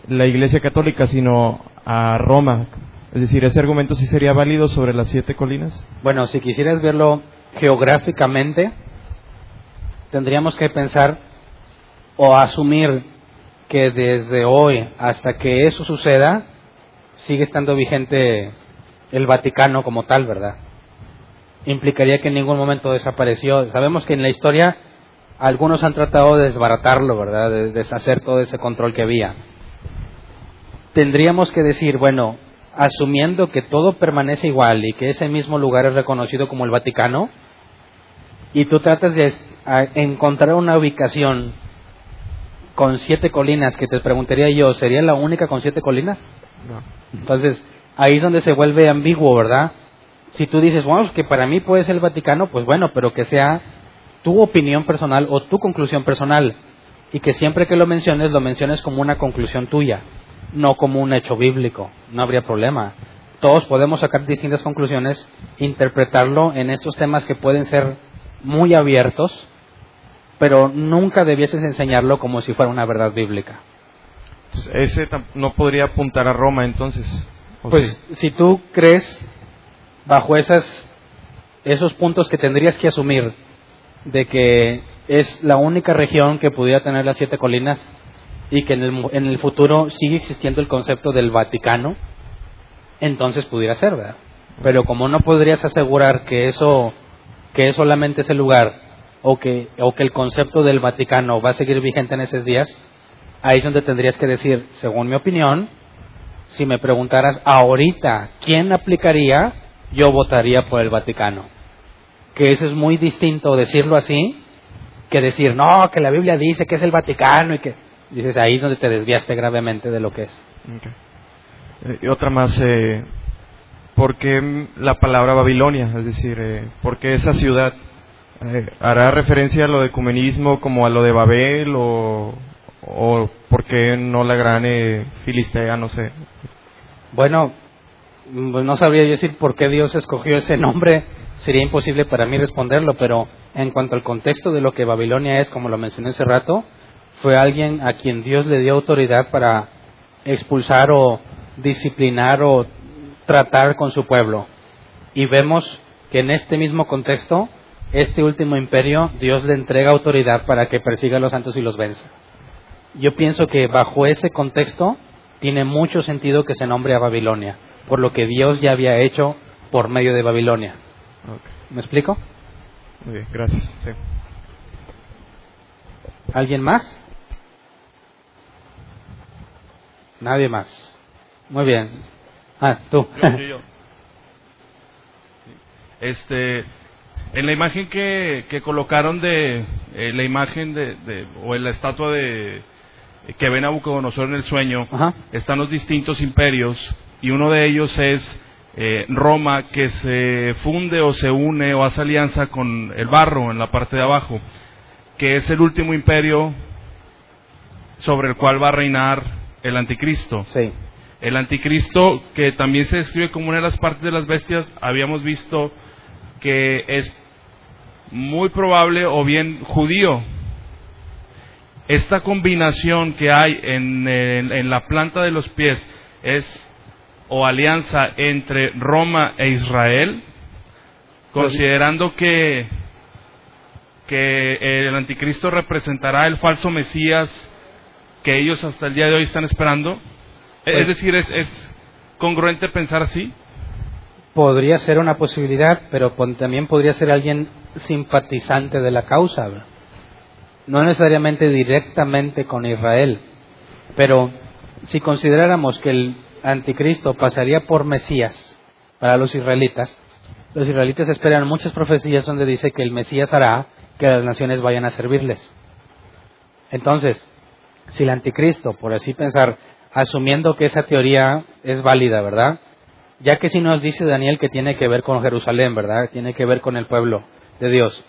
la Iglesia Católica, sino a Roma. Es decir, ese argumento sí sería válido sobre las siete colinas. Bueno, si quisieras verlo geográficamente, tendríamos que pensar o asumir que desde hoy hasta que eso suceda sigue estando vigente el Vaticano como tal, ¿verdad? Implicaría que en ningún momento desapareció. Sabemos que en la historia algunos han tratado de desbaratarlo, ¿verdad? De deshacer todo ese control que había. Tendríamos que decir, bueno, asumiendo que todo permanece igual y que ese mismo lugar es reconocido como el Vaticano, y tú tratas de encontrar una ubicación con siete colinas, que te preguntaría yo, ¿sería la única con siete colinas? No. Entonces, ahí es donde se vuelve ambiguo, ¿verdad? Si tú dices, bueno, que para mí puede ser el Vaticano, pues bueno, pero que sea tu opinión personal o tu conclusión personal. Y que siempre que lo menciones, lo menciones como una conclusión tuya, no como un hecho bíblico. No habría problema. Todos podemos sacar distintas conclusiones, interpretarlo en estos temas que pueden ser muy abiertos, pero nunca debieses enseñarlo como si fuera una verdad bíblica. ese no podría apuntar a Roma entonces. Pues si tú crees bajo esas, esos puntos que tendrías que asumir de que es la única región que pudiera tener las siete colinas y que en el, en el futuro sigue existiendo el concepto del Vaticano, entonces pudiera ser, ¿verdad? Pero como no podrías asegurar que eso, que es solamente ese lugar o que, o que el concepto del Vaticano va a seguir vigente en esos días, ahí es donde tendrías que decir, según mi opinión, si me preguntaras ahorita quién aplicaría, yo votaría por el Vaticano. Que eso es muy distinto decirlo así que decir, no, que la Biblia dice que es el Vaticano y que dices, ahí es donde te desviaste gravemente de lo que es. Eh, y otra más, eh, ¿por qué la palabra Babilonia? Es decir, eh, ¿por qué esa ciudad? Eh, ¿Hará referencia a lo de ecumenismo como a lo de Babel o, o por qué no la gran Filistea? No sé. Bueno, pues no sabría decir por qué Dios escogió ese nombre, sería imposible para mí responderlo, pero en cuanto al contexto de lo que Babilonia es, como lo mencioné hace rato, fue alguien a quien Dios le dio autoridad para expulsar o disciplinar o tratar con su pueblo. Y vemos que en este mismo contexto, este último imperio, Dios le entrega autoridad para que persiga a los santos y los venza. Yo pienso que bajo ese contexto tiene mucho sentido que se nombre a Babilonia por lo que Dios ya había hecho por medio de Babilonia. ¿Me explico? Muy bien, gracias. ¿Alguien más? Nadie más. Muy bien. Ah, tú. Este, en la imagen que, que colocaron de eh, la imagen de, de, o en la estatua de que ven a en el sueño, están los distintos imperios y uno de ellos es eh, Roma que se funde o se une o hace alianza con el barro en la parte de abajo, que es el último imperio sobre el cual va a reinar el anticristo. Sí. El anticristo, que también se describe como una de las partes de las bestias, habíamos visto que es muy probable o bien judío. Esta combinación que hay en, en la planta de los pies es o alianza entre Roma e Israel, considerando que, que el anticristo representará el falso Mesías que ellos hasta el día de hoy están esperando. es pues decir, es, es congruente pensar así. Podría ser una posibilidad, pero también podría ser alguien simpatizante de la causa. No necesariamente directamente con Israel, pero si consideráramos que el anticristo pasaría por Mesías para los israelitas, los israelitas esperan muchas profecías donde dice que el Mesías hará que las naciones vayan a servirles. Entonces, si el anticristo, por así pensar, asumiendo que esa teoría es válida, ¿verdad? Ya que si nos dice Daniel que tiene que ver con Jerusalén, ¿verdad? Tiene que ver con el pueblo de Dios.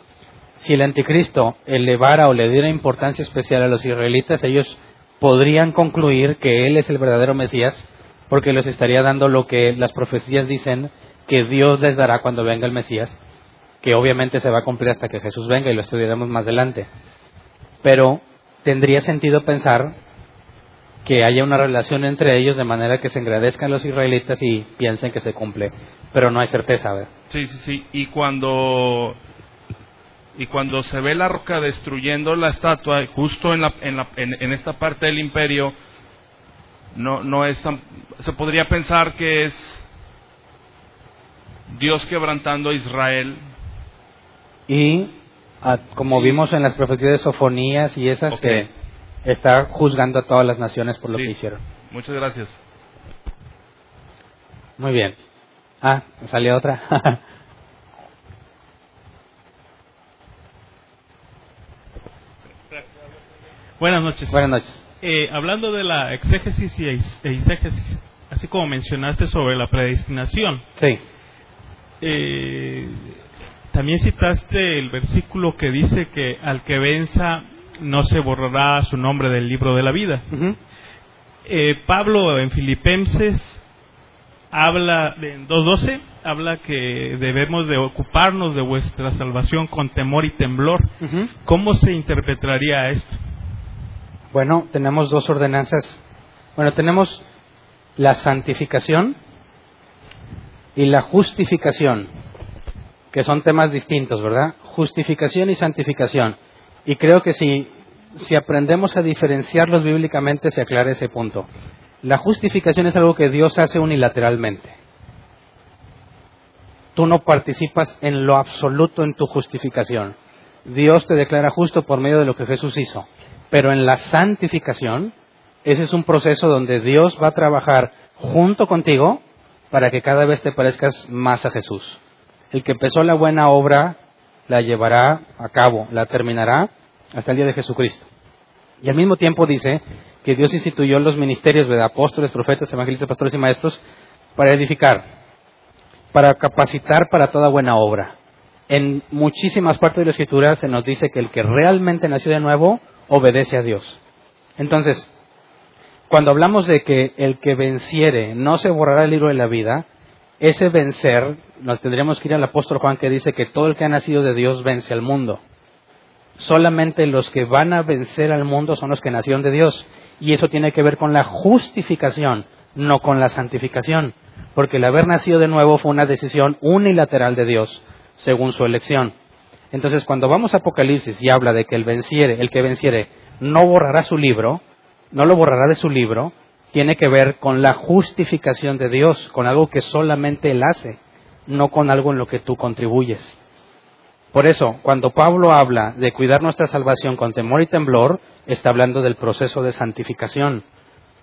Si el anticristo elevara o le diera importancia especial a los israelitas, ellos podrían concluir que él es el verdadero Mesías porque les estaría dando lo que las profecías dicen que Dios les dará cuando venga el Mesías, que obviamente se va a cumplir hasta que Jesús venga y lo estudiaremos más adelante. Pero tendría sentido pensar que haya una relación entre ellos de manera que se engrandezcan los israelitas y piensen que se cumple, pero no hay certeza. ¿verdad? Sí, sí, sí. Y cuando y cuando se ve la roca destruyendo la estatua, justo en, la, en, la, en, esta parte del imperio, no, no es tan, se podría pensar que es Dios quebrantando a Israel. Y como vimos en las profecías de Sofonías y esas que está juzgando a todas las naciones por lo que hicieron. Muchas gracias. Muy bien. Ah, salió otra. Buenas noches. Buenas noches. Eh, hablando de la exégesis y eisegesis, así como mencionaste sobre la predestinación. Sí. Eh, también citaste el versículo que dice que al que venza no se borrará su nombre del libro de la vida. eh, Pablo en Filipenses habla, en 2.12, habla que debemos de ocuparnos de vuestra salvación con temor y temblor. ¿Cómo se interpretaría esto? Bueno, tenemos dos ordenanzas. Bueno, tenemos la santificación y la justificación, que son temas distintos, ¿verdad? Justificación y santificación. Y creo que si, si aprendemos a diferenciarlos bíblicamente se aclara ese punto. La justificación es algo que Dios hace unilateralmente. Tú no participas en lo absoluto en tu justificación. Dios te declara justo por medio de lo que Jesús hizo. Pero en la santificación, ese es un proceso donde Dios va a trabajar junto contigo para que cada vez te parezcas más a Jesús. El que empezó la buena obra la llevará a cabo, la terminará hasta el día de Jesucristo. Y al mismo tiempo dice que Dios instituyó los ministerios de apóstoles, profetas, evangelistas, pastores y maestros para edificar, para capacitar para toda buena obra. En muchísimas partes de la Escritura se nos dice que el que realmente nació de nuevo obedece a Dios. Entonces, cuando hablamos de que el que venciere no se borrará el libro de la vida, ese vencer, nos tendríamos que ir al apóstol Juan que dice que todo el que ha nacido de Dios vence al mundo. Solamente los que van a vencer al mundo son los que nacieron de Dios. Y eso tiene que ver con la justificación, no con la santificación. Porque el haber nacido de nuevo fue una decisión unilateral de Dios, según su elección. Entonces, cuando vamos a Apocalipsis y habla de que el venciere, el que venciere, no borrará su libro, no lo borrará de su libro, tiene que ver con la justificación de Dios, con algo que solamente Él hace, no con algo en lo que tú contribuyes. Por eso, cuando Pablo habla de cuidar nuestra salvación con temor y temblor, está hablando del proceso de santificación,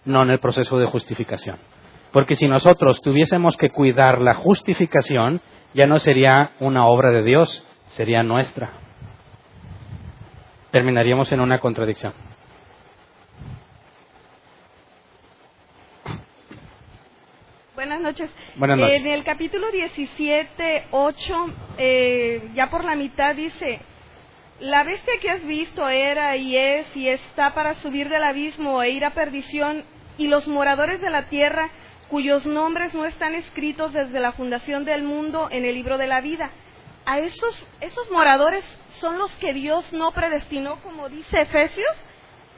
no en el proceso de justificación. Porque si nosotros tuviésemos que cuidar la justificación, ya no sería una obra de Dios, sería nuestra. Terminaríamos en una contradicción. Buenas noches. Buenas noches. En el capítulo 17, 8, eh, ya por la mitad dice, la bestia que has visto era y es y está para subir del abismo e ir a perdición, y los moradores de la tierra cuyos nombres no están escritos desde la fundación del mundo en el libro de la vida a esos, esos moradores son los que Dios no predestinó, como dice Efesios.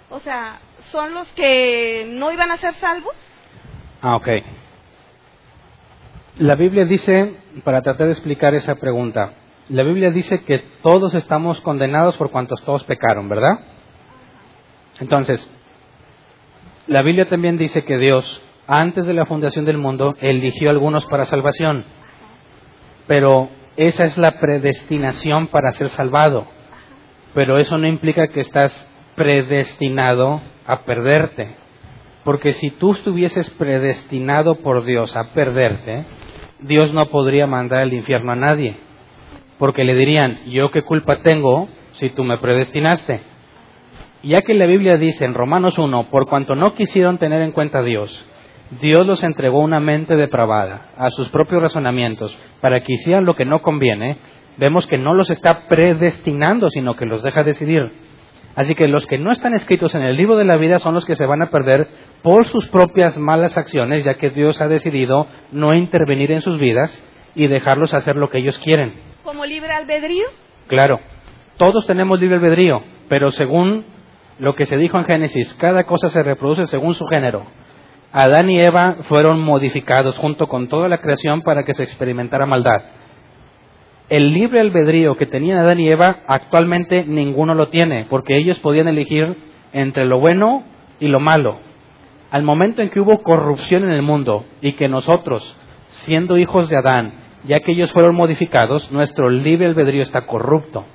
O sea, son los que no iban a ser salvos. Ah, ok. La Biblia dice, para tratar de explicar esa pregunta, la Biblia dice que todos estamos condenados por cuantos todos pecaron, ¿verdad? Entonces, la Biblia también dice que Dios, antes de la fundación del mundo, eligió a algunos para salvación. Pero esa es la predestinación para ser salvado. Pero eso no implica que estás predestinado a perderte. Porque si tú estuvieses predestinado por Dios a perderte, Dios no podría mandar al infierno a nadie. Porque le dirían, yo qué culpa tengo si tú me predestinaste. Ya que la Biblia dice en Romanos 1, por cuanto no quisieron tener en cuenta a Dios, Dios los entregó una mente depravada a sus propios razonamientos para que hicieran lo que no conviene, vemos que no los está predestinando, sino que los deja decidir. Así que los que no están escritos en el libro de la vida son los que se van a perder por sus propias malas acciones, ya que Dios ha decidido no intervenir en sus vidas y dejarlos hacer lo que ellos quieren. ¿Como libre albedrío? Claro, todos tenemos libre albedrío, pero según lo que se dijo en Génesis, cada cosa se reproduce según su género. Adán y Eva fueron modificados junto con toda la creación para que se experimentara maldad. El libre albedrío que tenían Adán y Eva, actualmente ninguno lo tiene, porque ellos podían elegir entre lo bueno y lo malo. Al momento en que hubo corrupción en el mundo y que nosotros, siendo hijos de Adán, ya que ellos fueron modificados, nuestro libre albedrío está corrupto.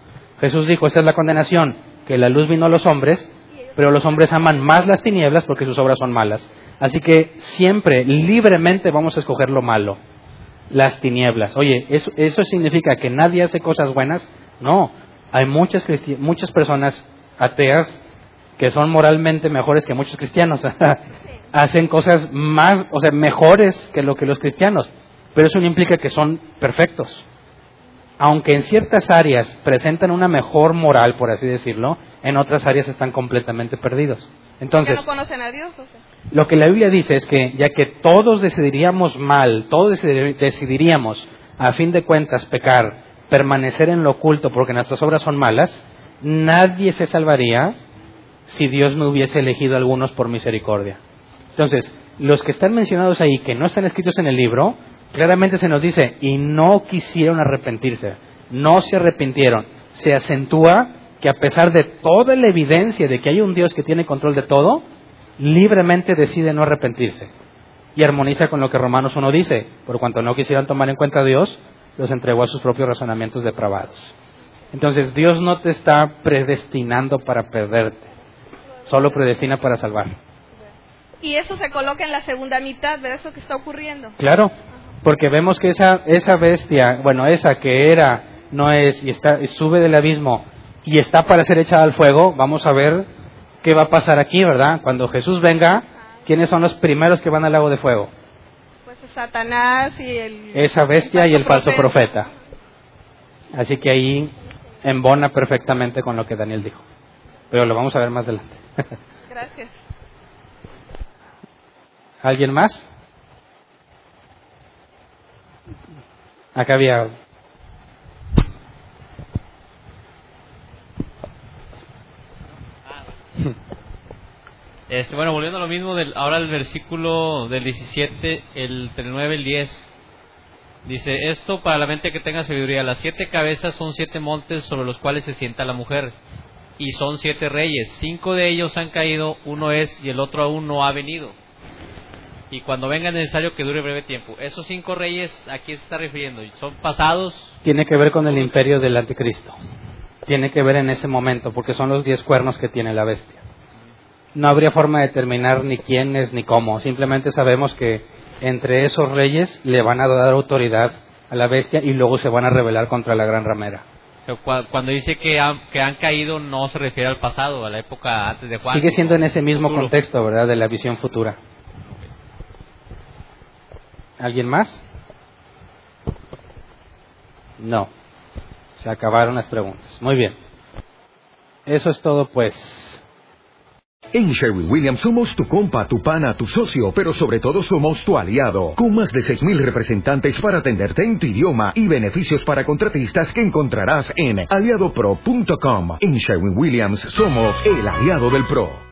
Jesús dijo, esta es la condenación, que la luz vino a los hombres, pero los hombres aman más las tinieblas porque sus obras son malas. Así que siempre, libremente vamos a escoger lo malo, las tinieblas. Oye, ¿eso, eso significa que nadie hace cosas buenas? No, hay muchas, muchas personas ateas que son moralmente mejores que muchos cristianos. Hacen cosas más, o sea, mejores que lo que los cristianos. Pero eso no implica que son perfectos. Aunque en ciertas áreas presentan una mejor moral, por así decirlo, en otras áreas están completamente perdidos. Entonces, no conocen a Dios, lo que la Biblia dice es que ya que todos decidiríamos mal, todos decidiríamos, a fin de cuentas, pecar, permanecer en lo oculto porque nuestras obras son malas, nadie se salvaría si Dios no hubiese elegido a algunos por misericordia. Entonces, los que están mencionados ahí, que no están escritos en el libro, claramente se nos dice, y no quisieron arrepentirse, no se arrepintieron. Se acentúa que a pesar de toda la evidencia de que hay un Dios que tiene control de todo, libremente decide no arrepentirse. Y armoniza con lo que Romanos 1 dice, por cuanto no quisieran tomar en cuenta a Dios, los entregó a sus propios razonamientos depravados. Entonces Dios no te está predestinando para perderte, solo predestina para salvar. Y eso se coloca en la segunda mitad de eso que está ocurriendo. Claro, porque vemos que esa, esa bestia, bueno, esa que era, no es, y, está, y sube del abismo y está para ser echada al fuego, vamos a ver qué va a pasar aquí, ¿verdad? Cuando Jesús venga, ¿quiénes son los primeros que van al lago de fuego? Pues Satanás y el... Esa bestia y el falso profeta. Así que ahí embona perfectamente con lo que Daniel dijo. Pero lo vamos a ver más adelante. Gracias. ¿Alguien más? Acá había Este, bueno, volviendo a lo mismo, del, ahora el versículo del 17, el 9, el 10. Dice, esto para la mente que tenga sabiduría, las siete cabezas son siete montes sobre los cuales se sienta la mujer, y son siete reyes, cinco de ellos han caído, uno es y el otro aún no ha venido. Y cuando venga es necesario que dure breve tiempo. Esos cinco reyes, ¿a quién se está refiriendo? ¿Son pasados? Tiene que ver con el imperio del anticristo. Tiene que ver en ese momento, porque son los diez cuernos que tiene la bestia no habría forma de determinar ni quién es ni cómo. Simplemente sabemos que entre esos reyes le van a dar autoridad a la bestia y luego se van a rebelar contra la gran ramera. Cuando dice que han, que han caído no se refiere al pasado, a la época antes de Juan. Sigue siendo en ese mismo contexto, ¿verdad? De la visión futura. ¿Alguien más? No. Se acabaron las preguntas. Muy bien. Eso es todo, pues. En Sherwin Williams somos tu compa, tu pana, tu socio, pero sobre todo somos tu aliado, con más de 6.000 representantes para atenderte en tu idioma y beneficios para contratistas que encontrarás en aliadopro.com. En Sherwin Williams somos el aliado del PRO.